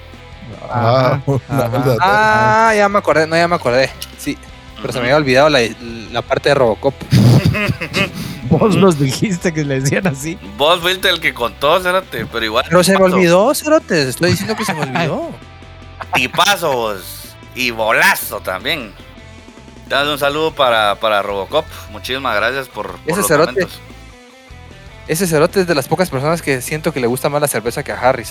F: Ah,
D: Ajá,
F: una
D: ajá.
F: bolsa de-
E: Ah, ya me acordé, no, ya me acordé. Sí, pero se me había olvidado la, la parte de Robocop. *laughs*
D: Vos nos dijiste que le decían así.
C: Vos fuiste el que contó, espérate, pero igual.
E: Pero se me olvidó, Cerotes. Estoy diciendo que se me *laughs* olvidó.
C: Tipazo vos. Y bolazo también. Dale un saludo para, para Robocop. Muchísimas gracias por, por
E: Ese
C: los
E: cerote.
C: momentos.
E: Ese Cerote es de las pocas personas que siento que le gusta más la cerveza que a Harry.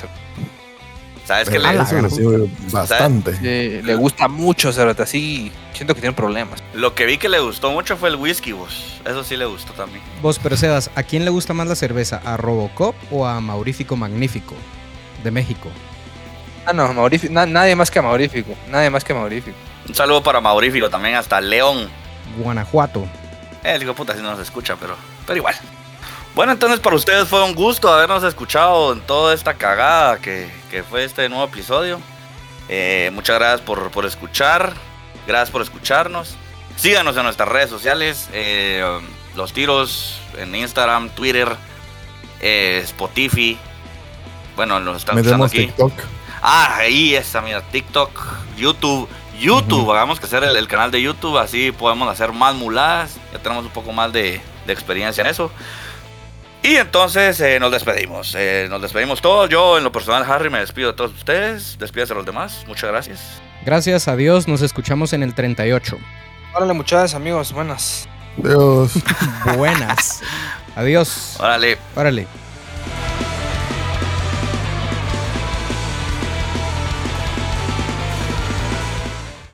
C: ¿Sabes
F: Pero
C: le,
F: bastante.
E: Sí, le gusta mucho, Cerote. Así siento que tiene problemas.
C: Lo que vi que le gustó mucho fue el whisky, vos. Eso sí le gustó también.
D: Vos, pero Sebas, ¿a quién le gusta más la cerveza? ¿A Robocop o a Maurífico Magnífico de México?
E: Ah, no, Maurífico. na- nadie más que Maurífico. Nadie más que Maurífico.
C: Un saludo para Maurífico también, hasta León.
D: Guanajuato.
C: Eh, digo, puta, si no nos escucha, pero, pero igual. Bueno, entonces para ustedes fue un gusto habernos escuchado en toda esta cagada que, que fue este nuevo episodio. Eh, muchas gracias por, por escuchar. Gracias por escucharnos. Síganos en nuestras redes sociales. eh, los tiros en Instagram, Twitter, eh, Spotify. Bueno, nos están escuchando
F: Metemos
C: aquí.
F: TikTok.
C: Ah, ahí está, mira, TikTok, YouTube. YouTube, hagamos que hacer el, el canal de YouTube, así podemos hacer más muladas. Ya tenemos un poco más de, de experiencia en eso. Y entonces eh, nos despedimos. Eh, nos despedimos todos. Yo, en lo personal, Harry, me despido de todos ustedes. Despídase a los demás. Muchas gracias.
D: Gracias a Dios, nos escuchamos en el 38.
E: Órale, muchachos, amigos, buenas.
F: Dios. *laughs*
D: Buenas. Adiós.
C: Órale.
D: Órale.